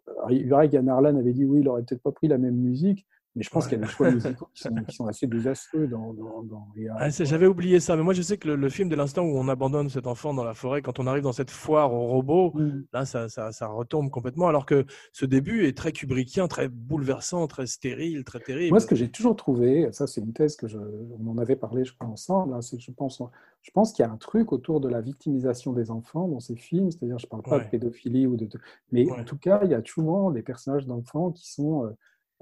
Reagan Arlan avait dit oui, il aurait peut-être pas pris la même musique, mais je pense qu'il y a des choix musicaux qui sont, assez désastreux dans, dans, ah, J'avais oublié ça, mais moi je sais que le, film, de l'instant où on abandonne cet enfant dans la forêt, quand on arrive dans cette foire aux robots, mm. là ça, ça, ça, retombe complètement, alors que ce début est très kubrickien, très bouleversant, très stérile, très terrible. Moi ce que j'ai toujours trouvé, ça c'est une thèse que je, on en avait parlé je crois ensemble, hein, c'est que je pense, je pense qu'il y a un truc autour de la victimisation des enfants dans ces films, c'est-à-dire je parle pas de pédophilie ou de, mais en tout cas il y a souvent des personnages d'enfants qui sont euh,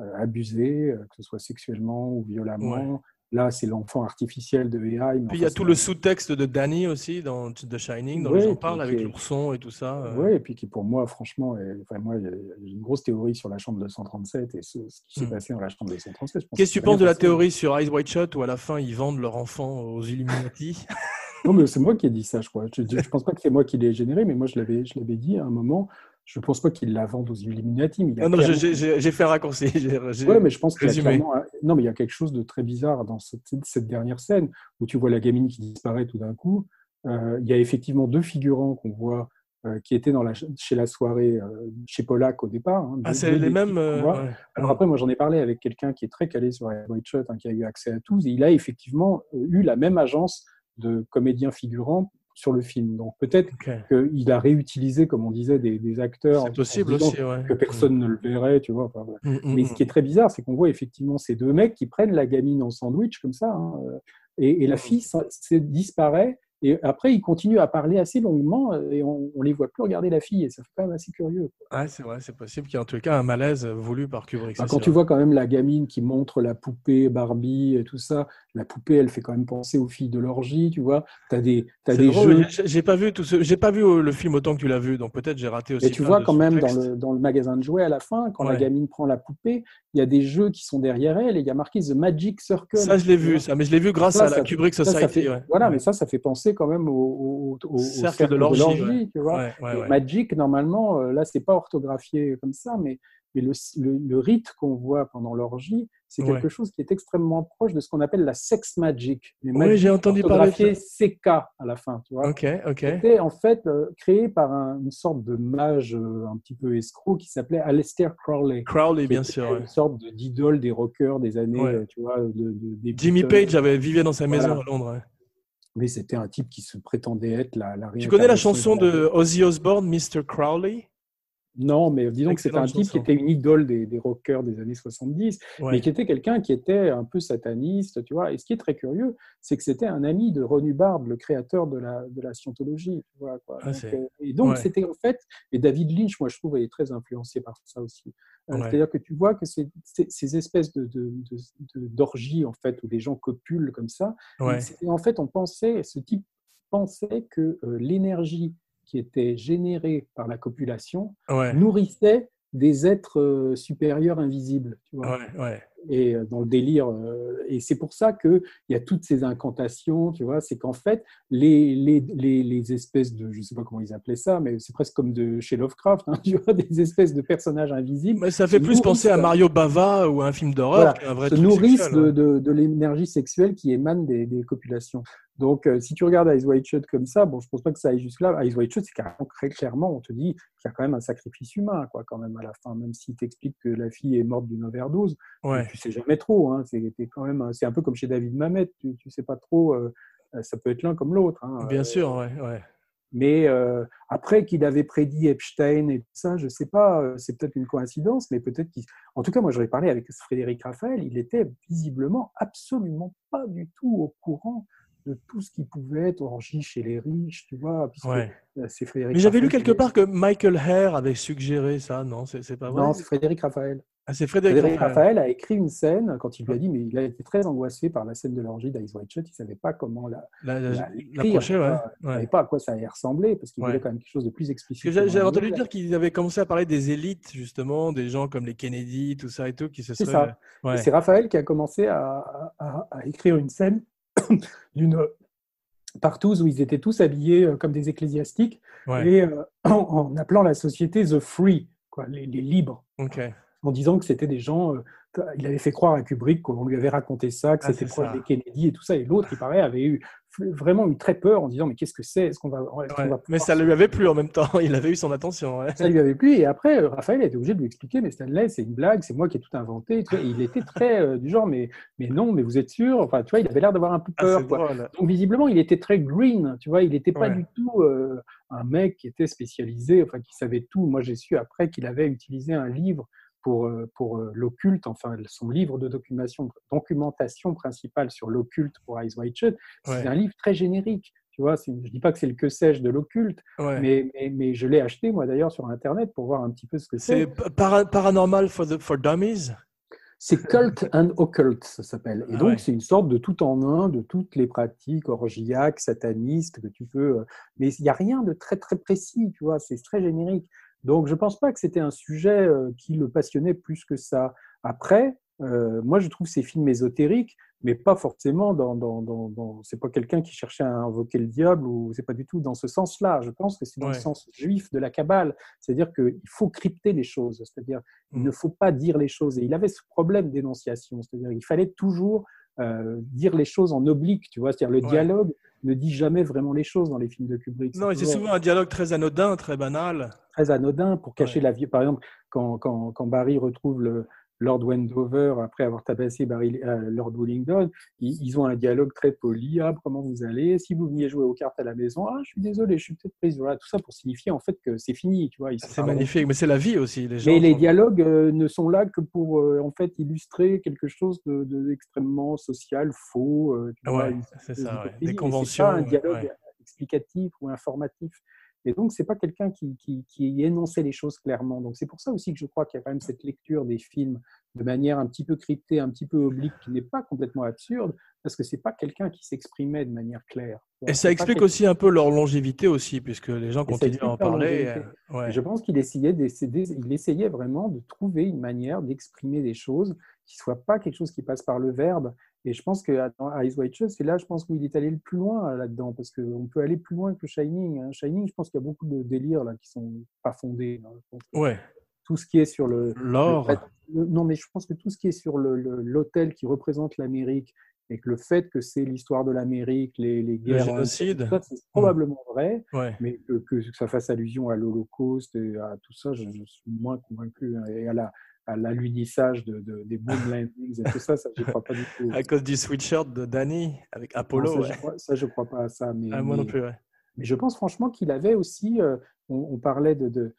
euh, abusé, euh, que ce soit sexuellement ou violemment. Là, c'est l'enfant artificiel de AI. Puis il y a tout le sous-texte de Danny aussi dans The Shining, dont on parle avec l'ourson et tout ça. Euh. Oui, et puis qui pour moi, franchement, enfin, moi, j'ai une grosse théorie sur la chambre 237 et ce, qui s'est hmm. passé dans la chambre 237. Qu'est-ce que tu penses de la théorie sur Eyes White Shot où à la fin ils vendent leur enfant aux Illuminati? Non, mais c'est moi qui ai dit ça, je crois. Je ne pense pas que c'est moi qui l'ai généré, mais moi je l'avais dit à un moment je ne pense pas qu'ils la vendent aux Illuminati. Mais non, non j'ai fait un raccourci. Oui, mais je pense qu'il y a Non, mais il y a quelque chose de très bizarre dans cette, dernière scène où tu vois la gamine qui disparaît tout d'un coup. Euh, il y a effectivement deux figurants qu'on voit euh, qui étaient dans la, chez la soirée euh, chez Pollack au départ. Hein, ah, c'est les mêmes. Alors après, moi j'en ai parlé avec quelqu'un qui est très calé sur White Shot, hein, qui a eu accès à tous, et il a effectivement eu la même agence de comédiens figurants sur le film. Donc peut-être qu'il a réutilisé, comme on disait, des, acteurs possible aussi, que personne ne le verrait, tu vois. Mm, mm, mais ce mm. qui est très bizarre, c'est qu'on voit effectivement ces deux mecs qui prennent la gamine en sandwich comme ça, hein, euh, et, la fille disparaît. Et après, ils continuent à parler assez longuement et on, on les voit plus regarder la fille et ça fait quand même assez curieux. Ouais, c'est vrai, c'est possible qu'il y ait en tout cas un malaise voulu par Kubrick. Bah, quand tu vrai. vois quand même la gamine qui montre la poupée Barbie et tout ça, la poupée, elle fait quand même penser aux filles de l'orgie, tu vois. Tu as des, des drôle, jeux. j'ai- pas vu tout ce... j'ai pas vu euh, le film autant que tu l'as vu, donc peut-être j'ai raté aussi. Et tu vois quand même dans le, dans le magasin de jouets à la fin, quand la gamine prend la poupée, il y a des jeux qui sont derrière elle et il y a marqué The Magic Circle. Ça, je l'ai vu, ça, mais je l'ai vu grâce Ça, à la ça- Kubrick Ça, Society. ça fait, ouais. Voilà, Ouais. mais ça, ça fait penser quand même au, au- au- au Cercle de l'orgie, ouais. Ouais. Magic, normalement, euh, là, c'est pas orthographié comme ça, mais, mais le, le- le rite qu'on voit pendant l'orgie, c'est quelque chose qui est extrêmement proche de ce qu'on appelle la sex magic. Oui, j'ai entendu parler de CK à la fin, tu vois. Ok, ok. C'était en fait euh, créé par un- une sorte de mage euh, un petit peu escroc qui s'appelait Aleister Crowley. Crowley, bien sûr. ouais. Une sorte de- d'idole des rockers des années, Ouais. tu vois, de, de- des Jimmy. Page avait vivait dans sa maison Voilà. à Londres. ouais. Mais c'était un type qui se prétendait être la, la Tu connais la chanson de Ozzy Osbourne, Mr. Crowley? Non, mais disons que c'était un type qui était une idole des, des rockers des années 70, Ouais. mais qui était quelqu'un qui était un peu sataniste, tu vois. Et ce qui est très curieux, c'est que c'était un ami de Ron Hubbard, le créateur de la, de la scientologie. tu vois, quoi. Ah, Donc, c'est- euh, et donc, ouais. c'était en fait, et David Lynch, moi je trouve, est très influencé par ça aussi. Euh, Ouais. C'est-à-dire que tu vois que c'est- c'est- ces espèces de, de, de- d'orgies, en fait, où des gens copulent comme ça, en fait, on pensait, ce type pensait que euh, l'énergie qui était générée par la copulation Ouais. nourrissait des êtres euh, supérieurs invisibles. Tu vois Ouais, ouais. Et euh, dans le délire. euh, et c'est pour ça qu'il y a toutes ces incantations, tu vois, c'est qu'en fait, les, les, les, les espèces de, je ne sais pas comment ils appelaient ça, mais c'est presque comme de chez Lovecraft, hein, tu vois, des espèces de personnages invisibles Mais ça fait plus penser à Mario Bava ou à un film d'horreur Voilà, vrai se truc nourrissent sexuel, de, ouais. de, de l'énergie sexuelle qui émane des, des copulations. Donc, euh, si tu regardes Eyes Wide Shut comme ça, bon, je pense pas que ça aille jusque-là. Eyes Wide Shut, c'est carrément, très clairement, on te dit qu'il y a quand même un sacrifice humain, quoi, quand même, à la fin, même s'il t'explique que la fille est morte d'une overdose, Ouais. Tu sais jamais trop. Hein, c'est quand même, c'est un peu comme chez David Mamet, tu, tu sais pas trop. euh, ça peut être l'un comme l'autre. hein, Bien euh, sûr, ouais, ouais. Mais euh, après qu'il avait prédit Epstein et tout ça, je sais pas, euh, c'est peut-être une coïncidence, mais peut-être qu'il. En tout cas, moi, j'aurais parlé avec Frédéric Raphaël, il était visiblement absolument pas du tout au courant de tout ce qui pouvait être orgie chez les riches, tu vois, ouais. euh, c'est Frédéric. Mais j'avais lu quelque part que Michael Hare avait suggéré ça, non c'est pas vrai? Non, c'est Frédéric Raphaël. Ah, c'est Frédéric, Frédéric Raphaël. Raphaël a écrit une scène quand il lui a dit, mais il a été très angoissé par la scène de l'orgie d'Ice White Shut, il savait pas comment la, La- L'approcher, ouais. Il ouais. savait pas à quoi ça allait ressembler, parce qu'il Ouais. voulait quand même quelque chose de plus explicite. J'avais le entendu dire qu'ils avaient commencé à parler des élites, justement, des gens comme les Kennedy, tout ça et tout, qui se C'est seraient. ça. Ouais. Et C'est Raphaël qui a commencé à, à- à écrire une scène d'une partouze où ils étaient tous habillés euh, comme des ecclésiastiques et euh, en, en appelant la société The Free, quoi, les, les libres, Ok. En disant que c'était des gens. euh, il avait fait croire à Kubrick qu'on lui avait raconté ça, que Ah, c'était proche des Kennedy et tout ça. Et l'autre, il paraît, avait eu vraiment eu très peur en disant mais qu'est-ce que c'est? Est-ce qu'on va, Ouais. Mais ça lui avait plu en même temps. Il avait eu son attention. ouais. ça lui avait plu. Et après, euh, Raphaël a été obligé de lui expliquer, mais Stanley, c'est une blague, c'est moi qui ai tout inventé. Et il était très euh, du genre, mais, mais non, mais vous êtes sûr? Enfin, tu vois, il avait l'air d'avoir un peu Ah, peur. quoi. Donc, visiblement, il était très green, tu vois, il n'était pas Ouais. du tout euh, un mec qui était spécialisé, enfin, qui savait tout. Moi, j'ai su après qu'il avait utilisé un livre pour, euh, pour euh, l'occulte, enfin, son livre de documentation, documentation principale sur l'occulte pour Eyes Wide Shut. C'est Ouais. un livre très générique. Tu vois, je dis pas que c'est le que sais-je de l'occulte, Ouais. mais, mais, mais je l'ai acheté, moi d'ailleurs, sur Internet pour voir un petit peu ce que C'est c'est. pa- para- Paranormal for, the, for Dummies? C'est Cult and Occult, ça s'appelle. Et Ah donc, ouais. c'est une sorte de tout en un de toutes les pratiques orgiaques, satanistes que tu peux. euh, Mais il n'y a rien de très, très précis, tu vois, c'est très générique. Donc, je ne pense pas que c'était un sujet euh, qui le passionnait plus que ça. Après, euh, moi, je trouve ces films ésotériques, mais pas forcément dans. dans, dans, dans- c'est pas quelqu'un qui cherchait à invoquer le diable, ou c'est pas du tout dans ce sens-là. Je pense que c'est dans Ouais. le sens juif de la Kabbale. C'est-à-dire qu'il faut crypter les choses. C'est-à-dire il Mm. ne faut pas dire les choses. Et il avait ce problème d'énonciation, c'est-à-dire qu'il fallait toujours euh, dire les choses en oblique, tu vois, c'est-à-dire le Ouais. Ne dit jamais vraiment les choses dans les films de Kubrick. Non, c'est souvent un dialogue très anodin, très banal. très anodin pour cacher Ouais. la vie. Par exemple, quand, quand, quand Barry retrouve le Lord Wendover après avoir tabassé Barry, euh, Lord Willingdon, ils, ils ont un dialogue très poli. Ah, comment vous allez? Si vous veniez jouer aux cartes à la maison, ah, je suis désolé, je suis peut-être prise. Voilà, tout ça pour signifier en fait que c'est fini, tu vois. C'est magnifique, mais c'est la vie aussi. Les gens mais les dialogues euh, ne sont là que pour euh, en fait illustrer quelque chose de, de- d'extrêmement social, faux. tu Ouais, c'est ça, ouais. Des conventions. C'est pas un dialogue ouais. explicatif ou informatif. Et donc, c'est pas quelqu'un qui, qui, qui, énonçait les choses clairement. Donc, c'est pour ça aussi que je crois qu'il y a quand même cette lecture des films de manière un petit peu cryptée, un petit peu oblique, qui n'est pas complètement absurde, parce que c'est pas quelqu'un qui s'exprimait de manière claire. Et ça explique aussi un peu leur longévité aussi, puisque les gens continuent à en parler. Euh, je pense qu'il essayait, il essayait vraiment de trouver une manière d'exprimer des choses qui ne soit pas quelque chose qui passe par le verbe. Et je pense que dans Eyes White Shut, c'est là, je pense, où il est allé le plus loin là-dedans, parce qu'on peut aller plus loin que Shining. Hein. Shining, je pense qu'il y a beaucoup de délires là qui sont pas fondés. Hein. Ouais. Tout ce qui est sur le l'or. Non, mais je pense que tout ce qui est sur l'hôtel qui représente l'Amérique et que le fait que c'est l'histoire de l'Amérique, les, les guerres, le génocide, c'est probablement vrai, ouais. mais que, que, ça fasse allusion à l'Holocauste et à tout ça, je, je suis moins convaincu. Hein. Et à la, à l'alunissage de, de, des moon landings et tout ça, ça, je crois pas du tout. À cause du sweatshirt de Danny avec Apollo. Non, ça, ouais. je crois, ça, je crois pas à ça. Mais, ah, moi mais, non plus, ouais. mais je pense franchement qu'il avait aussi, euh, on, on, parlait de, de,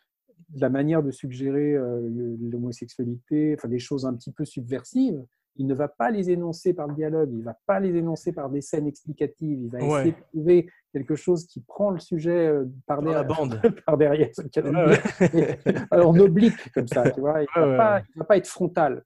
de, la manière de suggérer euh, l'homosexualité, enfin des choses un petit peu subversives il ne va pas les énoncer par le dialogue, il ne va pas les énoncer par des scènes explicatives, il va essayer de trouver quelque chose qui prend le sujet euh, par, derrière, la bande. par derrière, ouais, ouais. en oblique comme ça, tu vois. Il ne va, pas, va pas être frontal.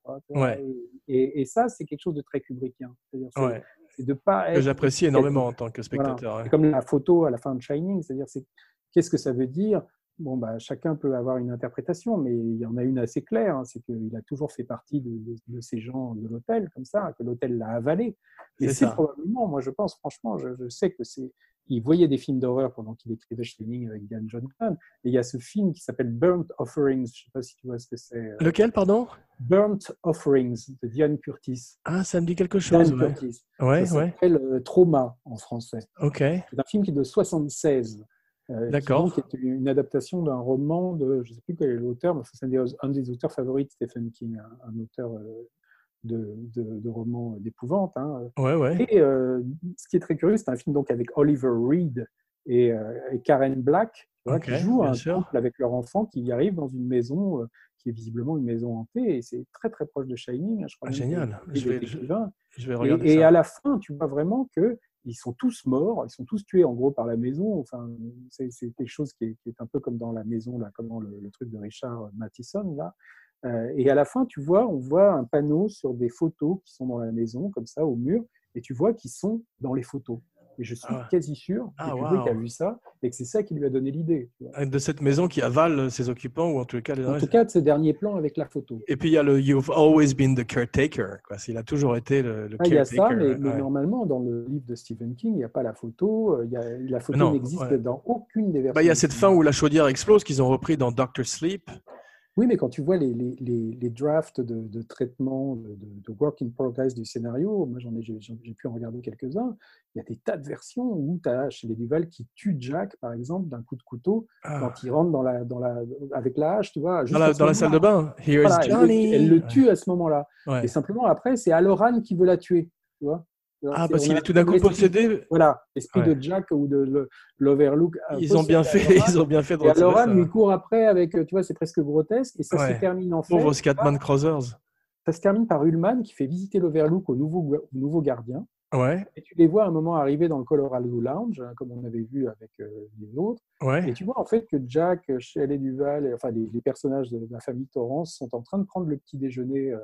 Et, et, ça, c'est quelque chose de très kubrickien. C'est de pas être... que j'apprécie énormément en tant que spectateur. Voilà. Comme la photo à la fin de Shining, c'est-à-dire c'est qu'est-ce que ça veut dire bon, bah, chacun peut avoir une interprétation, mais il y en a une assez claire, hein, c'est qu'il a toujours fait partie de, de, de ces gens de l'hôtel, comme ça, que l'hôtel l'a avalé. Et c'est probablement, moi je pense, franchement, je, je sais que c'est. Il voyait des films d'horreur pendant qu'il écrivait Shining avec Diane Johnson. Et il y a ce film qui s'appelle Burnt Offerings. Je ne sais pas si tu vois ce que c'est. Lequel, pardon? Burnt Offerings de Diane Curtis. Ah, ça me dit quelque chose. Diane ouais. Curtis. Ouais, ça s'appelle euh, Trauma en français. Ok. C'est un film qui est de 76. Euh, D'accord. Qui est une adaptation d'un roman de, je ne sais plus quel est l'auteur, mais c'est un des auteurs favoris de Stephen King, un, un auteur euh, de, de, de romans d'épouvante. Hein. Ouais, ouais. Et euh, ce qui est très curieux, c'est un film donc avec Oliver Reed et, euh, et Karen Black, okay, qui jouent un sûr. couple avec leur enfant qui arrive dans une maison euh, qui est visiblement une maison hantée, et c'est très très proche de Shining. Je crois ah, génial. Je vais, je, je vais, regarder et, ça. et à la fin, tu vois vraiment que ils sont tous morts, ils sont tous tués en gros par la maison. Enfin, c'est quelque chose qui est, un peu comme dans la maison, là, comme dans le, le truc de Richard Matheson. Là. Euh, et à la fin, tu vois, on voit un panneau sur des photos qui sont dans la maison, comme ça, au mur, et tu vois qu'ils sont dans les photos. Et je suis ah. quasi sûr que ah, wow. a vu ça et que c'est ça qui lui a donné l'idée. De cette maison qui avale ses occupants, ou en tout cas les En tout cas, de ce dernier plan avec la photo. Et puis il y a le You've always been the caretaker. Quoi. Il a toujours été le, le ah, caretaker. Il y a ça, mais, ouais. mais, normalement, dans le livre de Stephen King, il n'y a pas la photo. euh, Il y a, la photo n'existe ouais. dans aucune des versions. Bah, il y a cette fin où la chaudière explose qu'ils ont repris dans Doctor Sleep. Oui, mais quand tu vois les, les, les, les drafts de, de traitement, de, de, work in progress du scénario, moi j'en ai, j'ai pu en regarder quelques-uns, il y a des tas de versions où tu as chez les Duval qui tue Jack, par exemple, d'un coup de couteau, ah. quand il rentre dans la, dans la, avec la hache, tu vois. Dans la, dans la salle de bain. Here's voilà, Johnny. Elle, elle, le tue à ce moment-là. Ouais. Et simplement après, c'est Aloran qui veut la tuer, tu vois. Ah, parce qu'il est tout d'un coup possédé. Voilà, l'esprit ouais. de Jack ou de l'Overlook. Ils ont bien fait, ils ont bien fait de Et Aloran lui court après avec, tu vois, c'est presque grotesque et ça ouais. se termine en fait. Pauvre Scatman Crothers. Ça se termine par Ullman qui fait visiter l'Overlook au nouveau, au nouveau gardien. Ouais. Et tu les vois à un moment arriver dans le Colorado Lounge, hein, comme on avait vu avec euh, les autres. Ouais. Et tu vois en fait que Jack, Shelley Duval, et, enfin les, les, personnages de la famille Torrance sont en train de prendre le petit déjeuner euh,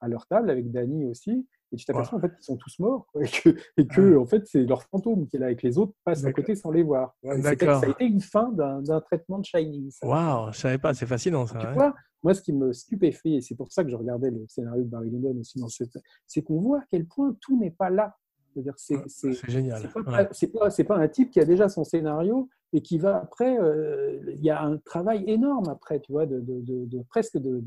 à leur table avec Danny aussi. Et tu t'aperçois ouais. en fait qu'ils sont tous morts et que, et que ouais. en fait c'est leur fantôme qui est là et que les autres passent à côté sans les voir. D'accord. Ça a été une fin d'un traitement de Shining. Waouh, je savais pas, c'est fascinant ça. Tu ouais. vois, moi ce qui me stupéfie et c'est pour ça que je regardais le scénario de Barry Lyndon aussi dans cette, c'est qu'on voit à quel point tout n'est pas là. C'est-à-dire c'est génial. C'est pas, ouais. pas, pas, un type qui a déjà son scénario et qui va après. Euh, il y a un travail énorme après, tu vois, de, de, de, de presque de,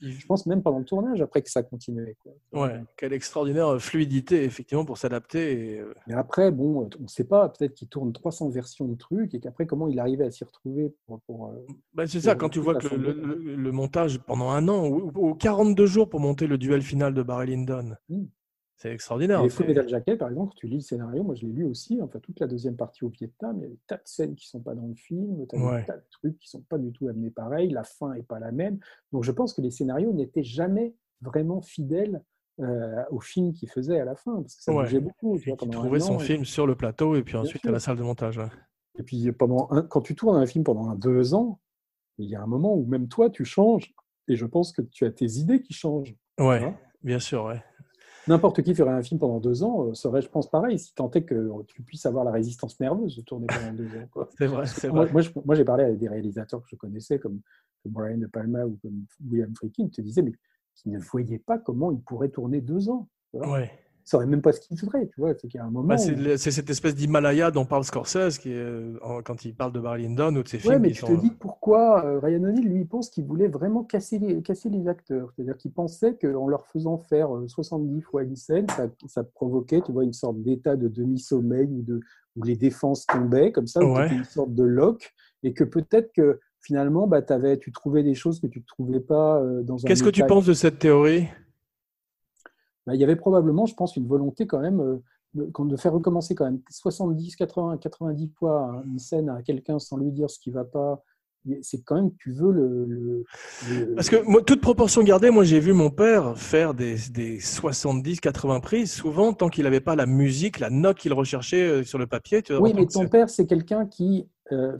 je pense même pendant le tournage, après que ça continuait. Quoi. Ouais, quelle extraordinaire fluidité, effectivement, pour s'adapter. Et... Mais après, bon, on ne sait pas, peut-être qu'il tourne 300 versions de trucs et qu'après, comment il arrivait à s'y retrouver pour. pour bah, c'est ça, quand tu vois que le, le, le, montage pendant un an, ou, ou, 42 jours pour monter le duel final de Barry Lyndon. Mmh. C'est extraordinaire. Et Full Jacket, par exemple, tu lis le scénario, moi je l'ai lu aussi, enfin toute la deuxième partie au Vietnam, il y a des tas de scènes qui ne sont pas dans le film, as ouais. des tas de trucs qui ne sont pas du tout amenés pareil, la fin n'est pas la même. Donc je pense que les scénarios n'étaient jamais vraiment fidèles euh, au film qu'il faisait à la fin, parce que ça Ouais. bougeait beaucoup. Tu vois, Il trouvait son film sur le plateau et puis ensuite à la salle de montage. ouais. Et puis pendant un- quand tu tournes un film pendant un, deux ans, il y a un moment où même toi, tu changes. Et je pense que tu as tes idées qui changent. Ouais, bien sûr, ouais. N'importe qui ferait un film pendant deux ans euh, serait, je pense, pareil, si tant est que tu puisses avoir la résistance nerveuse de tourner pendant deux ans. quoi. C'est vrai, c'est Moi, vrai. moi, j'ai parlé avec des réalisateurs que je connaissais, comme, comme Brian De Palma ou comme William Friedkin, qui te disaient, mais qui ne voyaient pas comment ils pourraient tourner deux ans. Ouais. Sauraient même pas ce qu'ils feraient. Tu vois. C'est qu'il y a un moment. Bah, c'est où- cette espèce d'Himalaya dont parle Scorsese qui est, euh, quand il parle de Barry Lyndon ou de ses Ouais, films mais qui tu sont. te dis pourquoi euh, Ryan O'Neill, lui, pense qu'il voulait vraiment casser les, casser les acteurs. C'est-à-dire qu'il pensait qu'en leur faisant faire euh, 70 fois une scène, ça, ça provoquait tu vois, une sorte d'état de demi-sommeil où, de, où les défenses tombaient, comme ça, Ouais. une sorte de lock, et que peut-être que finalement, bah, tu trouvais des choses que tu ne trouvais pas euh, dans un Qu'est-ce que tu penses de cette théorie? Bah, il y avait probablement, je pense, une volonté quand même euh, de, faire recommencer quand même 70, 80, 90 fois une scène à quelqu'un sans lui dire ce qui va pas. C'est quand même, tu veux le. le- le- Parce que moi, toute proportion gardée, moi j'ai vu mon père faire des, des 70-80 prises, souvent tant qu'il n'avait pas la musique, la note qu'il recherchait euh, sur le papier. Tu Oui, mais ton père, c'est quelqu'un qui, euh,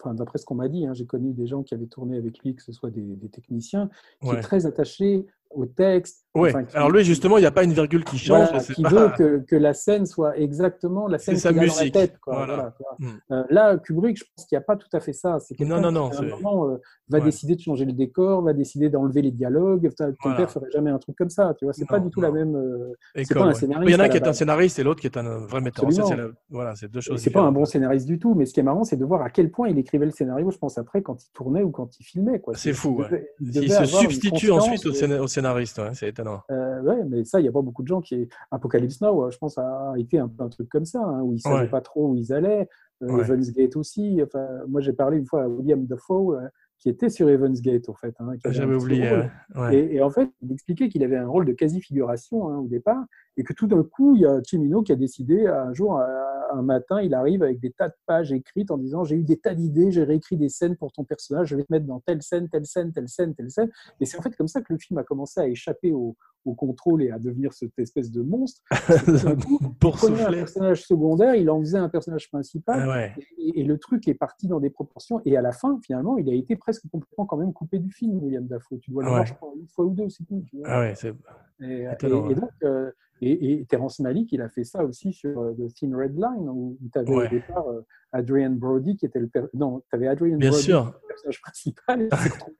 enfin, d'après ce qu'on m'a dit, hein, j'ai connu des gens qui avaient tourné avec lui, que ce soit des, des techniciens, qui Ouais. est très attaché au texte. Enfin, qui- Alors lui, justement, il n'y a pas une virgule qui change. Voilà, qui pas- veut que, que la scène soit exactement la scène qu'il a dans la musique, tête. quoi, voilà. voilà. Mm. Euh, là, Kubrick, je pense qu'il n'y a pas tout à fait ça. C'est quelqu'un Non, non, qui, non, à un c'est- moment, euh, va Ouais. décider de changer le décor, va décider d'enlever les dialogues. Ton père ferait jamais un truc comme ça. Tu vois, c'est pas du tout la même. euh, École, pas un ouais. scénariste Il y en a un qui est un scénariste et l'autre qui est un vrai metteur en scène. Voilà, c'est deux choses C'est pas un bon scénariste du tout, mais ce qui est marrant, c'est de voir à quel point il écrivait le scénario, je pense, après, quand il tournait ou quand il filmait. C'est fou, Il se substitue ensuite au, scénariste, c'est étonnant. Euh, ouais, mais ça, il n'y a pas beaucoup de gens qui. Apocalypse Now, euh, je pense, a été un, peu un truc comme ça, hein, où ils ne savaient Ouais. pas trop où ils allaient. Euh, Ouais. Gate aussi. Enfin, moi, j'ai parlé une fois à William Dafoe, euh, qui était sur Evans Gate, en fait. hein, un J'avais oublié. ouais. Ouais. Et, et en fait, il expliquait qu'il avait un rôle de quasi-figuration hein, au départ, et que tout d'un coup, il y a Cimino qui a décidé, un jour, un, un matin, il arrive avec des tas de pages écrites en disant J'ai eu des tas d'idées, j'ai réécrit des scènes pour ton personnage, je vais te mettre dans telle scène, telle scène, telle scène, telle scène. Et c'est en fait comme ça que le film a commencé à échapper au, au contrôle et à devenir cette espèce de monstre. Coup, Pour il un personnage secondaire, il en faisait un personnage principal. Ah ouais. Et, et le truc est parti dans des proportions. Et à la fin, finalement, il a été presque complètement quand même coupé du film, William Dafoe. Tu dois le Ouais. voir, je crois, une fois ou deux, c'est tout. tu vois. Ah ouais, c'est Et, et- donc, euh, et, et Terrence Malick, il a fait ça aussi sur euh, The Thin Red Line, où, tu avais Ouais. au départ euh, Adrian Brody qui était le non, tu avais Adrian bien Brody sûr. le personnage principal,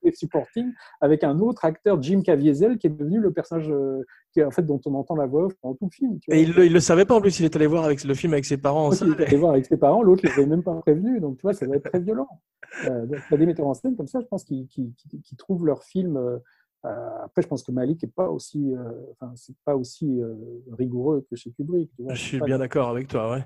et supporting avec un autre acteur, Jim Caviezel, qui est devenu le personnage euh, qui en fait dont on entend la voix off pendant tout le film. tu vois. Et il le, il le savait pas en plus, il est allé voir avec le film avec ses parents en Moi, il est allé voir avec ses parents, l'autre ne les avait même pas prévenus, donc tu vois, ça doit être très violent. Euh, donc, as des metteurs en scène comme ça, je pense, qui, qui, qui- qui trouvent leur film. euh, après, je pense que Malik n'est pas aussi, euh, enfin, c'est pas aussi euh, rigoureux que chez Kubrick. tu vois, Je suis bien d'accord avec toi, ouais.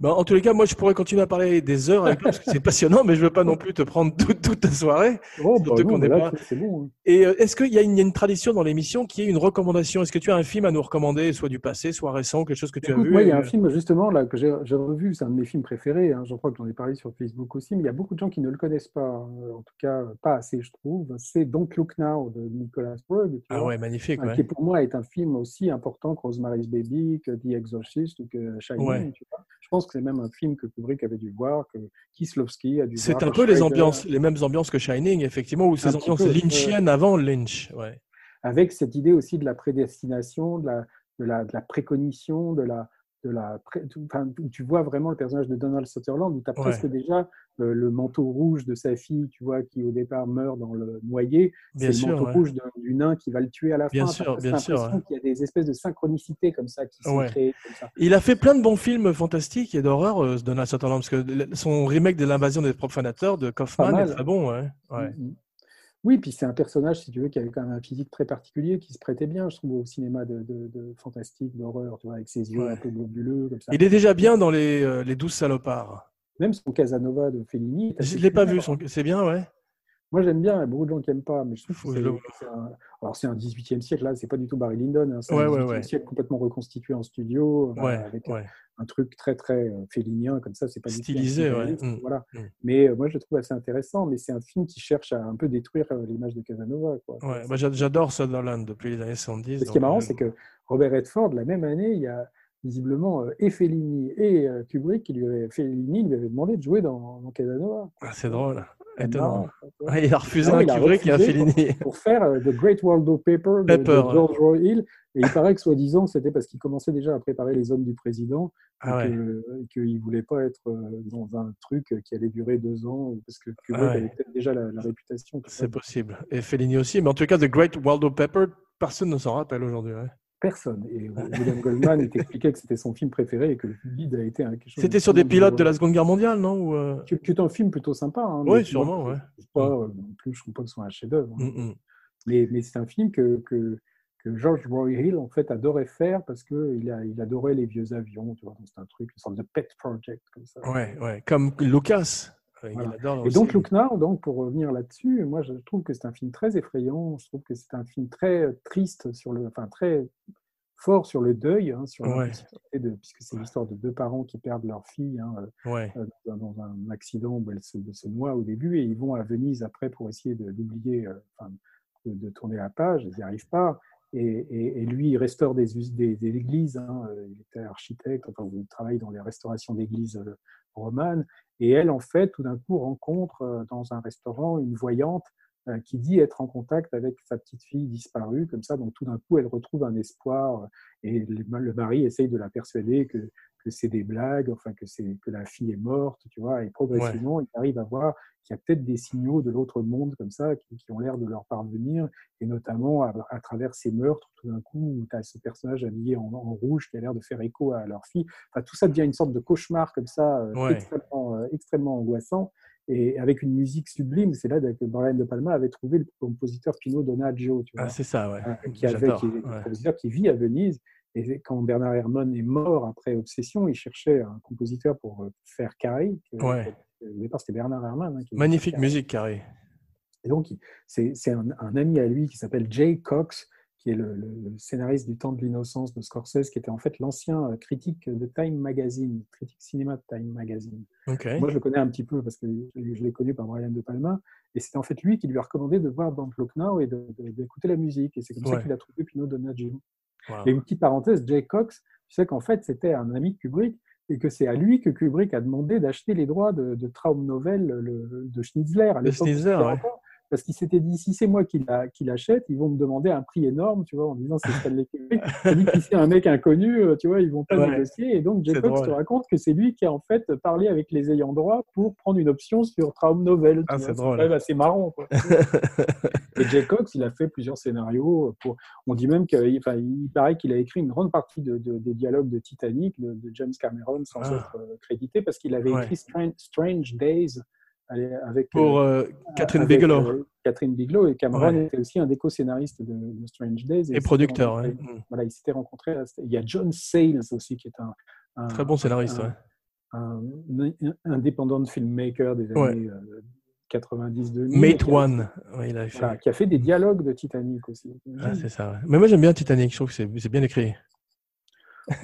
Ben, en tous les cas, moi, je pourrais continuer à parler des heures avec toi parce que c'est passionnant, mais je veux pas non plus te prendre toute, toute ta soirée. Oh, bah non, là, pas- c'est bon. hein. Et euh, est-ce qu'il y a une, il y a une tradition dans l'émission qui est une recommandation? Est-ce que tu as un film à nous recommander, soit du passé, soit récent, quelque chose que tu as Écoute, vu moi, il y a et, un euh, film justement là que j'ai revu, c'est un de mes films préférés. hein, je crois que j'en ai parlé sur Facebook aussi, mais il y a beaucoup de gens qui ne le connaissent pas, euh, en tout cas pas assez, je trouve. C'est Don't Look Now de Nicolas Berg, Ah vois, ouais, magnifique. euh, ouais. qui pour moi est un film aussi important que Rosemary's Baby, que The Exorcist ou que Shining. Ouais. tu vois. Je pense que c'est même un film que Kubrick avait dû voir, que Kieslowski a dû voir. C'est un peu les ambiances, les mêmes ambiances que Shining, effectivement, ou ces ambiances peu, lynchiennes avant Lynch. Ouais. avec cette idée aussi de la prédestination, de la, de la, de la précognition, de la, de la pré- tout- enfin, où tu vois vraiment le personnage de Donald Sutherland, où tu as Ouais. presque déjà euh, le manteau rouge de sa fille, tu vois, qui au départ meurt dans le noyer. C'est sûr, le manteau ouais. rouge du nain qui va le tuer à la Bien fin. sûr, bien sûr, qu'il y a des espèces de synchronicités comme ça qui sont créées. Comme ça. Il a fait plein de bons films fantastiques et d'horreur, euh, Donald Sutherland, parce que son remake de l'invasion des profanateurs de Kaufman est très bon. Ouais. Ouais. Mm, mm. Oui, puis c'est un personnage, si tu veux, qui avait quand même un physique très particulier, qui se prêtait bien, je trouve, au cinéma de, de, de fantastique, d'horreur, tu vois, avec ses yeux Ouais. un peu globuleux, comme ça. Il est déjà bien dans les, euh, les douze salopards. Même son Casanova de Fellini. Je ne l'ai pas vu, son- c'est bien, ouais. Moi, j'aime bien, il y a beaucoup de gens qui n'aiment pas, mais je trouve que c'est- un... Alors, c'est un 18e siècle, là, c'est pas du tout Barry Lyndon, hein, c'est Ouais, un ouais, 18e ouais. siècle complètement reconstitué en studio, euh, avec un- truc très, très euh, félinien, comme ça, c'est pas du tout un Stylisé, ouais. réaliste, Mm. Voilà. Mm. Mais euh, moi, je le trouve assez intéressant, mais c'est un film qui cherche à un peu détruire l'image de Casanova. Quoi. Bah, j'a- j'adore Sutherland depuis les années 70. ce qui est marrant, c'est que Robert Redford, la même année, il y a visiblement euh, et Fellini et euh, Kubrick qui lui Fellini lui avait demandé de jouer dans, dans Casanova. ah, c'est drôle. Étonnant. Ouais, il a refusé Non, un a Kubrick et un Fellini. pour faire euh, The Great Waldo Paper de, Pepper, de. George Roy Hill. Et il paraît que soi-disant, c'était parce qu'il commençait déjà à préparer les hommes du président Ah et qu'il ne voulait pas être dans un truc qui allait durer deux ans parce que Kubrick Ah ouais. avait peut-être déjà la, la réputation. C'est possible. Et Fellini aussi. Mais en tout cas, The Great Waldo Pepper, personne ne s'en rappelle aujourd'hui. Personne. Et William Goldman il t'expliquait que c'était son film préféré et que le guide a été un, quelque chose. C'était sur des pilotes de de la Seconde Guerre mondiale, non Ou, euh, Qui qui est un film plutôt sympa. Hein, Oui, sûrement, ouais. Pas, euh, non plus, je ne trouve pas que ce soit un chef-d'œuvre. hein. mm, mm. Mais, mais c'est un film que, que, que George Roy Hill en fait adorait faire parce qu'il a, il adorait les vieux avions. Tu vois, donc c'est un truc, une sorte de pet project comme ça. Ouais, ouais. Comme Lucas. Euh, Il Voilà. adore Et donc, Look Now, donc, pour revenir là-dessus, moi, je trouve que c'est un film très effrayant. Je trouve que c'est un film très euh, triste, sur le, enfin, très fort sur le deuil, hein, sur Ouais. l'impossibilité de, puisque c'est l'histoire de deux parents qui perdent leur fille hein, Ouais. euh, dans, dans un accident où elle se, se noie au début, et ils vont à Venise après pour essayer de- d'oublier, euh, enfin, de, de tourner la page. Ils n'y arrivent pas. Et, et- et lui, il restaure des, us- des, des églises. hein, Il était architecte, enfin, il travaille dans les restaurations d'églises romanes. Et elle, en fait, tout d'un coup, rencontre euh, dans un restaurant une voyante qui dit être en contact avec sa petite fille disparue, comme ça. Donc, tout d'un coup, elle retrouve un espoir. euh, Et le, mari essaye de la persuader que, que c'est des blagues, enfin, que, c'est, que la fille est morte, tu vois. Et progressivement, il arrive à voir qu'il y a peut-être des signaux de l'autre monde, comme ça, qui, qui ont l'air de leur parvenir. Et notamment, à, à travers ces meurtres, tout d'un coup, où tu as ce personnage habillé en, en rouge qui a l'air de faire écho à leur fille. Enfin, tout ça devient une sorte de cauchemar, comme ça, euh, Ouais. extrêmement, euh, extrêmement angoissant et avec une musique sublime. C'est là que Brian De Palma avait trouvé le compositeur Pino Donaggio, tu vois, Ah, c'est ça, ouais. euh, qui, avait, qui est un ouais. compositeur qui vit à Venise. Et quand Bernard Herrmann est mort après Obsession, il cherchait un compositeur pour euh, faire Carré. Ouais. Au départ, c'était Bernard Herrmann. hein, qui Magnifique musique, Carré. Et donc, c'est c'est un, un ami à lui qui s'appelle Jay Cox, qui est le, scénariste du Temps de l'innocence de Scorsese, qui était en fait l'ancien euh, critique de Time Magazine, critique cinéma de Time Magazine. Moi, je le connais un petit peu parce que je l'ai connu par Brian De Palma. Et c'est en fait lui qui lui a recommandé de voir Don't Look Now et d'écouter la musique. Et c'est comme ça Ouais. qu'il a trouvé Pino Donaggio. Wow. Et une petite parenthèse, Jay Cox, tu sais qu'en fait, c'était un ami de Kubrick et que c'est à lui que Kubrick a demandé d'acheter les droits de, de Traum Novel le- de Schnitzler. À De Schnitzler, c'était ouais. Parce qu'il s'était dit, si c'est moi qui l'a- qui l'achète, ils vont me demander un prix énorme, tu vois, en disant c'est Stanley Kubrick. Tandis que c'est un mec inconnu, euh, tu vois, ils vont pas Ouais. négocier. Et donc, Jay C'est te raconte que c'est lui qui a en fait parlé avec les ayants droit pour prendre une option sur Traum Novel. Ah, c'est drôle. assez marrant. quoi. Et Jay Cox, il a fait plusieurs scénarios. Pour... On dit même qu'il enfin, il paraît qu'il a écrit une grande partie de, de- des dialogues de Titanic, de, de James Cameron, sans Ah. être euh, crédité, parce qu'il avait Ouais. écrit Strange, Strange Days avec, Pour euh, euh, Catherine avec, Bigelow. euh, Catherine Bigelow. Et Cameron Ouais. était aussi un des co-scénaristes de, de Strange Days. et producteur. ouais. Voilà, ils s'étaient rencontrés. Il y a John Sayles aussi, qui est un, un- Très bon scénariste. un- ouais. un, un indépendant filmmaker des années euh, 90-2000. Mate One. Ouais, il a fait. voilà, qui a fait des dialogues de Titanic aussi. Ah, c'est ça. ouais. Mais moi, j'aime bien Titanic. Je trouve que c'est bien écrit.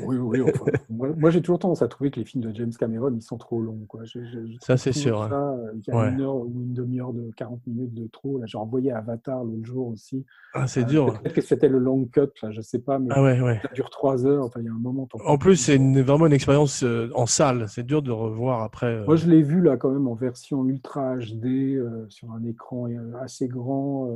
Oui, oui. enfin, moi, moi, j'ai toujours tendance à trouver que les films de James Cameron, ils sont trop longs. Quoi. Je- je- je Ça, c'est sûr, Ça, euh, il y a Ouais. une heure ou une demi-heure de 40 minutes de trop. J'ai envoyé Avatar l'autre jour aussi. Ah, c'est Euh, dur. Peut-être que c'était le long cut, là, je sais pas, mais Ah ouais, ouais. ça dure trois heures. Enfin, il y a un moment. En plus, c'est vraiment une expérience euh, en salle. C'est dur de revoir après. euh. Moi, je l'ai vu là quand même en version ultra HD sur un écran assez grand.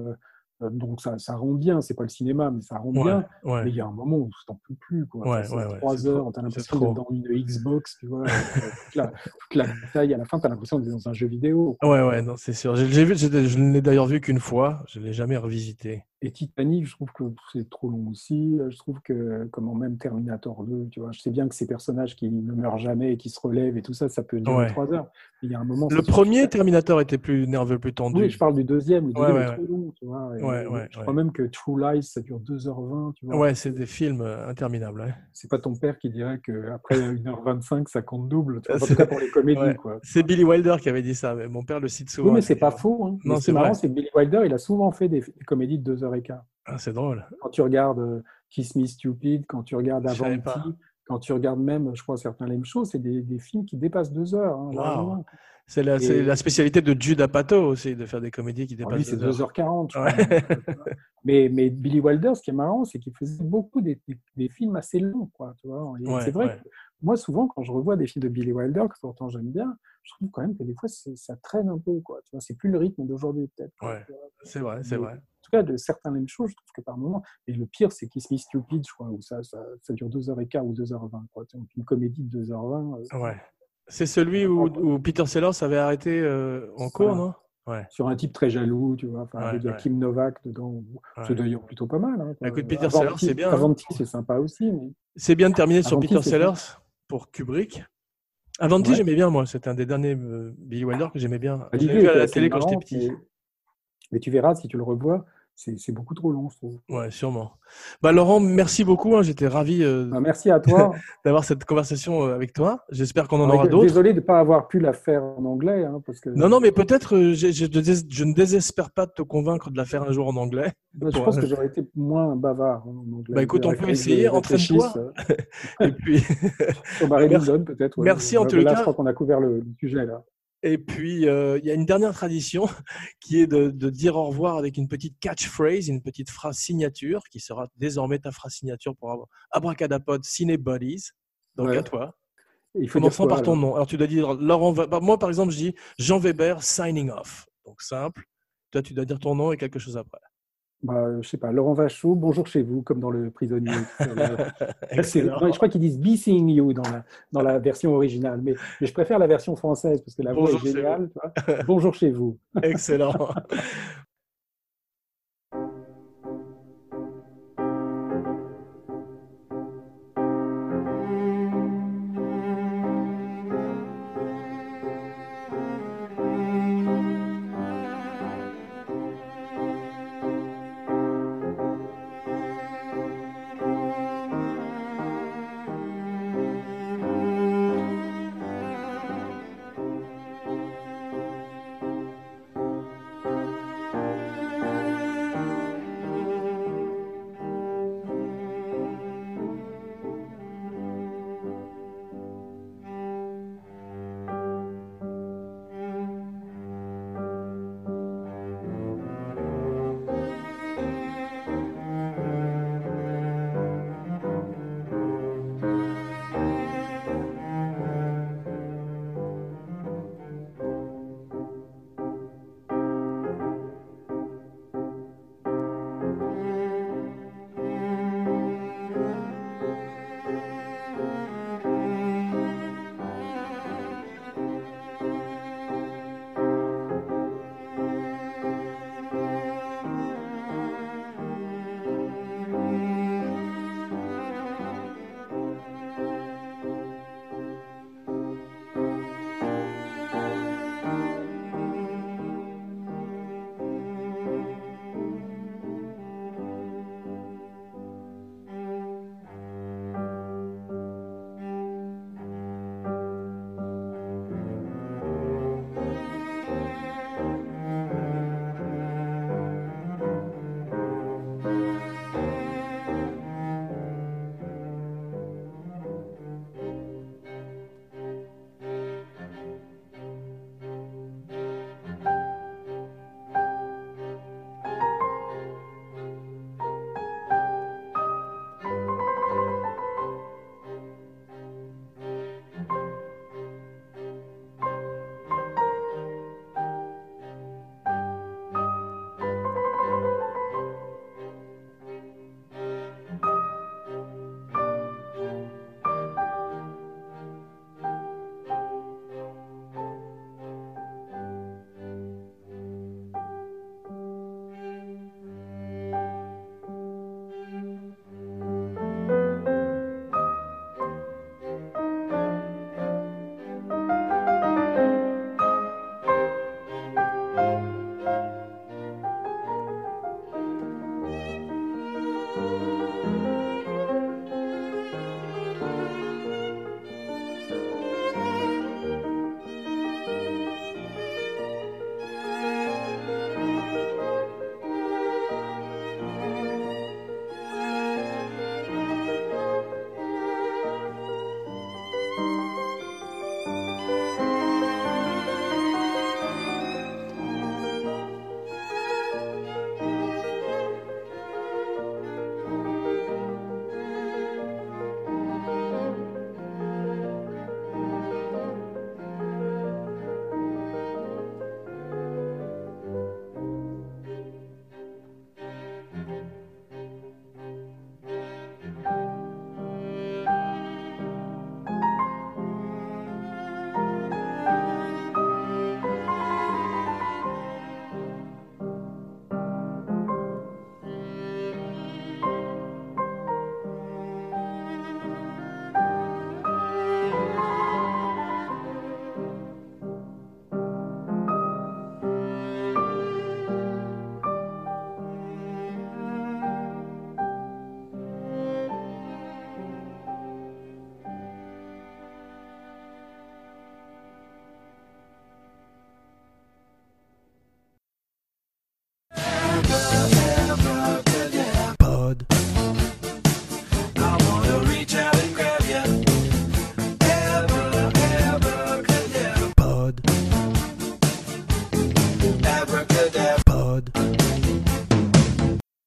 Euh, donc ça, ça rend bien. C'est pas le cinéma, mais ça rend Ouais, bien. ouais. Mais il y a un moment où t'en peux plus. Quoi. Ouais, Enfin, trois heures, trop, tu as c'est l'impression d'être dans une Xbox, tu vois. toute, la, toute la bataille, à la fin, tu as l'impression d'être dans un jeu vidéo. Ouais, ouais, non, c'est sûr. J'ai vu, je ne l'ai d'ailleurs vu qu'une fois. Je ne l'ai jamais revisité. Et Titanic, je trouve que c'est trop long aussi. Je trouve que, comme même Terminator 2, tu vois, je sais bien que ces personnages qui ne meurent jamais et qui se relèvent et tout ça, ça peut durer trois heures. il y a un moment. Le premier Terminator était plus nerveux, plus tendu. Oui, je parle du deuxième. Le deuxième est trop long, tu vois. je crois même que True Lies, ça dure 2h20, tu vois. Ouais, c'est des films euh, interminables. C'est pas ton père qui dirait qu'après 1h25, ça compte double. en tout cas pour les comédies, quoi. C'est Billy Wilder qui avait dit ça, mais mon père le cite souvent. Oui, mais c'est pas faux. Hein. Non, c'est marrant, c'est Billy Wilder, il a souvent fait des, comédies de 2h15. Ah, c'est drôle. Quand tu regardes euh, Kiss Me Stupid, quand tu regardes Avanti, quand tu regardes même, je crois, certains Lame Show, c'est des, des, films qui dépassent deux heures. Hein, c'est la, la, spécialité de Jude Apatow aussi, de faire des comédies qui dépassent. Oui, c'est 2h40. mais, mais Billy Wilder, ce qui est marrant, c'est qu'il faisait beaucoup des, des, films assez longs. Quoi, c'est vrai que moi, souvent, quand je revois des films de Billy Wilder, que pourtant j'aime bien, je trouve quand même que des fois, ça traîne un peu. Quoi, tu vois c'est plus le rythme d'aujourd'hui, peut-être. C'est vrai, c'est vrai. En tout cas, de certains mêmes choses, je trouve que par moment, et le pire, c'est Kiss Me Stupid, je crois, où ça, ça, ça dure 2h15 ou 2h20. Quoi. Donc, une comédie de 2h20. Euh, ouais. C'est celui où, où, Peter Sellers avait arrêté euh, en cours, non? Ouais. Sur un type très jaloux, tu vois, avec ouais, Kim Novak dedans. C'est d'ailleurs plutôt pas mal. Hein, Écoute, Peter Sellers, c'est bien. Avanti, hein. c'est sympa aussi. Mais... C'est bien de terminer sur Peter Sellers pour Kubrick. Avanti, j'aimais bien, moi. C'était un des derniers euh, Billy Wilder que j'aimais bien. J'ai vu à la télé quand j'étais petit. Mais tu verras, si tu le revois, c'est beaucoup trop long, je trouve. Ouais, sûrement. Bah, Laurent, merci beaucoup. Hein. J'étais ravi euh, bah, merci à toi d'avoir cette conversation euh, avec toi. J'espère qu'on en aura d'autres. Désolé de ne pas avoir pu la faire en anglais. Hein, parce que... Non, non, mais peut-être, euh, je, je, ne désespère pas de te convaincre de la faire un jour en anglais. Bah, je pense que j'aurais été moins bavard en anglais. Bah, écoute, on peut essayer, entraîne-toi. Et puis. Sur Barry peut-être. Merci en tout cas. Je crois qu'on a couvert le sujet là. Et puis, euh, il y a une dernière tradition qui est de, dire au revoir avec une petite catchphrase, une petite phrase signature qui sera désormais ta phrase signature pour avoir Abracadapod Cinebodies. Donc à toi. Il faut Commençons par ton nom. Alors tu dois dire Laurent. Bah, moi par exemple, je dis Jean Weber signing off. Donc simple. Toi, tu dois dire ton nom et quelque chose après bah, je sais pas, Laurent Vachaud, bonjour chez vous, comme dans Le Prisonnier. je crois qu'ils disent Be Seeing You dans la, dans la version originale, mais, je préfère la version française parce que la voix est géniale. bonjour chez vous. Excellent.